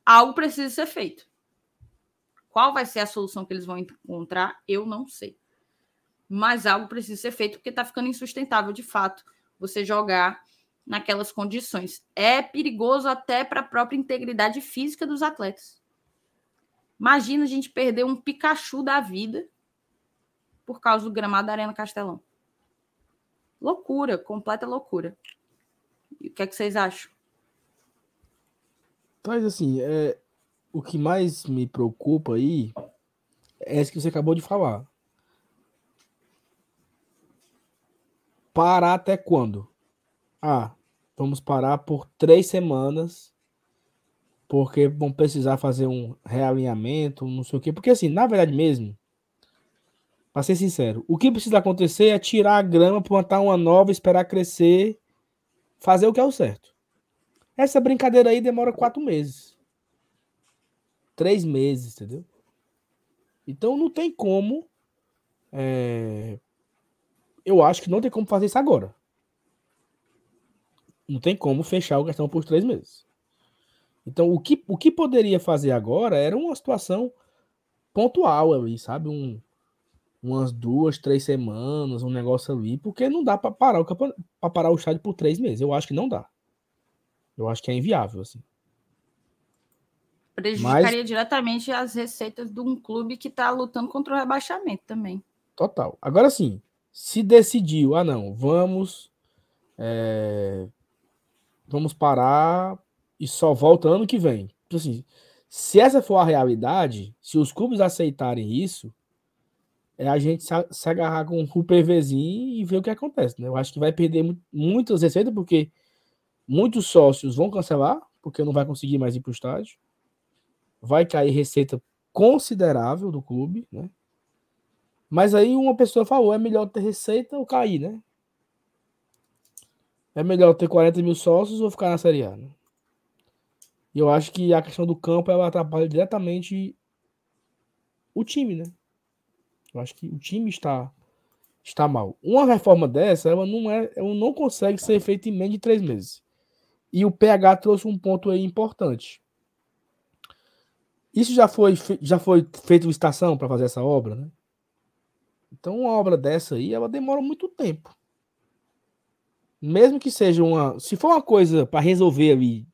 Algo precisa ser feito. Qual vai ser a solução que eles vão encontrar? Eu não sei. Mas algo precisa ser feito porque está ficando insustentável de fato você jogar naquelas condições. É perigoso até para a própria integridade física dos atletas. Imagina a gente perder um Pikachu da vida por causa do gramado da Arena Castelão. Loucura, completa loucura. E o que é que vocês acham? Mas assim, é, o que mais me preocupa aí é isso que você acabou de falar. Parar até quando? Ah, vamos parar por três semanas, porque vão precisar fazer um realinhamento, não sei o quê. Porque assim, na verdade mesmo, para ser sincero, o que precisa acontecer é tirar a grama, plantar uma nova, esperar crescer, fazer o que é o certo. Essa brincadeira aí demora quatro meses. Três meses, entendeu? Então não tem como. É... Eu acho que não tem como fazer isso agora. Não tem como fechar o cartão por três meses. Então, o que, o que poderia fazer agora era uma situação pontual ali, sabe? Um, umas duas, três semanas, um negócio ali, porque não dá para parar o para parar o por três meses. Eu acho que não dá. Eu acho que é inviável, assim. Prejudicaria Mas... diretamente as receitas de um clube que está lutando contra o rebaixamento também. Total. Agora sim, se decidiu, ah não, vamos é, vamos parar e só volta ano que vem. Então, assim, se essa for a realidade, se os clubes aceitarem isso, é a gente se, se agarrar com o PVzinho e ver o que acontece. Né? Eu acho que vai perder muitas receitas, porque muitos sócios vão cancelar, porque não vai conseguir mais ir para o estádio. Vai cair receita considerável do clube, né? Mas aí uma pessoa falou, é melhor ter receita ou cair, né? É melhor ter 40 mil sócios ou ficar na Série A, né? E eu acho que a questão do campo ela atrapalha diretamente o time, né? Eu acho que o time está está mal. Uma reforma dessa, ela não é, ela não consegue ser feita em menos de três meses. E o PH trouxe um ponto aí importante. Isso já foi já foi feito estação para fazer essa obra, né? Então uma obra dessa aí, ela demora muito tempo. Mesmo que seja uma, se for uma coisa para resolver ali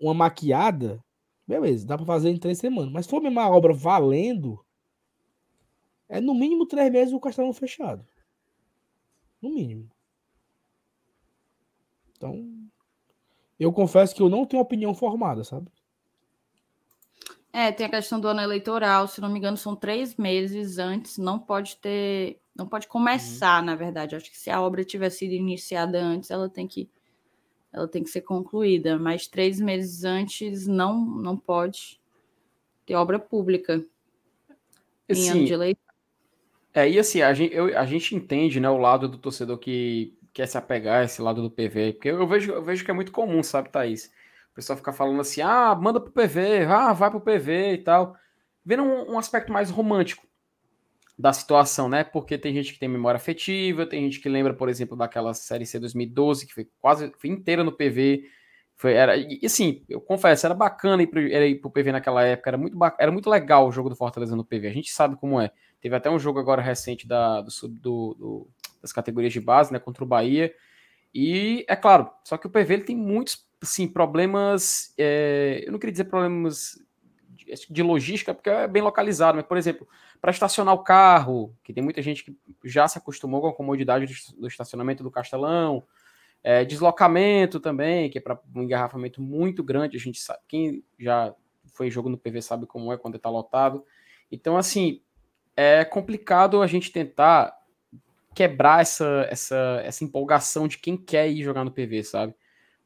uma maquiada, beleza, dá para fazer em três semanas. Mas se for uma obra valendo, é no mínimo três meses o castelo fechado. No mínimo. Então, eu confesso que eu não tenho opinião formada, sabe? É, tem a questão do ano eleitoral, se não me engano, são três meses antes, não pode ter, não pode começar, uhum. na verdade. Acho que se a obra tiver sido iniciada antes, ela tem que ela tem que ser concluída, mas três meses antes não, não pode ter obra pública em ano de eleição. É, e assim, a gente, eu, a gente entende né, o lado do torcedor que quer se apegar a esse lado do PV, porque eu vejo, eu vejo que é muito comum, sabe, Thaís? O pessoal fica falando assim, ah, manda pro PV, ah, vai pro PV e tal. Vendo um, um aspecto mais romântico da situação, né? Porque tem gente que tem memória afetiva, tem gente que lembra, por exemplo, daquela série C 2012, que foi quase foi inteira no PV. Foi, era, e assim, eu confesso, era bacana ir pro, era ir pro PV naquela época, era muito, era muito legal o jogo do Fortaleza no PV, a gente sabe como é. Teve até um jogo agora recente da, do, do, do, das categorias de base, né, contra o Bahia, e é claro, só que o PV ele tem muitos, assim, problemas, é, eu não queria dizer problemas de, de logística, porque é bem localizado, mas, por exemplo, para estacionar o carro, que tem muita gente que já se acostumou com a comodidade do estacionamento do Castelão, é, deslocamento também, que é para um engarrafamento muito grande, a gente sabe, quem já foi jogo no PV sabe como é quando está lotado. Então, assim, é complicado a gente tentar quebrar essa, essa, essa empolgação de quem quer ir jogar no PV, sabe?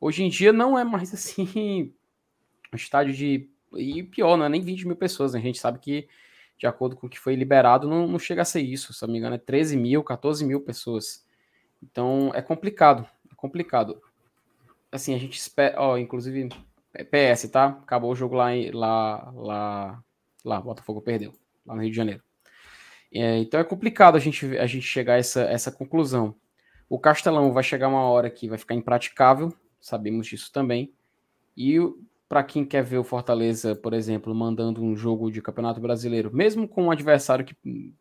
Hoje em dia não é mais [LAUGHS] assim um estádio de. E pior, não é nem 20 mil pessoas, né? A gente sabe que de acordo com o que foi liberado, não, não chega a ser isso, se não me engano, é 13 mil, 14 mil pessoas. Então é complicado, é complicado. Assim, a gente espera, ó, inclusive, é PS, tá? Acabou o jogo lá, lá, lá, lá, Botafogo perdeu, lá no Rio de Janeiro. É, então é complicado a gente, a gente chegar a essa, essa conclusão. O Castelão vai chegar uma hora que vai ficar impraticável, sabemos disso também. E para quem quer ver o Fortaleza, por exemplo, mandando um jogo de Campeonato Brasileiro, mesmo com um adversário que,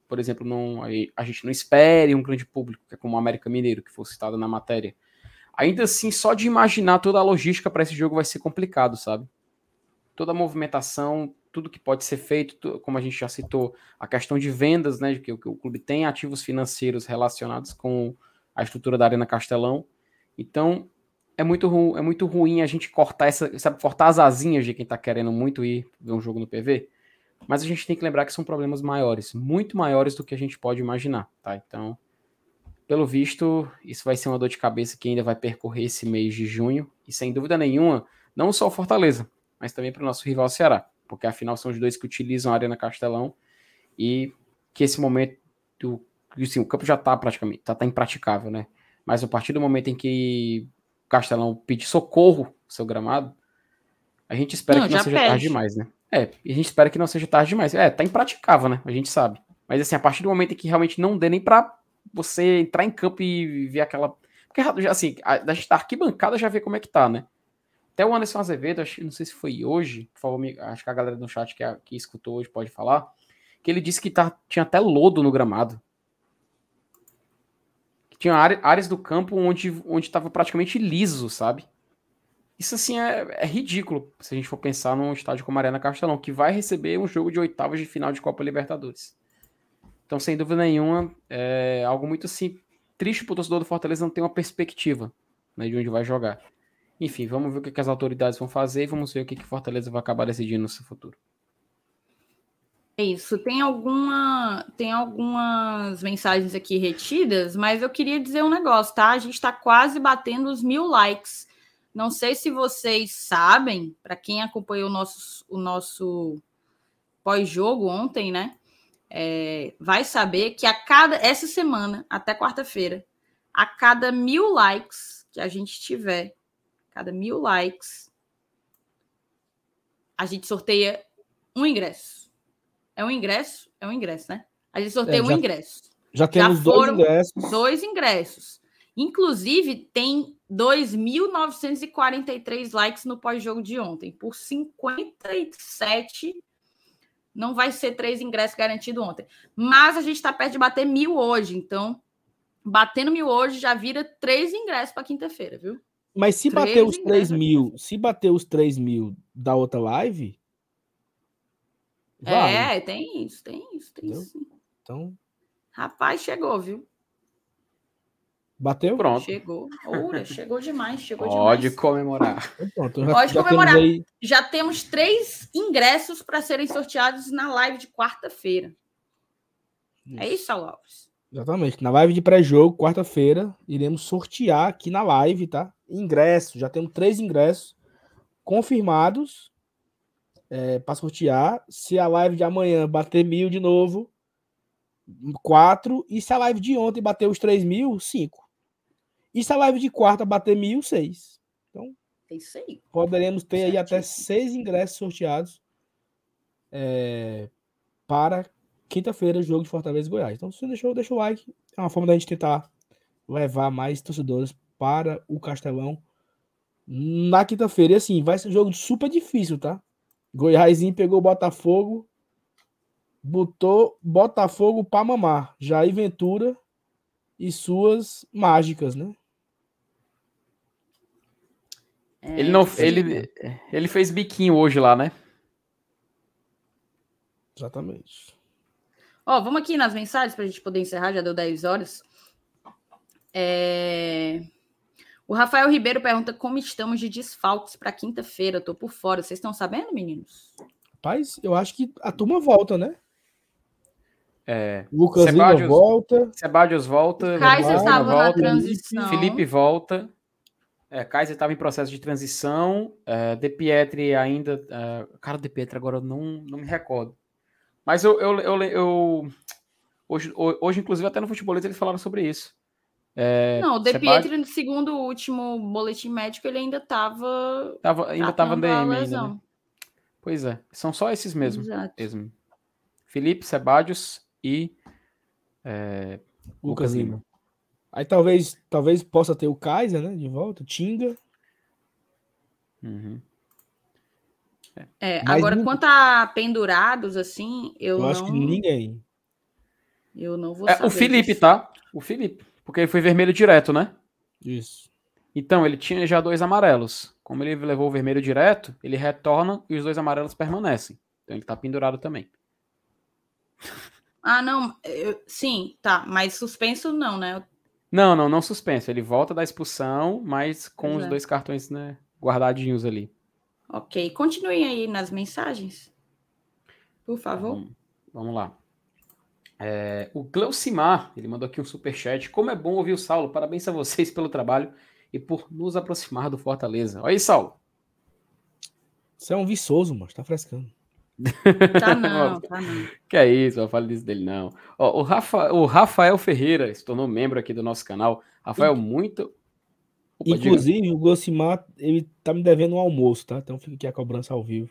por exemplo, não a gente não espere um grande público, que é como o América Mineiro, que foi citado na matéria. Ainda assim, só de imaginar toda a logística para esse jogo vai ser complicado, sabe? Toda a movimentação, tudo que pode ser feito, como a gente já citou, a questão de vendas, né, de que, que o clube tem ativos financeiros relacionados com a estrutura da Arena Castelão. Então, é muito, é muito ruim a gente cortar essa, sabe, cortar as asinhas de quem tá querendo muito ir ver um jogo no PV. Mas a gente tem que lembrar que são problemas maiores, muito maiores do que a gente pode imaginar, tá? Então, pelo visto, isso vai ser uma dor de cabeça que ainda vai percorrer esse mês de junho e sem dúvida nenhuma, não só o Fortaleza, mas também para o nosso rival Ceará, porque afinal são os dois que utilizam a Arena Castelão e que esse momento, assim, o campo já está praticamente, tá, tá impraticável, né? Mas a partir do momento em que Castelão pedir socorro seu gramado, a gente espera não, que não seja pede. tarde demais, né? É, a gente espera que não seja tarde demais. É, tá impraticável, né? A gente sabe. Mas assim, a partir do momento em que realmente não dê nem pra você entrar em campo e ver aquela. Porque assim, a, gente tá arquibancada já vê como é que tá, né? Até o Anderson Azevedo, acho, não sei se foi hoje, por favor, acho que a galera no chat que, que escutou hoje pode falar, que ele disse que tá, tinha até lodo no gramado tinha áreas do campo onde onde praticamente liso, sabe? Isso assim é, é, ridículo se a gente for pensar num estádio como a Arena Castelão, que vai receber um jogo de oitavas de final de Copa Libertadores. Então, sem dúvida nenhuma, é algo muito assim, triste para o torcedor do Fortaleza não ter uma perspectiva né, de onde vai jogar. Enfim, vamos ver o que, que as autoridades vão fazer e vamos ver o que, que Fortaleza vai acabar decidindo no seu futuro. É isso. Tem alguma, tem algumas mensagens aqui retidas, mas eu queria dizer um negócio, tá? A gente está quase batendo os mil likes. Não sei se vocês sabem, para quem acompanhou o nosso, o nosso pós-jogo ontem, né? É, vai saber que a cada essa semana, até quarta-feira, a cada mil likes que a gente tiver, cada mil likes, a gente sorteia um ingresso. É um ingresso? É um ingresso, né? A gente sorteia é, já, um ingresso. Já temos já dois ingressos. Dois ingressos. Inclusive, tem 2.943 likes no pós-jogo de ontem. Por 57, não vai ser três ingressos garantidos ontem. Mas a gente está perto de bater mil hoje. Então, batendo mil hoje já vira três ingressos para quinta-feira, viu? Mas se três bater os 3 mil, se bater os 3 mil da outra live, Vale. É, tem isso, tem isso, tem isso. Então. Rapaz, chegou, viu? Bateu? Pronto. Chegou. Oura, chegou demais, chegou Pode demais. comemorar. Então, pronto, já, Pode já comemorar. Temos aí... Já temos três ingressos para serem sorteados na live de quarta-feira. É isso, Alves? Exatamente. Na live de pré-jogo, quarta-feira, iremos sortear aqui na live, tá? Ingressos. Já temos três ingressos confirmados é, para sortear. Se a live de amanhã bater mil de novo, quatro. E se a live de ontem bater os três mil, cinco. E se a live de quarta bater mil, seis. Então, poderemos ter aí até seis ingressos sorteados é, para quinta-feira, jogo de Fortaleza e Goiás. Então, se deixou, deixa o like. É uma forma da gente tentar levar mais torcedores para o Castelão na quinta-feira. E assim, vai ser um jogo super difícil, tá? Goiásinho pegou o Botafogo, botou Botafogo para mamar. Jair Ventura e suas mágicas, né? É, ele não, ele, ele fez biquinho hoje lá, né? Exatamente. Ó, vamos aqui nas mensagens para a gente poder encerrar, já deu 10 horas. É... O Rafael Ribeiro pergunta como estamos de desfalques para quinta-feira. Tô por fora. Vocês estão sabendo, meninos? Rapaz, eu acho que a turma volta, né? É. Lucas Sebadios, volta. Sebadios volta. Kaiser estava na transição. Felipe volta. É, Kaiser estava em processo de transição. É, De Pietri ainda. É, cara, De Pietri agora eu não, não me recordo. Mas eu, eu, eu, eu hoje, hoje, inclusive, até no futebolista eles falaram sobre isso. É, não, o De Pietri, no segundo último boletim médico, ele ainda estava. ainda estava DM ainda, né? Pois é, são só esses mesmo. mesmo. Felipe, Sebadios e é, Lucas Lima. Lima. Aí talvez, talvez possa ter o Kaiser, né? De volta, Tinga. Uhum. É, agora, nunca... quanto a pendurados, assim, eu, eu não. acho que ninguém. Eu não vou é, O Felipe, disso. tá? O Felipe. Porque ele foi vermelho direto, né? Isso. Então, ele tinha já dois amarelos. Como ele levou o vermelho direto, ele retorna e os dois amarelos permanecem. Então ele tá pendurado também. Ah, não. Eu, sim, tá. Mas suspenso não, né? Não, não, não suspenso. Ele volta da expulsão, mas com Exato. os dois cartões né, guardadinhos ali. Ok. Continuem aí nas mensagens. Por favor. Vamos, vamos lá. É, o Gleucimar, ele mandou aqui um super chat. Como é bom ouvir o Saulo. Parabéns a vocês pelo trabalho e por nos aproximar do Fortaleza. Olha aí, Saulo. Você é um viçoso, mas tá frescando. Tá [LAUGHS] não, tá não. Que é isso, eu falo disso dele não. Ó, o, Rafa, o Rafael Ferreira se tornou membro aqui do nosso canal. Rafael, muito. Opa, Inclusive, diga. o Glocimar, ele tá me devendo um almoço, tá? Então fica aqui a cobrança ao vivo.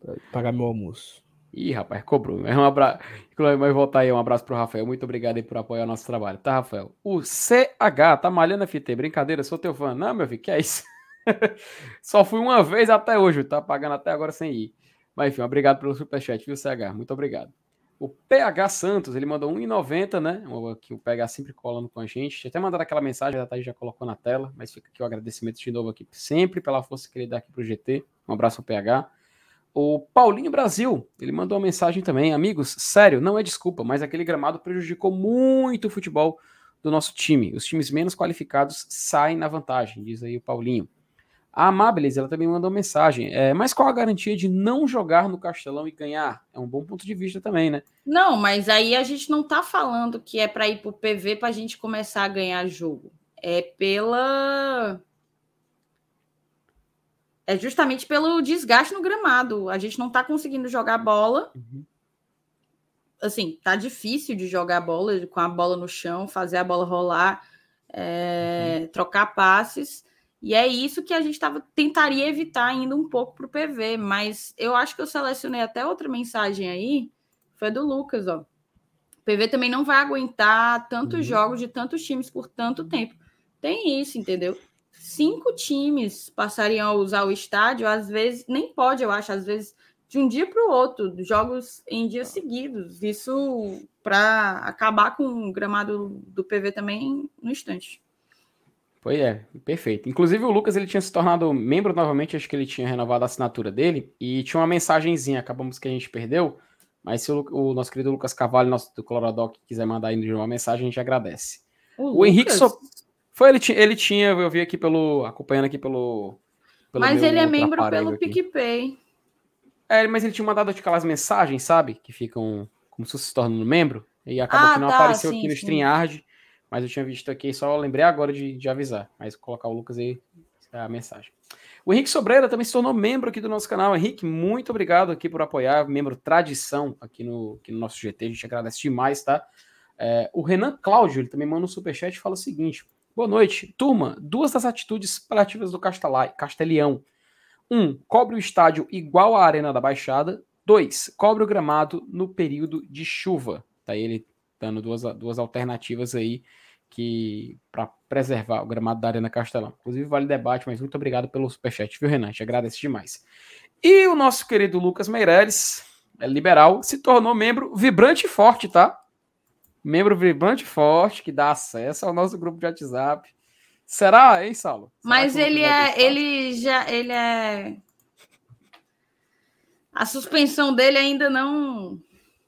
Pra [LAUGHS] pagar meu almoço. Ih, rapaz, cobrou. É um abraço. Vai voltar aí um abraço pro Rafael. Muito obrigado aí por apoiar o nosso trabalho, tá, Rafael? O CH tá malhando FT. Brincadeira, sou teu fã. Não, meu filho, que é isso? [LAUGHS] Só fui uma vez até hoje, tá pagando até agora sem ir. Mas enfim, obrigado pelo superchat, viu, CH? Muito obrigado. O PH Santos, ele mandou 1,90, né? Que o PH sempre colando com a gente. Tinha até mandado aquela mensagem, a Thaís já colocou na tela, mas fica aqui o agradecimento de novo aqui, sempre pela força que ele dá aqui pro GT. Um abraço ao PH. O Paulinho Brasil, ele mandou uma mensagem também. Amigos, sério, não é desculpa, mas aquele gramado prejudicou muito o futebol do nosso time. Os times menos qualificados saem na vantagem, diz aí o Paulinho. A Amabilis, ela também mandou mensagem. É, mas qual a garantia de não jogar no Castelão e ganhar? É um bom ponto de vista também, né? Não, mas aí a gente não tá falando que é para ir pro PV para a gente começar a ganhar jogo. É pela. É justamente pelo desgaste no gramado. A gente não tá conseguindo jogar bola. Uhum. Assim, tá difícil de jogar bola com a bola no chão, fazer a bola rolar, é, uhum. trocar passes. E é isso que a gente tava, tentaria evitar ainda um pouco para o PV, mas eu acho que eu selecionei até outra mensagem aí, foi do Lucas, ó. O PV também não vai aguentar tantos uhum. jogos de tantos times por tanto tempo. Tem isso, entendeu? Cinco times passariam a usar o estádio, às vezes, nem pode, eu acho, às vezes, de um dia para o outro, jogos em dias seguidos. Isso para acabar com o gramado do PV também no instante. Pois é, perfeito. Inclusive o Lucas ele tinha se tornado membro novamente, acho que ele tinha renovado a assinatura dele e tinha uma mensagenzinha, acabamos que a gente perdeu, mas se o, o nosso querido Lucas Cavalho, nosso do Coloradoc, quiser mandar aí uma mensagem, a gente agradece. O, o Henrique so... foi ele, ele tinha, eu vi aqui pelo acompanhando aqui pelo, pelo Mas ele é membro pelo aqui. PicPay. É, mas ele tinha mandado aquelas mensagens, sabe, que ficam como se se tornando membro e acaba ah, que não tá, apareceu sim, aqui no sim. StreamYard. Mas eu tinha visto aqui, só lembrei agora de, de avisar. Mas colocar o Lucas aí, a mensagem. O Henrique Sobreira também se tornou membro aqui do nosso canal. Henrique, muito obrigado aqui por apoiar, membro tradição aqui no, aqui no nosso GT. A gente agradece demais, tá? É, o Renan Cláudio, ele também manda um superchat e fala o seguinte: Boa noite, turma. Duas das atitudes paliativas do Castelai, Castelhão. Um, cobre o estádio igual à Arena da Baixada. Dois, cobre o gramado no período de chuva. Tá ele dando duas, duas alternativas aí que para preservar o gramado da Arena Castelão. Inclusive, vale debate, mas muito obrigado pelo superchat, viu, Renan? Te agradeço demais. E o nosso querido Lucas Meireles, é liberal, se tornou membro vibrante e forte, tá? Membro vibrante forte, que dá acesso ao nosso grupo de WhatsApp. Será, hein, Saulo? Será mas ele é, ele já, ele é. A suspensão dele ainda não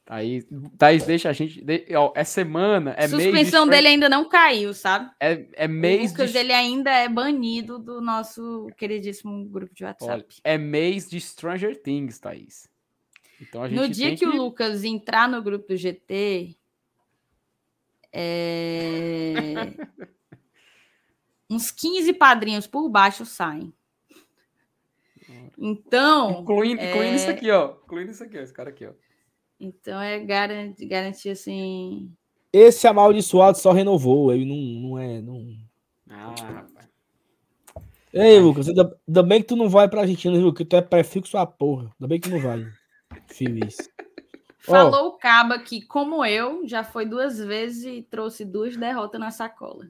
Aí, Thaís deixa a gente. Ó, é semana, é Suspensão mês. Suspensão dele ainda não caiu, sabe? É, é mês. O Lucas, de... ele ainda é banido do nosso queridíssimo grupo de WhatsApp. Olha, é mês de Stranger Things, Thaís. Então a gente no dia que, que, o Lucas entrar no grupo do GT, é... uns 15 padrinhos por baixo saem. Então. Incluindo, é... incluindo isso aqui, ó. Incluindo isso aqui, ó, esse cara aqui, ó. Então é garantir, garantir assim. Esse amaldiçoado só renovou, ele não, não é. Não... Ah, rapaz. Ei, Lucas, ainda, ainda, bem que tu não vai pra Argentina, viu? Que tu é prefixo a porra. Ainda bem que não vai. [LAUGHS] Feliz. Falou oh. o Caba que, como eu, já foi duas vezes e trouxe duas derrotas na sacola.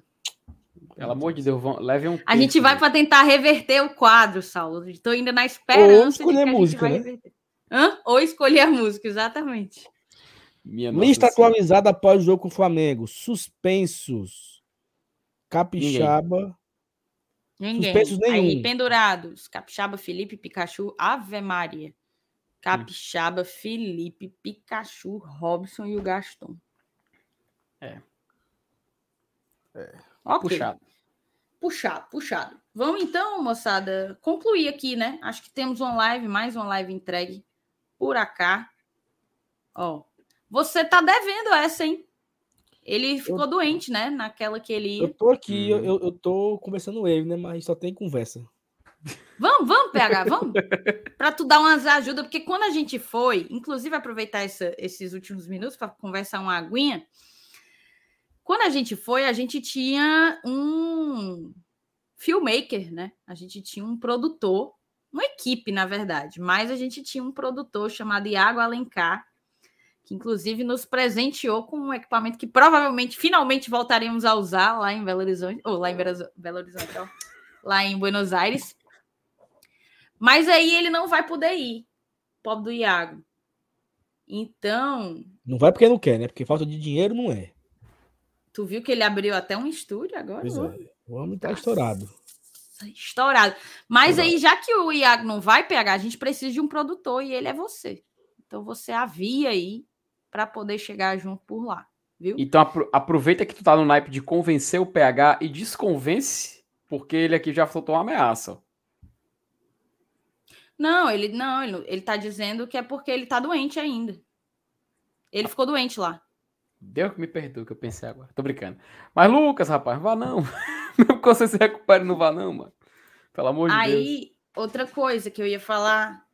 Pelo amor de Deus, leve um. A gente vai para tentar reverter o quadro, Saulo. Estou ainda na esperança Ou escolher de que música, a gente vai né? reverter. Hã? Ou escolher a música, exatamente. Minha Lista atualizada após o jogo com o Flamengo. Suspensos. Capixaba. Ninguém. Suspensos nenhum. Aí, pendurados. Capixaba, Felipe, Pikachu, Ave Maria. Capixaba, hum. Felipe, Pikachu, Robson e o Gaston. É. É. Okay. Puxado. Puxado, puxado. Vamos então, moçada, concluir aqui, né? Acho que temos uma live, mais uma live entregue por acá. Ó, você tá devendo essa, hein? Ele ficou eu, doente, né? Naquela que ele. Eu tô aqui, hum. eu, eu tô conversando com ele, né? Mas só tem conversa. Vamos, vamos, PH, vamos. para tu dar umas ajudas, porque quando a gente foi, inclusive aproveitar essa, esses últimos minutos para conversar uma aguinha. Quando a gente foi, a gente tinha um filmmaker, né? A gente tinha um produtor uma equipe, na verdade, mas a gente tinha um produtor chamado Iago Alencar, que inclusive nos presenteou com um equipamento que provavelmente finalmente voltaremos a usar lá em Belo Horizonte, ou lá em Belo Horizonte, ó, lá em Buenos Aires. Mas aí ele não vai poder ir, pobre do Iago. Então. Não vai porque não quer, né? Porque falta de dinheiro não é. Tu viu que ele abriu até um estúdio agora? Pois é. O homem tá estourado. Estourado. Mas aí, já que o Iago não vai pegar, a gente precisa de um produtor e ele é você. Então você avia aí para poder chegar junto por lá, viu? Então aproveita que tu tá no naipe de convencer o PH e desconvence, porque ele aqui já soltou uma ameaça. Não, ele não, ele, ele tá dizendo que é porque ele tá doente ainda. Ele ficou doente lá. Deus que me perdoe que eu pensei agora. Tô brincando. Mas, Lucas, rapaz, vá não. [LAUGHS] Mesmo que você se recupere, não vá não, mano. Pelo amor de Aí, Deus. Aí, outra coisa que eu ia falar.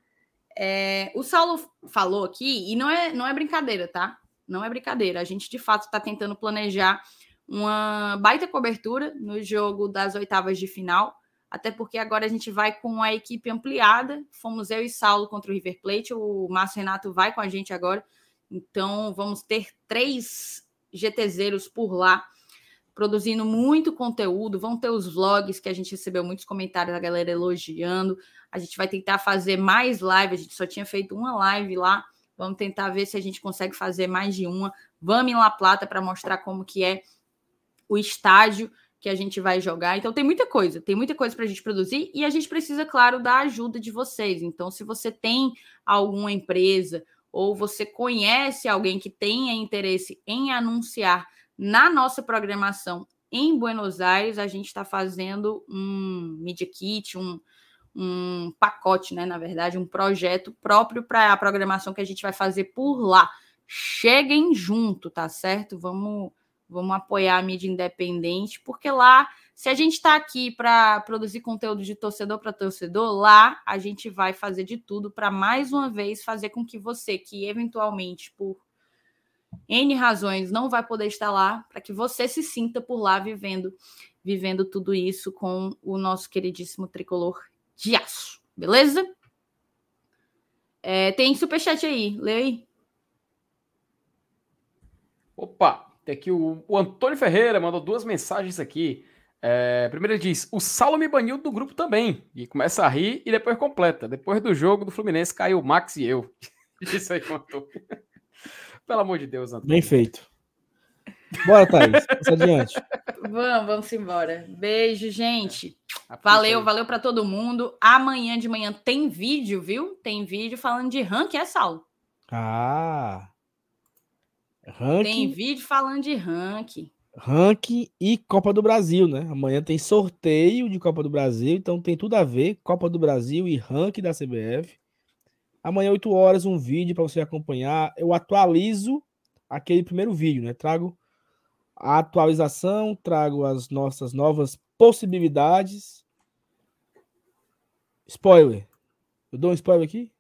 É, o Saulo falou aqui, e não é, não é brincadeira, tá? Não é brincadeira. A gente, de fato, está tentando planejar uma baita cobertura no jogo das oitavas de final. Até porque agora a gente vai com a equipe ampliada. Fomos eu e Saulo contra o River Plate. O Márcio Renato vai com a gente agora. Então, vamos ter três GTZeros por lá, produzindo muito conteúdo. Vão ter os vlogs, que a gente recebeu muitos comentários da galera elogiando. A gente vai tentar fazer mais lives. A gente só tinha feito uma live lá. Vamos tentar ver se a gente consegue fazer mais de uma. Vamos em La Plata para mostrar como que é o estágio que a gente vai jogar. Então tem muita coisa, tem muita coisa para a gente produzir e a gente precisa, claro, da ajuda de vocês. Então, se você tem alguma empresa ou você conhece alguém que tenha interesse em anunciar na nossa programação em Buenos Aires, a gente está fazendo um Media Kit, um, um pacote, né? Na verdade, um projeto próprio para a programação que a gente vai fazer por lá. Cheguem junto, tá certo? Vamos, vamos apoiar a mídia independente, porque lá se a gente está aqui para produzir conteúdo de torcedor para torcedor, lá a gente vai fazer de tudo para mais uma vez fazer com que você, que eventualmente por N razões não vai poder estar lá, para que você se sinta por lá vivendo, vivendo tudo isso com o nosso queridíssimo tricolor de aço, beleza? É, tem superchat aí, lê aí. Opa, tem aqui o, o Antônio Ferreira mandou duas mensagens aqui. É, primeiro ele diz: o Saulo me baniu do grupo também. E começa a rir e depois completa. Depois do jogo do Fluminense caiu o Max e eu. [LAUGHS] Isso aí contou. Pelo amor de Deus, Antônio. Bem feito. Bora, Thaís. Passa adiante. Vamos, vamos embora. Beijo, gente. Valeu, valeu para todo mundo. Amanhã de manhã tem vídeo, viu? Tem vídeo falando de ranking, é, Saulo? Ah. Ranking. Tem vídeo falando de ranking ranking e Copa do Brasil, né? Amanhã tem sorteio de Copa do Brasil, então tem tudo a ver, Copa do Brasil e ranking da CBF. Amanhã, 8 horas, um vídeo para você acompanhar. Eu atualizo aquele primeiro vídeo, né? Trago a atualização, trago as nossas novas possibilidades. Spoiler. Eu dou um spoiler aqui?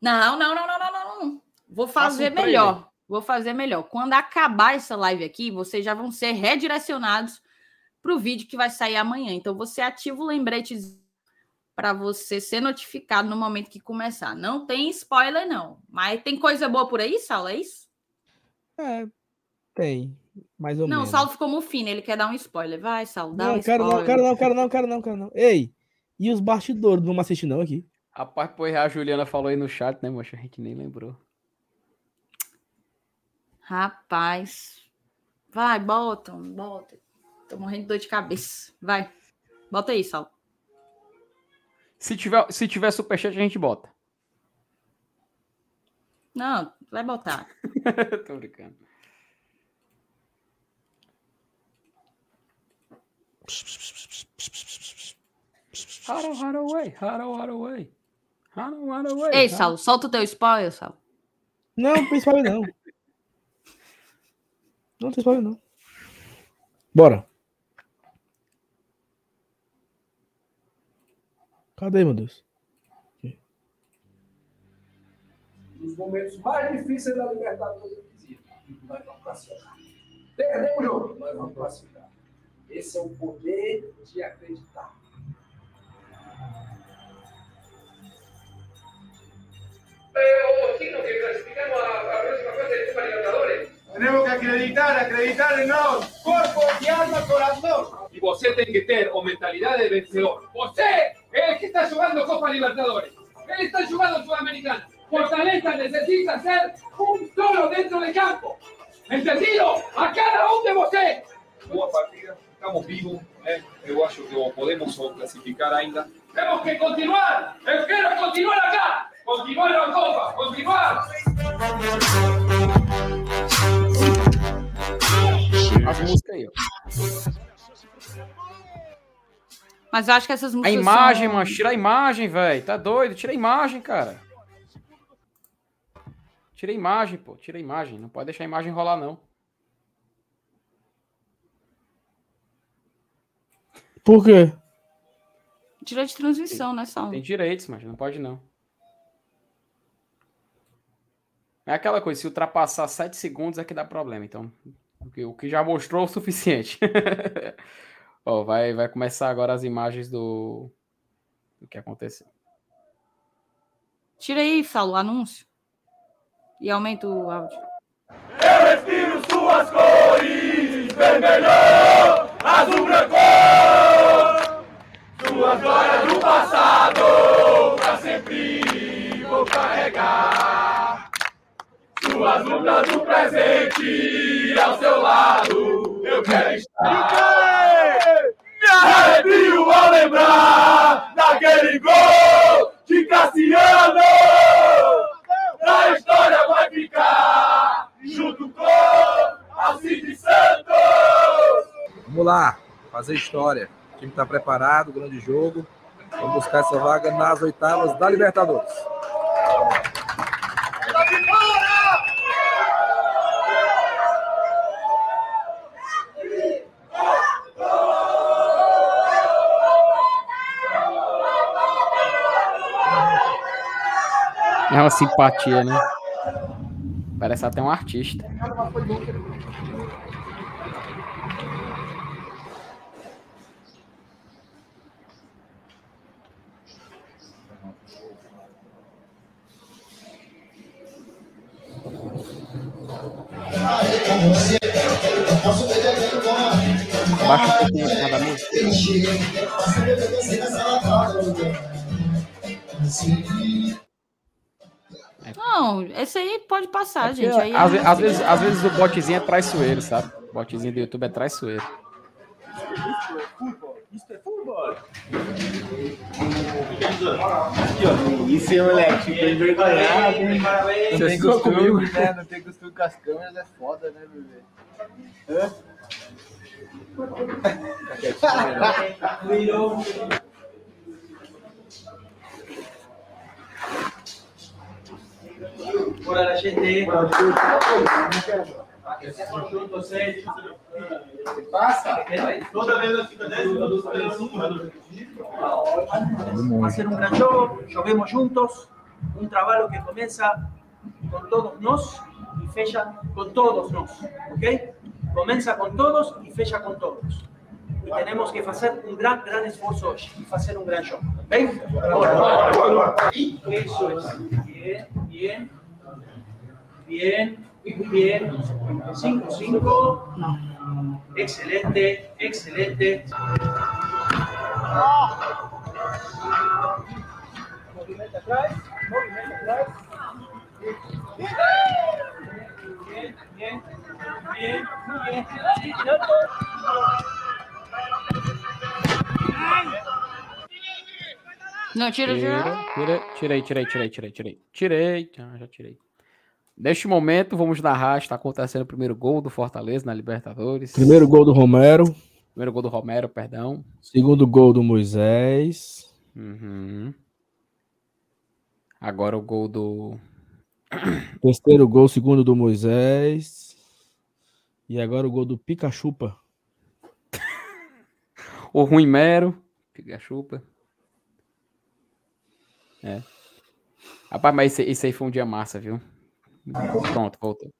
Não, não, não, não, não, não. Vou fazer melhor. Vou fazer melhor. Quando acabar essa live aqui, vocês já vão ser redirecionados para o vídeo que vai sair amanhã. Então, você ativa o lembrete para você ser notificado no momento que começar. Não tem spoiler, não. Mas tem coisa boa por aí, Saulo? É isso? É, tem. Mais ou não, menos. Não, o Saulo ficou fino. Ele quer dar um spoiler. Vai, Saulo, dá não, um quero spoiler. Não, quero não, quero não, quero não, quero não. Ei, e os bastidores? Não vamos assistir não aqui? Rapaz, pois a Juliana falou aí no chat, né, moça? A gente nem lembrou. Rapaz. Vai, bota, bota. Tô morrendo de dor de cabeça. Vai. Bota aí, Sal. Se tiver, se tiver superchat, a gente bota. Não, vai botar. [LAUGHS] Tô brincando. Haro, haro away, haro, haro away. Haro, haro away. Ei, Sal, solta o teu spoiler, Sal. Não, não spoiler não. Não tem spoiler, não. Bora. Cadê, meu Deus? Nos momentos mais difíceis da Libertadores, nós vamos classificar. Perdemos o jogo, nós vamos classificar. Esse é o poder de acreditar. Pero, Chino, que clasificamos a la próxima fase de Copa Libertadores. Tenemos que acreditar, acreditar en nós, corpo e alma, corazón. Y você tem que ter o mentalidade de vencedor. Você é el que está jugando Copa Libertadores. Ele está jugando Sudamericana. Fortaleza necesita ser un solo dentro del campo. ¿Entendido? A cada um de vocês. Boa partida, estamos vivos. Eu acho que podemos classificar ainda. Temos que continuar. Eu quero continuar acá. Continuar na Copa. Continuar. As músicas aí, ó. Mas eu acho que essas A músicas. imagem, são... mano. Tira a imagem, velho. Tá doido? Tira a imagem, cara. Tira a imagem, pô. Tira a imagem. Não pode deixar a imagem rolar, não. Por quê? Tira de transmissão, né, Saulo? Tem direitos, mas não pode, não. É aquela coisa, se ultrapassar 7 segundos é que dá problema. Então, o que, o que já mostrou é o suficiente. [LAUGHS] Ó, vai, vai começar agora as imagens do, do que aconteceu. Tira aí, Saulo, o anúncio. E aumenta o áudio. Arrepio ao lembrar daquele gol de Cassiano. Na história vai ficar junto com Alcides Santos. Vamos lá, fazer história. O time está preparado, grande jogo. Vamos buscar essa vaga nas oitavas da Libertadores. É uma simpatia, né? Parece até um artista. Baixa um pouquinho em cima da música. Passar, Porque, gente. Aí é às, ve- uma- às vezes, às vezes o botzinho é traiçoeiro, sabe? O botzinho do YouTube é traiçoeiro. Isso é moleque, fica envergonhado? Não tem costume, né? Não tem costume com as câmeras, é foda, né, bebê? Hã? [LAUGHS] Bora, a gente. Eu fico 10 minutos Va a ser un gran juego, juguemos juntos, un trabajo que comienza con todos nos y fecha con todos nos, ¿ok? Comienza con todos y fecha con todos. Y tenemos que hacer un gran, gran esfuerzo hoy y hacer un gran show, ¿ok? Eso es. Bien, bien, bien, muy bien. 5, 5. Excelente, excelente. Movimento atrás, movimento atrás. Bien, bien, bien, muy bien. Não, tira, tira. Tira, tirei, tirei, tirei, tirei, tirei. Tirei, já, já tirei. Neste momento, vamos narrar, está acontecendo o primeiro gol do Fortaleza na Libertadores. Primeiro gol do Romero. Primeiro gol do Romero, perdão. Segundo gol do Moisés. Uhum. Agora o gol do. Terceiro gol, segundo do Moisés. E agora o gol do Picachupa. O Rui Mero. Fica chupa. É. Rapaz, mas esse, esse aí foi um dia massa, viu? Pronto, voltou.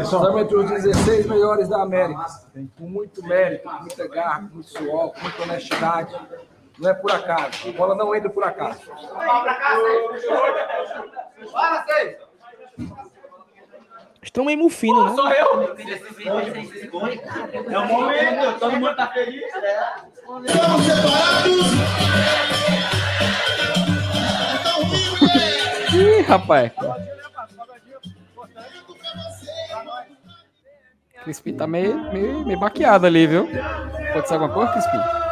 Estamos entre os 16 melhores da América. Com muito mérito, com muita garra, com muito suor, com muita honestidade. Não é por acaso. A bola não entra por acaso. Estão meio mufino, né? Sou eu! É o momento, todo mundo tá feliz. rapaz. Crispim tá meio, meio, meio baqueado ali, viu? Pode ser alguma coisa, Crispim?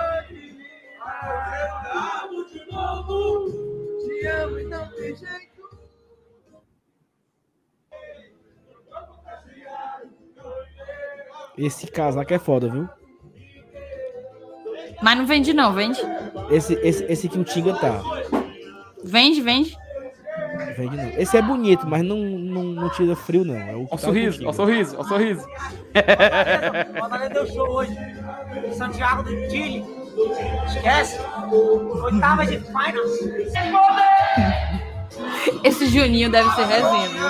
Esse casaco é foda, viu? Mas não vende, não, vende. Esse, esse, esse que o Tinga tá. Vende, vende. Vende não. Esse é bonito, mas não, não, não tira frio, não. É o, Ó o tá sorriso, ó o sorriso, ó o sorriso. O Fortaleza deu show hoje. Santiago do Chile. Esquece. Oitava de final. Esse Juninho deve ser resenha, viu?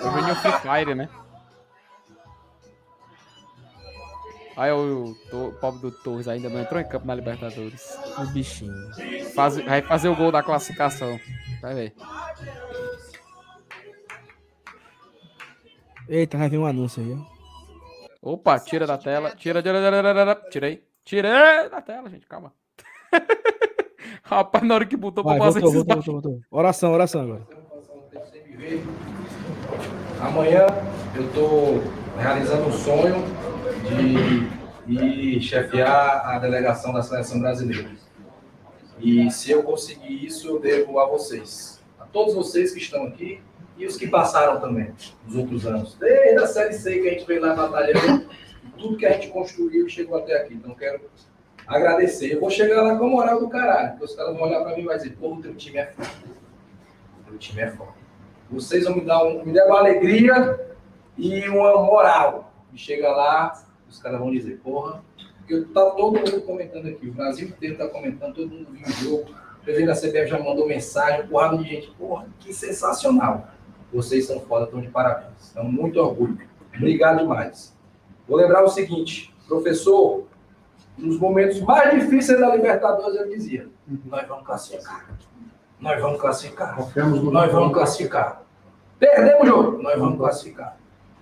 Eu venho Free Fire, né? Aí o, o pobre do Torres ainda não entrou em campo na Libertadores. O bichinho. Faz- vai fazer o gol da classificação. Vai ver. Eita, vai vir um anúncio aí, ó. Opa, tira da tela. Tira, tira, tira, tira, tira. Tirei. Tirei da tela, gente. Calma. [LAUGHS] Rapaz, na hora que botou Vai, pra fazer voltou, esses voltou, [LAUGHS] voltou, voltou. Oração, oração agora. Amanhã eu estou realizando um sonho de ir chefiar a delegação da seleção brasileira. E se eu conseguir isso, eu devo a vocês. A todos vocês que estão aqui e os que passaram também nos outros anos. Desde a Série C que a gente veio lá batalhando, e tudo que a gente construiu e chegou até aqui. Então, quero agradecer. Eu vou chegar lá com a moral do caralho, porque os caras vão olhar para mim e vão dizer, pô, o teu time é forte. O teu time é forte. Vocês vão me dar, um, me dar uma alegria e uma moral. E chega lá, os caras vão dizer, porra, porque tá todo mundo comentando aqui, o Brasil inteiro tá comentando, todo mundo viu o jogo, o presidente da CBF já mandou mensagem, porrada de gente, porra, que sensacional. Vocês são foda, estão de parabéns. Então, muito orgulho. Obrigado demais. Vou lembrar o seguinte, professor, nos momentos mais difíceis da Libertadores, eu dizia, nós vamos classificar. Nós vamos classificar. Nós vamos classificar. Perdemos o jogo, nós vamos classificar.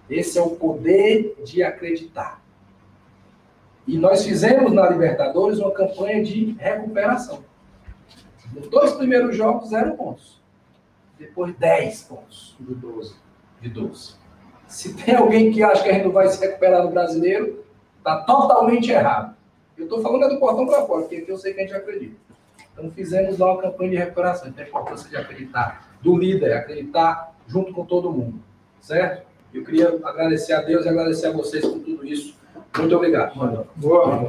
Esse é o poder de acreditar. E nós fizemos na Libertadores uma campanha de recuperação. Nos dois primeiros jogos, zero pontos. Depois, 10 pontos. De 12. De 12. Se tem alguém que acha que a gente não vai se recuperar no brasileiro, está totalmente errado. Eu estou falando é do portão para fora, porque aqui eu sei que a gente acredita. Então fizemos lá uma campanha de recuperação. Então a importância de acreditar, do líder, acreditar junto com todo mundo. Certo? Eu queria agradecer a Deus e agradecer a vocês por tudo isso. Muito obrigado. Boa.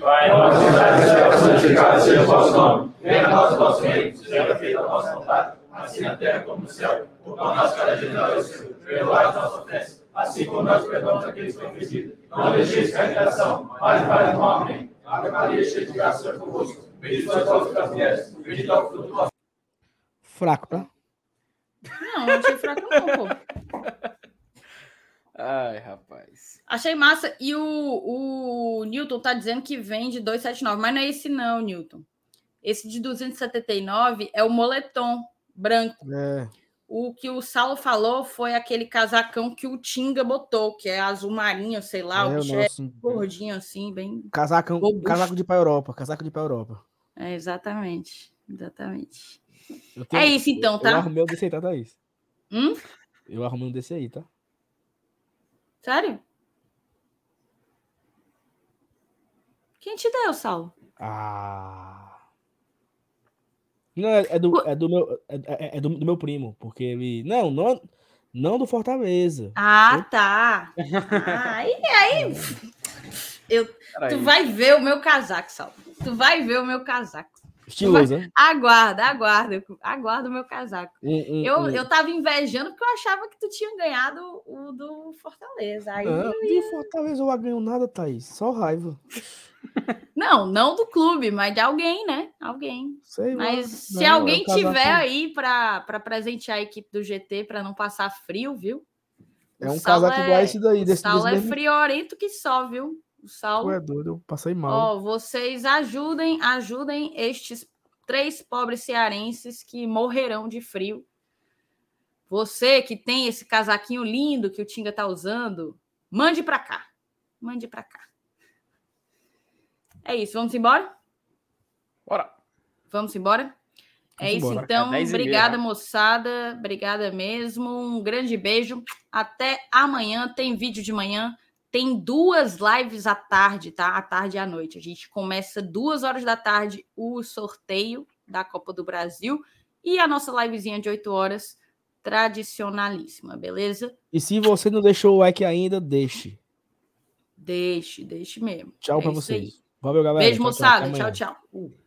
Pai, nosso que estás no céu, santificado seja o vosso nome. Venha a nós o vosso reino, seja feita a vossa vontade, assim na terra como no céu. O pão nosso cada dia nos dá hoje, perdoai as nossas ofensas, assim como nós perdoamos aqueles que têm ofendido. Não deixeis cair em tentação, mas do mal. Amém. Ave Maria, cheia de graça, o Senhor é convosco. Bendita sois vós entre as mulheres, bendito é o fruto do vosso Fraco, tá? Não, não achei fraco, não, pô. Ai, rapaz. Achei massa. E o, o Newton tá dizendo que vende 279, mas não é esse, não, Newton. Esse de 279 é o moletom branco. É. O que o Saulo falou foi aquele casacão que o Tinga botou, que é azul marinho, sei lá, É, o bicho é nosso- gordinho assim, bem. Casacão, Robusto. casaco de pra Europa, casaco de pra Europa. É, exatamente. Exatamente. Eu É isso então, Eu tá? arrumei um desse aí, tá, Thaís? Hum? Eu arrumei um desse aí, tá? Sério? Quem te deu, Saulo? Ah. Não, é, é do, é do meu, é, é- é do, do meu primo, porque ele. Não, não, não do Fortaleza. Ah, tá. Ah, aí, aí. Eu, Peraí. tu vai ver o meu casaco, Saulo. Tu vai ver o meu casaco. Estiloso, né? Aguarda, aguarda. Aguarda o meu casaco. Um, um, Eu, um- eu tava invejando porque eu achava que tu tinha ganhado o do Fortaleza. Aí, Não, de Fortaleza eu ganho nada, Thaís. Só raiva. [LAUGHS] não, não do clube, mas de alguém, né? Alguém. Sei lá. Mas se Não, é alguém tiver aí para presentear a equipe do GT para não passar frio, viu? É um casaco igual a esse daí, O desse, Saulo desse é mesmo- friorento que só, viu? O Saulo. Tu é doido, eu passei mal. Ó, vocês ajudem, ajudem estes três pobres cearenses que morrerão de frio. Você que tem esse casaquinho lindo que o Tinga tá usando, mande para cá. Mande para cá. É isso, vamos embora? Bora. Vamos embora? É isso, embora. então. É 10 meia, obrigada, moçada. Obrigada mesmo. Um grande beijo. Até amanhã. Tem vídeo de manhã. Tem duas lives à tarde, tá? À tarde e à noite. A gente começa duas horas da tarde o sorteio da Copa do Brasil e a nossa livezinha de 8 horas, tradicionalíssima, beleza? E se você não deixou o like ainda, deixe. Deixe, deixe mesmo. Tchau É pra isso aí. vocês. Valeu, galera. Beijo, Tchau, tchau. moçada. Tchau, amanhã. tchau.